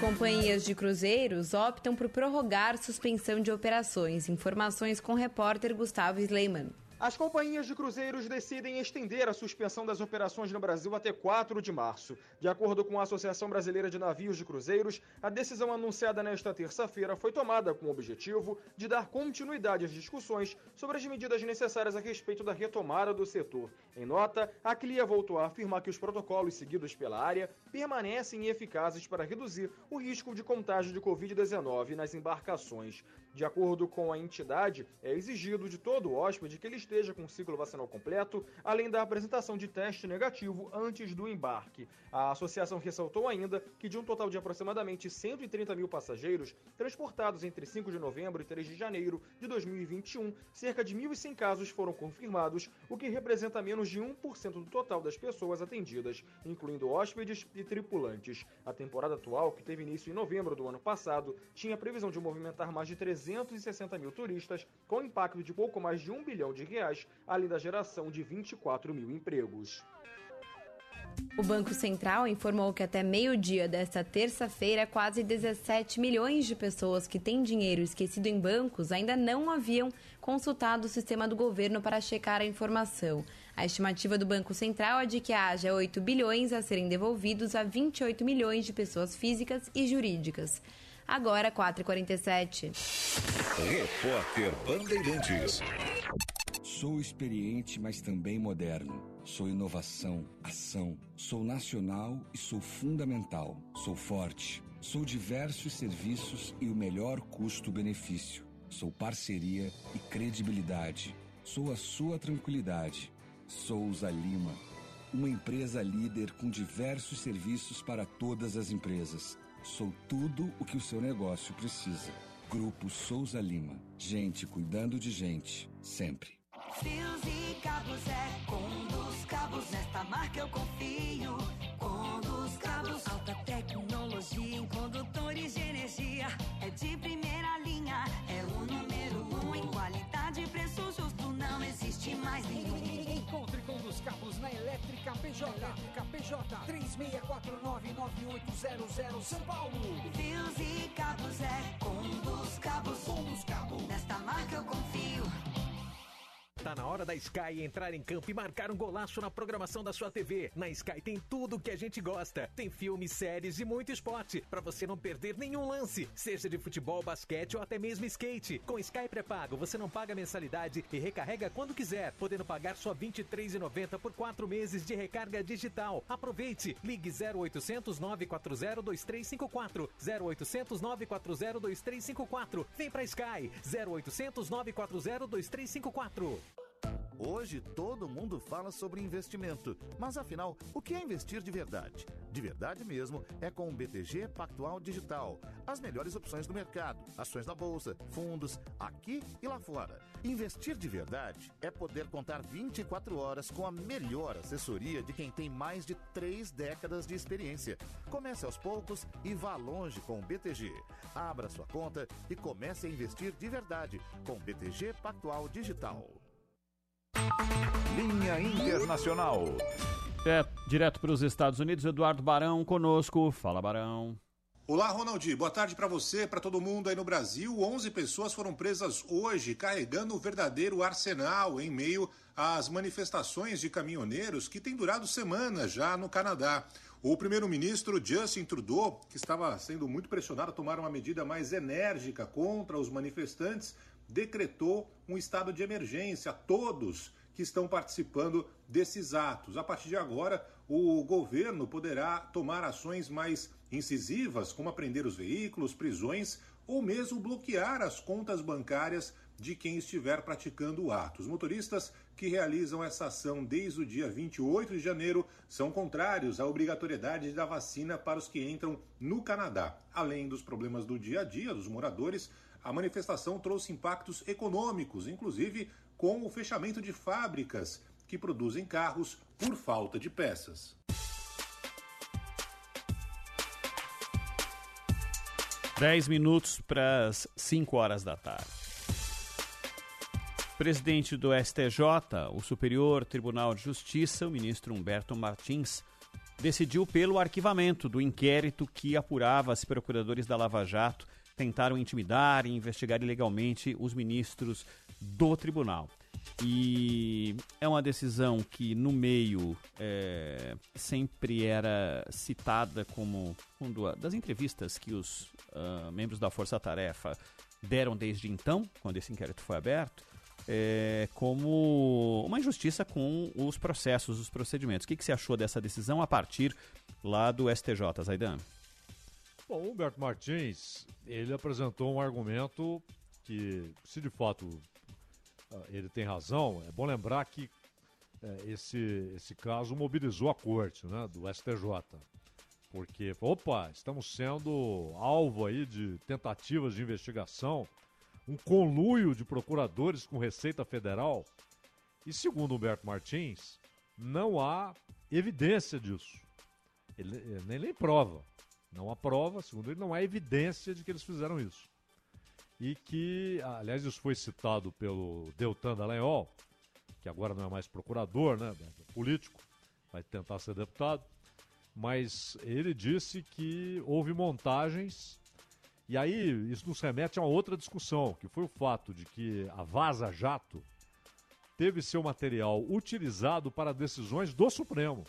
Companhias de cruzeiros optam por prorrogar suspensão de operações. Informações com o repórter Gustavo Sleiman. As companhias de cruzeiros decidem estender a suspensão das operações no Brasil até 4 de março. De acordo com a Associação Brasileira de Navios de Cruzeiros, a decisão anunciada nesta terça-feira foi tomada com o objetivo de dar continuidade às discussões sobre as medidas necessárias a respeito da retomada do setor. Em nota, a CLIA voltou a afirmar que os protocolos seguidos pela área permanecem eficazes para reduzir o risco de contágio de Covid-19 nas embarcações. De acordo com a entidade, é exigido de todo hóspede que ele esteja com o ciclo vacinal completo, além da apresentação de teste negativo antes do embarque. A associação ressaltou ainda que de um total de aproximadamente 130 mil passageiros transportados entre 5 de novembro e 3 de janeiro de 2021, cerca de 1.100 casos foram confirmados, o que representa menos de 1% do total das pessoas atendidas, incluindo hóspedes e tripulantes. A temporada atual, que teve início em novembro do ano passado, tinha previsão de movimentar mais de 360 mil turistas, com impacto de pouco mais de um bilhão de reais, além da geração de 24 mil empregos. O Banco Central informou que até meio-dia desta terça-feira, quase 17 milhões de pessoas que têm dinheiro esquecido em bancos ainda não haviam consultado o sistema do governo para checar a informação. A estimativa do Banco Central é de que haja 8 bilhões a serem devolvidos a 28 milhões de pessoas físicas e jurídicas. Agora, 4h47. Repórter Bandeirantes. Sou experiente, mas também moderno. Sou inovação, ação. Sou nacional e sou fundamental. Sou forte. Sou diversos serviços e o melhor custo-benefício. Sou parceria e credibilidade. Sou a sua tranquilidade. Souza Lima. Uma empresa líder com diversos serviços para todas as empresas. Sou tudo o que o seu negócio precisa. Grupo Souza Lima. Gente cuidando de gente, sempre. Fios e cabos é com dos cabos. Nesta marca eu confio. Com dos cabos. Alta tecnologia em condutores de energia. É de primeira linha. É o número um em qualidade e preço justo. Não existe mais ninguém. Encontre com dos cabos na Elétrica PJ. Elétrica PJ 36499800 São Paulo. Fios e cabos é com dos cabos. Com dos cabos. Nesta marca eu confio. Tá na hora da Sky entrar em campo e marcar um golaço na programação da sua TV. Na Sky tem tudo que a gente gosta. Tem filmes, séries e muito esporte, para você não perder nenhum lance, seja de futebol, basquete ou até mesmo skate. Com Sky pré-pago, você não paga mensalidade e recarrega quando quiser, podendo pagar só R$ 23,90 por quatro meses de recarga digital. Aproveite! Ligue 0800 940 2354 0800 940 2354. Vem pra Sky 0800 940 2354. Hoje todo mundo fala sobre investimento, mas afinal, o que é investir de verdade? De verdade mesmo é com o BTG Pactual Digital. As melhores opções do mercado, ações na bolsa, fundos, aqui e lá fora. Investir de verdade é poder contar 24 horas com a melhor assessoria de quem tem mais de três décadas de experiência. Comece aos poucos e vá longe com o BTG. Abra sua conta e comece a investir de verdade com o BTG Pactual Digital. Linha Internacional. É, direto para os Estados Unidos, Eduardo Barão conosco. Fala, Barão. Olá, Ronaldi. Boa tarde para você, para todo mundo aí no Brasil. 11 pessoas foram presas hoje carregando o verdadeiro arsenal em meio às manifestações de caminhoneiros que têm durado semanas já no Canadá. O primeiro-ministro Justin Trudeau, que estava sendo muito pressionado a tomar uma medida mais enérgica contra os manifestantes, decretou um estado de emergência a todos que estão participando desses atos. A partir de agora, o governo poderá tomar ações mais incisivas, como apreender os veículos, prisões ou mesmo bloquear as contas bancárias de quem estiver praticando o ato. Os motoristas que realizam essa ação desde o dia 28 de janeiro são contrários à obrigatoriedade da vacina para os que entram no Canadá. Além dos problemas do dia a dia dos moradores, a manifestação trouxe impactos econômicos, inclusive com o fechamento de fábricas que produzem carros por falta de peças. Dez minutos para as 5 horas da tarde. Presidente do STJ, o Superior Tribunal de Justiça, o ministro Humberto Martins, decidiu pelo arquivamento do inquérito que apurava se procuradores da Lava Jato tentaram intimidar e investigar ilegalmente os ministros do tribunal. E é uma decisão que no meio é, sempre era citada como uma das entrevistas que os uh, membros da Força Tarefa deram desde então, quando esse inquérito foi aberto, é, como uma injustiça com os processos, os procedimentos. O que, que você achou dessa decisão a partir lá do STJ, Zaidan? Bom, Humberto Martins, ele apresentou um argumento que, se de fato uh, ele tem razão, é bom lembrar que uh, esse, esse caso mobilizou a corte né, do STJ. Porque, opa, estamos sendo alvo aí de tentativas de investigação, um conluio de procuradores com Receita Federal. E segundo Humberto Martins, não há evidência disso. Ele, ele nem, nem prova. Não há prova, segundo ele, não há evidência de que eles fizeram isso. E que, aliás, isso foi citado pelo Deltan Dallagnol, que agora não é mais procurador, né, político, vai tentar ser deputado, mas ele disse que houve montagens, e aí isso nos remete a uma outra discussão, que foi o fato de que a Vaza Jato teve seu material utilizado para decisões do Supremo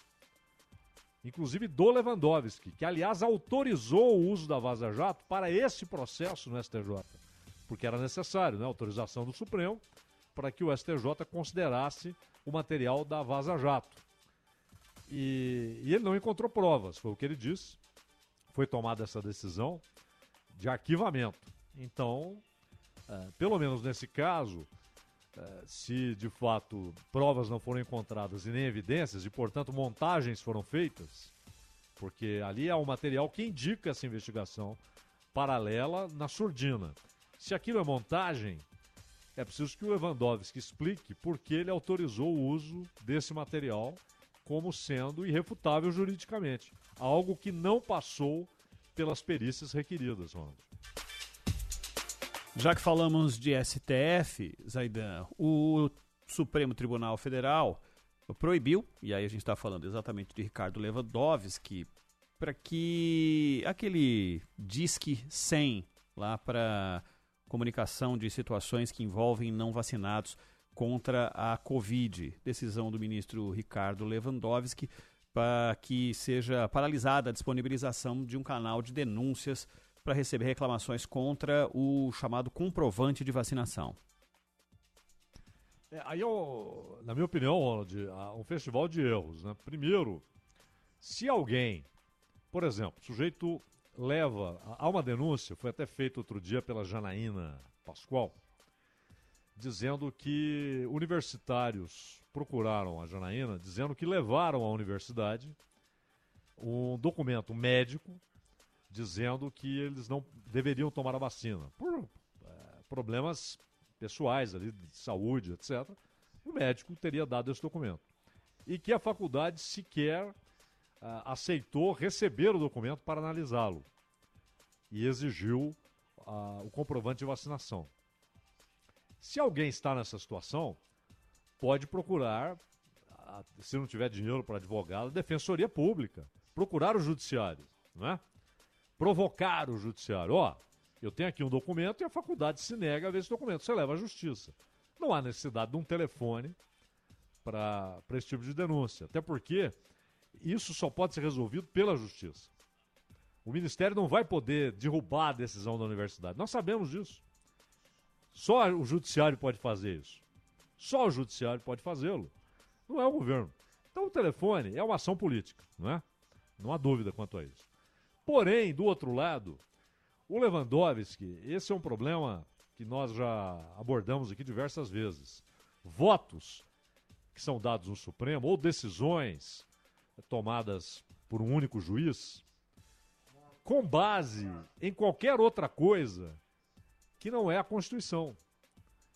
inclusive do Lewandowski, que aliás autorizou o uso da Vaza Jato para esse processo no STJ, porque era necessário, né, autorização do Supremo para que o STJ considerasse o material da Vaza Jato. E, e ele não encontrou provas, foi o que ele disse. Foi tomada essa decisão de arquivamento. Então, é, pelo menos nesse caso, é, se de fato provas não foram encontradas e nem evidências, e portanto montagens foram feitas, porque ali há um material que indica essa investigação paralela na surdina. Se aquilo é montagem, é preciso que o Lewandowski explique por que ele autorizou o uso desse material como sendo irrefutável juridicamente. Algo que não passou pelas perícias requeridas, Ronald. Já que falamos de STF, Zaidan, o Supremo Tribunal Federal proibiu, e aí a gente está falando exatamente de Ricardo Lewandowski, para que aquele Disque 100 lá para comunicação de situações que envolvem não vacinados contra a Covid. Decisão do ministro Ricardo Lewandowski para que seja paralisada a disponibilização de um canal de denúncias para receber reclamações contra o chamado comprovante de vacinação. É, aí, eu, na minha opinião, Ronald, um festival de erros. Né? Primeiro, se alguém, por exemplo, o sujeito leva. Há uma denúncia, foi até feita outro dia pela Janaína Pascoal. dizendo que universitários procuraram a Janaína, dizendo que levaram à universidade um documento médico dizendo que eles não deveriam tomar a vacina por é, problemas pessoais ali de saúde, etc. O médico teria dado esse documento e que a faculdade sequer ah, aceitou receber o documento para analisá-lo e exigiu ah, o comprovante de vacinação. Se alguém está nessa situação, pode procurar, ah, se não tiver dinheiro para advogado, defensoria pública, procurar o judiciário, não é? Provocar o judiciário. Ó, eu tenho aqui um documento e a faculdade se nega a ver esse documento. Você leva à justiça. Não há necessidade de um telefone para esse tipo de denúncia. Até porque isso só pode ser resolvido pela justiça. O Ministério não vai poder derrubar a decisão da universidade. Nós sabemos disso. Só o Judiciário pode fazer isso. Só o Judiciário pode fazê-lo. Não é o governo. Então o telefone é uma ação política, não é? Não há dúvida quanto a isso. Porém, do outro lado, o Lewandowski, esse é um problema que nós já abordamos aqui diversas vezes. Votos que são dados no Supremo ou decisões tomadas por um único juiz, com base em qualquer outra coisa que não é a Constituição.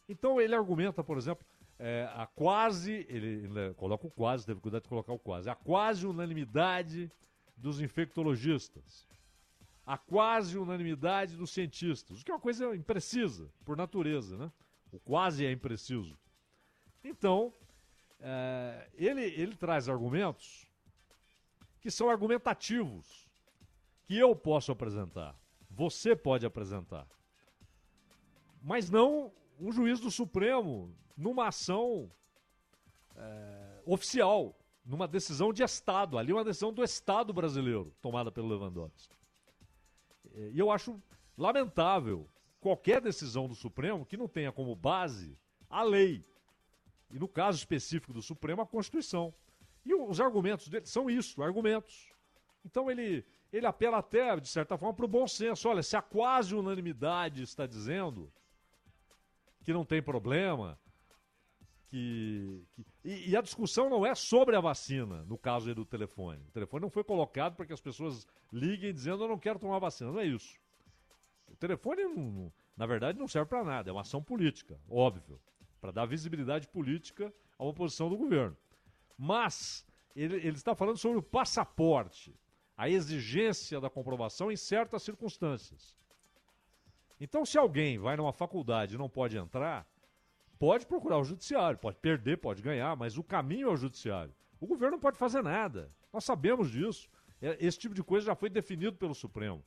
Então ele argumenta, por exemplo, é, a quase, ele, ele, coloca o quase, teve cuidado de colocar o quase, a quase unanimidade dos infectologistas, a quase unanimidade dos cientistas, o que é uma coisa imprecisa, por natureza, né? O quase é impreciso. Então, é, ele, ele traz argumentos que são argumentativos, que eu posso apresentar, você pode apresentar mas não um juiz do Supremo numa ação é, oficial, numa decisão de Estado, ali uma decisão do Estado brasileiro, tomada pelo Lewandowski. E eu acho lamentável qualquer decisão do Supremo que não tenha como base a lei. E no caso específico do Supremo, a Constituição. E os argumentos dele são isso, argumentos. Então ele, ele apela até, de certa forma, para o bom senso. Olha, se a quase unanimidade está dizendo, que não tem problema. Que, que e, e, a discussão não é sobre a vacina, no caso aí do telefone. O telefone não foi colocado para que as pessoas liguem dizendo eu não quero tomar vacina. Não é isso. O telefone, não, na verdade, não serve para nada. É uma ação política, óbvio, para dar visibilidade política a uma posição do governo. Mas ele, ele está falando sobre o passaporte, a exigência da comprovação em certas circunstâncias. Então, se alguém vai numa faculdade e não pode entrar, pode procurar o judiciário, pode perder, pode ganhar, mas o caminho é o judiciário. O governo não pode fazer nada. Nós sabemos disso. É, esse tipo de coisa já foi definido pelo Supremo.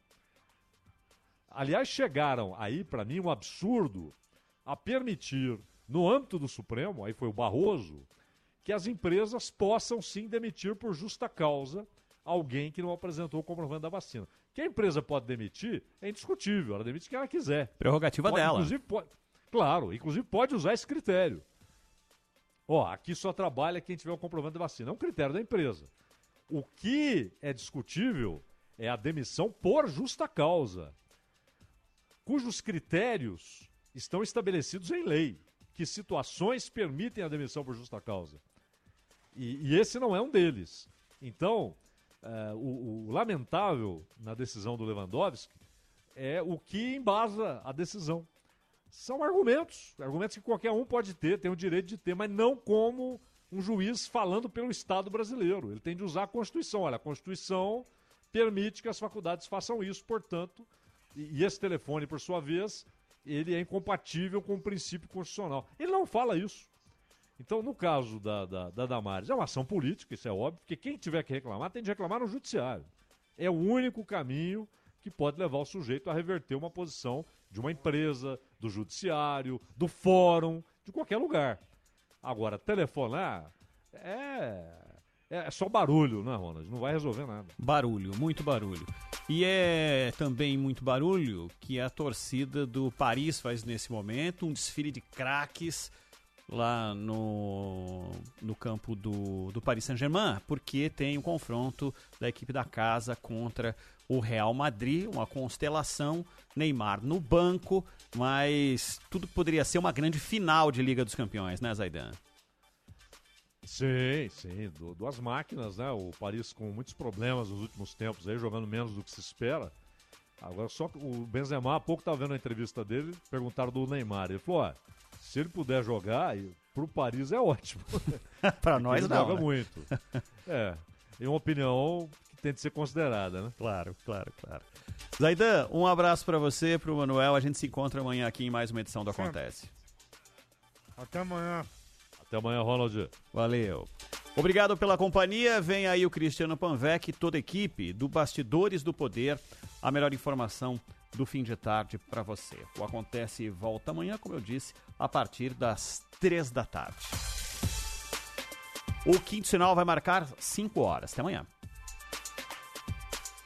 Aliás, chegaram aí, para mim, um absurdo a permitir, no âmbito do Supremo, aí foi o Barroso, que as empresas possam sim demitir por justa causa alguém que não apresentou o comprovante da vacina. Que a empresa pode demitir é indiscutível, ela demite quem ela quiser. Prerrogativa pode, dela. Inclusive, pode, claro, inclusive pode usar esse critério. Ó, aqui só trabalha quem tiver o comprovante da vacina. É um critério da empresa. O que é discutível é a demissão por justa causa, cujos critérios estão estabelecidos em lei. Que situações permitem a demissão por justa causa. E, e esse não é um deles. Então, Uh, o, o, lamentável na decisão do Lewandowski é o que embasa a decisão. São argumentos, argumentos que qualquer um pode ter, tem o direito de ter, mas não como um juiz falando pelo Estado brasileiro. Ele tem de usar a Constituição. Olha, a Constituição permite que as faculdades façam isso, portanto, e, esse telefone, por sua vez, ele é incompatível com o princípio constitucional. Ele não fala isso. Então, no caso da, da, da Damares, é uma ação política, isso é óbvio, porque quem tiver que reclamar tem de reclamar no judiciário. É o único caminho que pode levar o sujeito a reverter uma posição de uma empresa, do judiciário, do fórum, de qualquer lugar. Agora, telefonar é, é só barulho, né, Ronald? Não vai resolver nada. Barulho, muito barulho. E é também muito barulho que a torcida do Paris faz nesse momento, um desfile de craques lá no, no campo do, do Paris Saint-Germain, porque tem o um confronto da equipe da casa contra o Real Madrid, uma constelação, Neymar no banco, mas tudo poderia ser uma grande final de Liga dos Campeões, né, Zaidan? Sim, sim, du- duas máquinas, né? O Paris com muitos problemas nos últimos tempos aí, jogando menos do que se espera. Agora só que o Benzema, há pouco tava vendo a entrevista dele, perguntaram do Neymar. Ele falou, ó, se ele puder jogar, pro Paris é ótimo. Porque nós ele não, joga né? muito. É, é uma opinião tem de ser considerada, né? Claro, claro, claro. Zaidan, um abraço pra você, pro Manuel. A gente se encontra amanhã aqui em mais uma edição do Acontece. Até amanhã. Até amanhã, Ronald. Valeu. Obrigado pela companhia. Vem aí o Cristiano Panvec, toda a equipe do Bastidores do Poder. A melhor informação do fim de tarde para você. O Acontece volta amanhã, como eu disse, a partir das três da tarde. O quinto sinal vai marcar 5 horas. Até amanhã.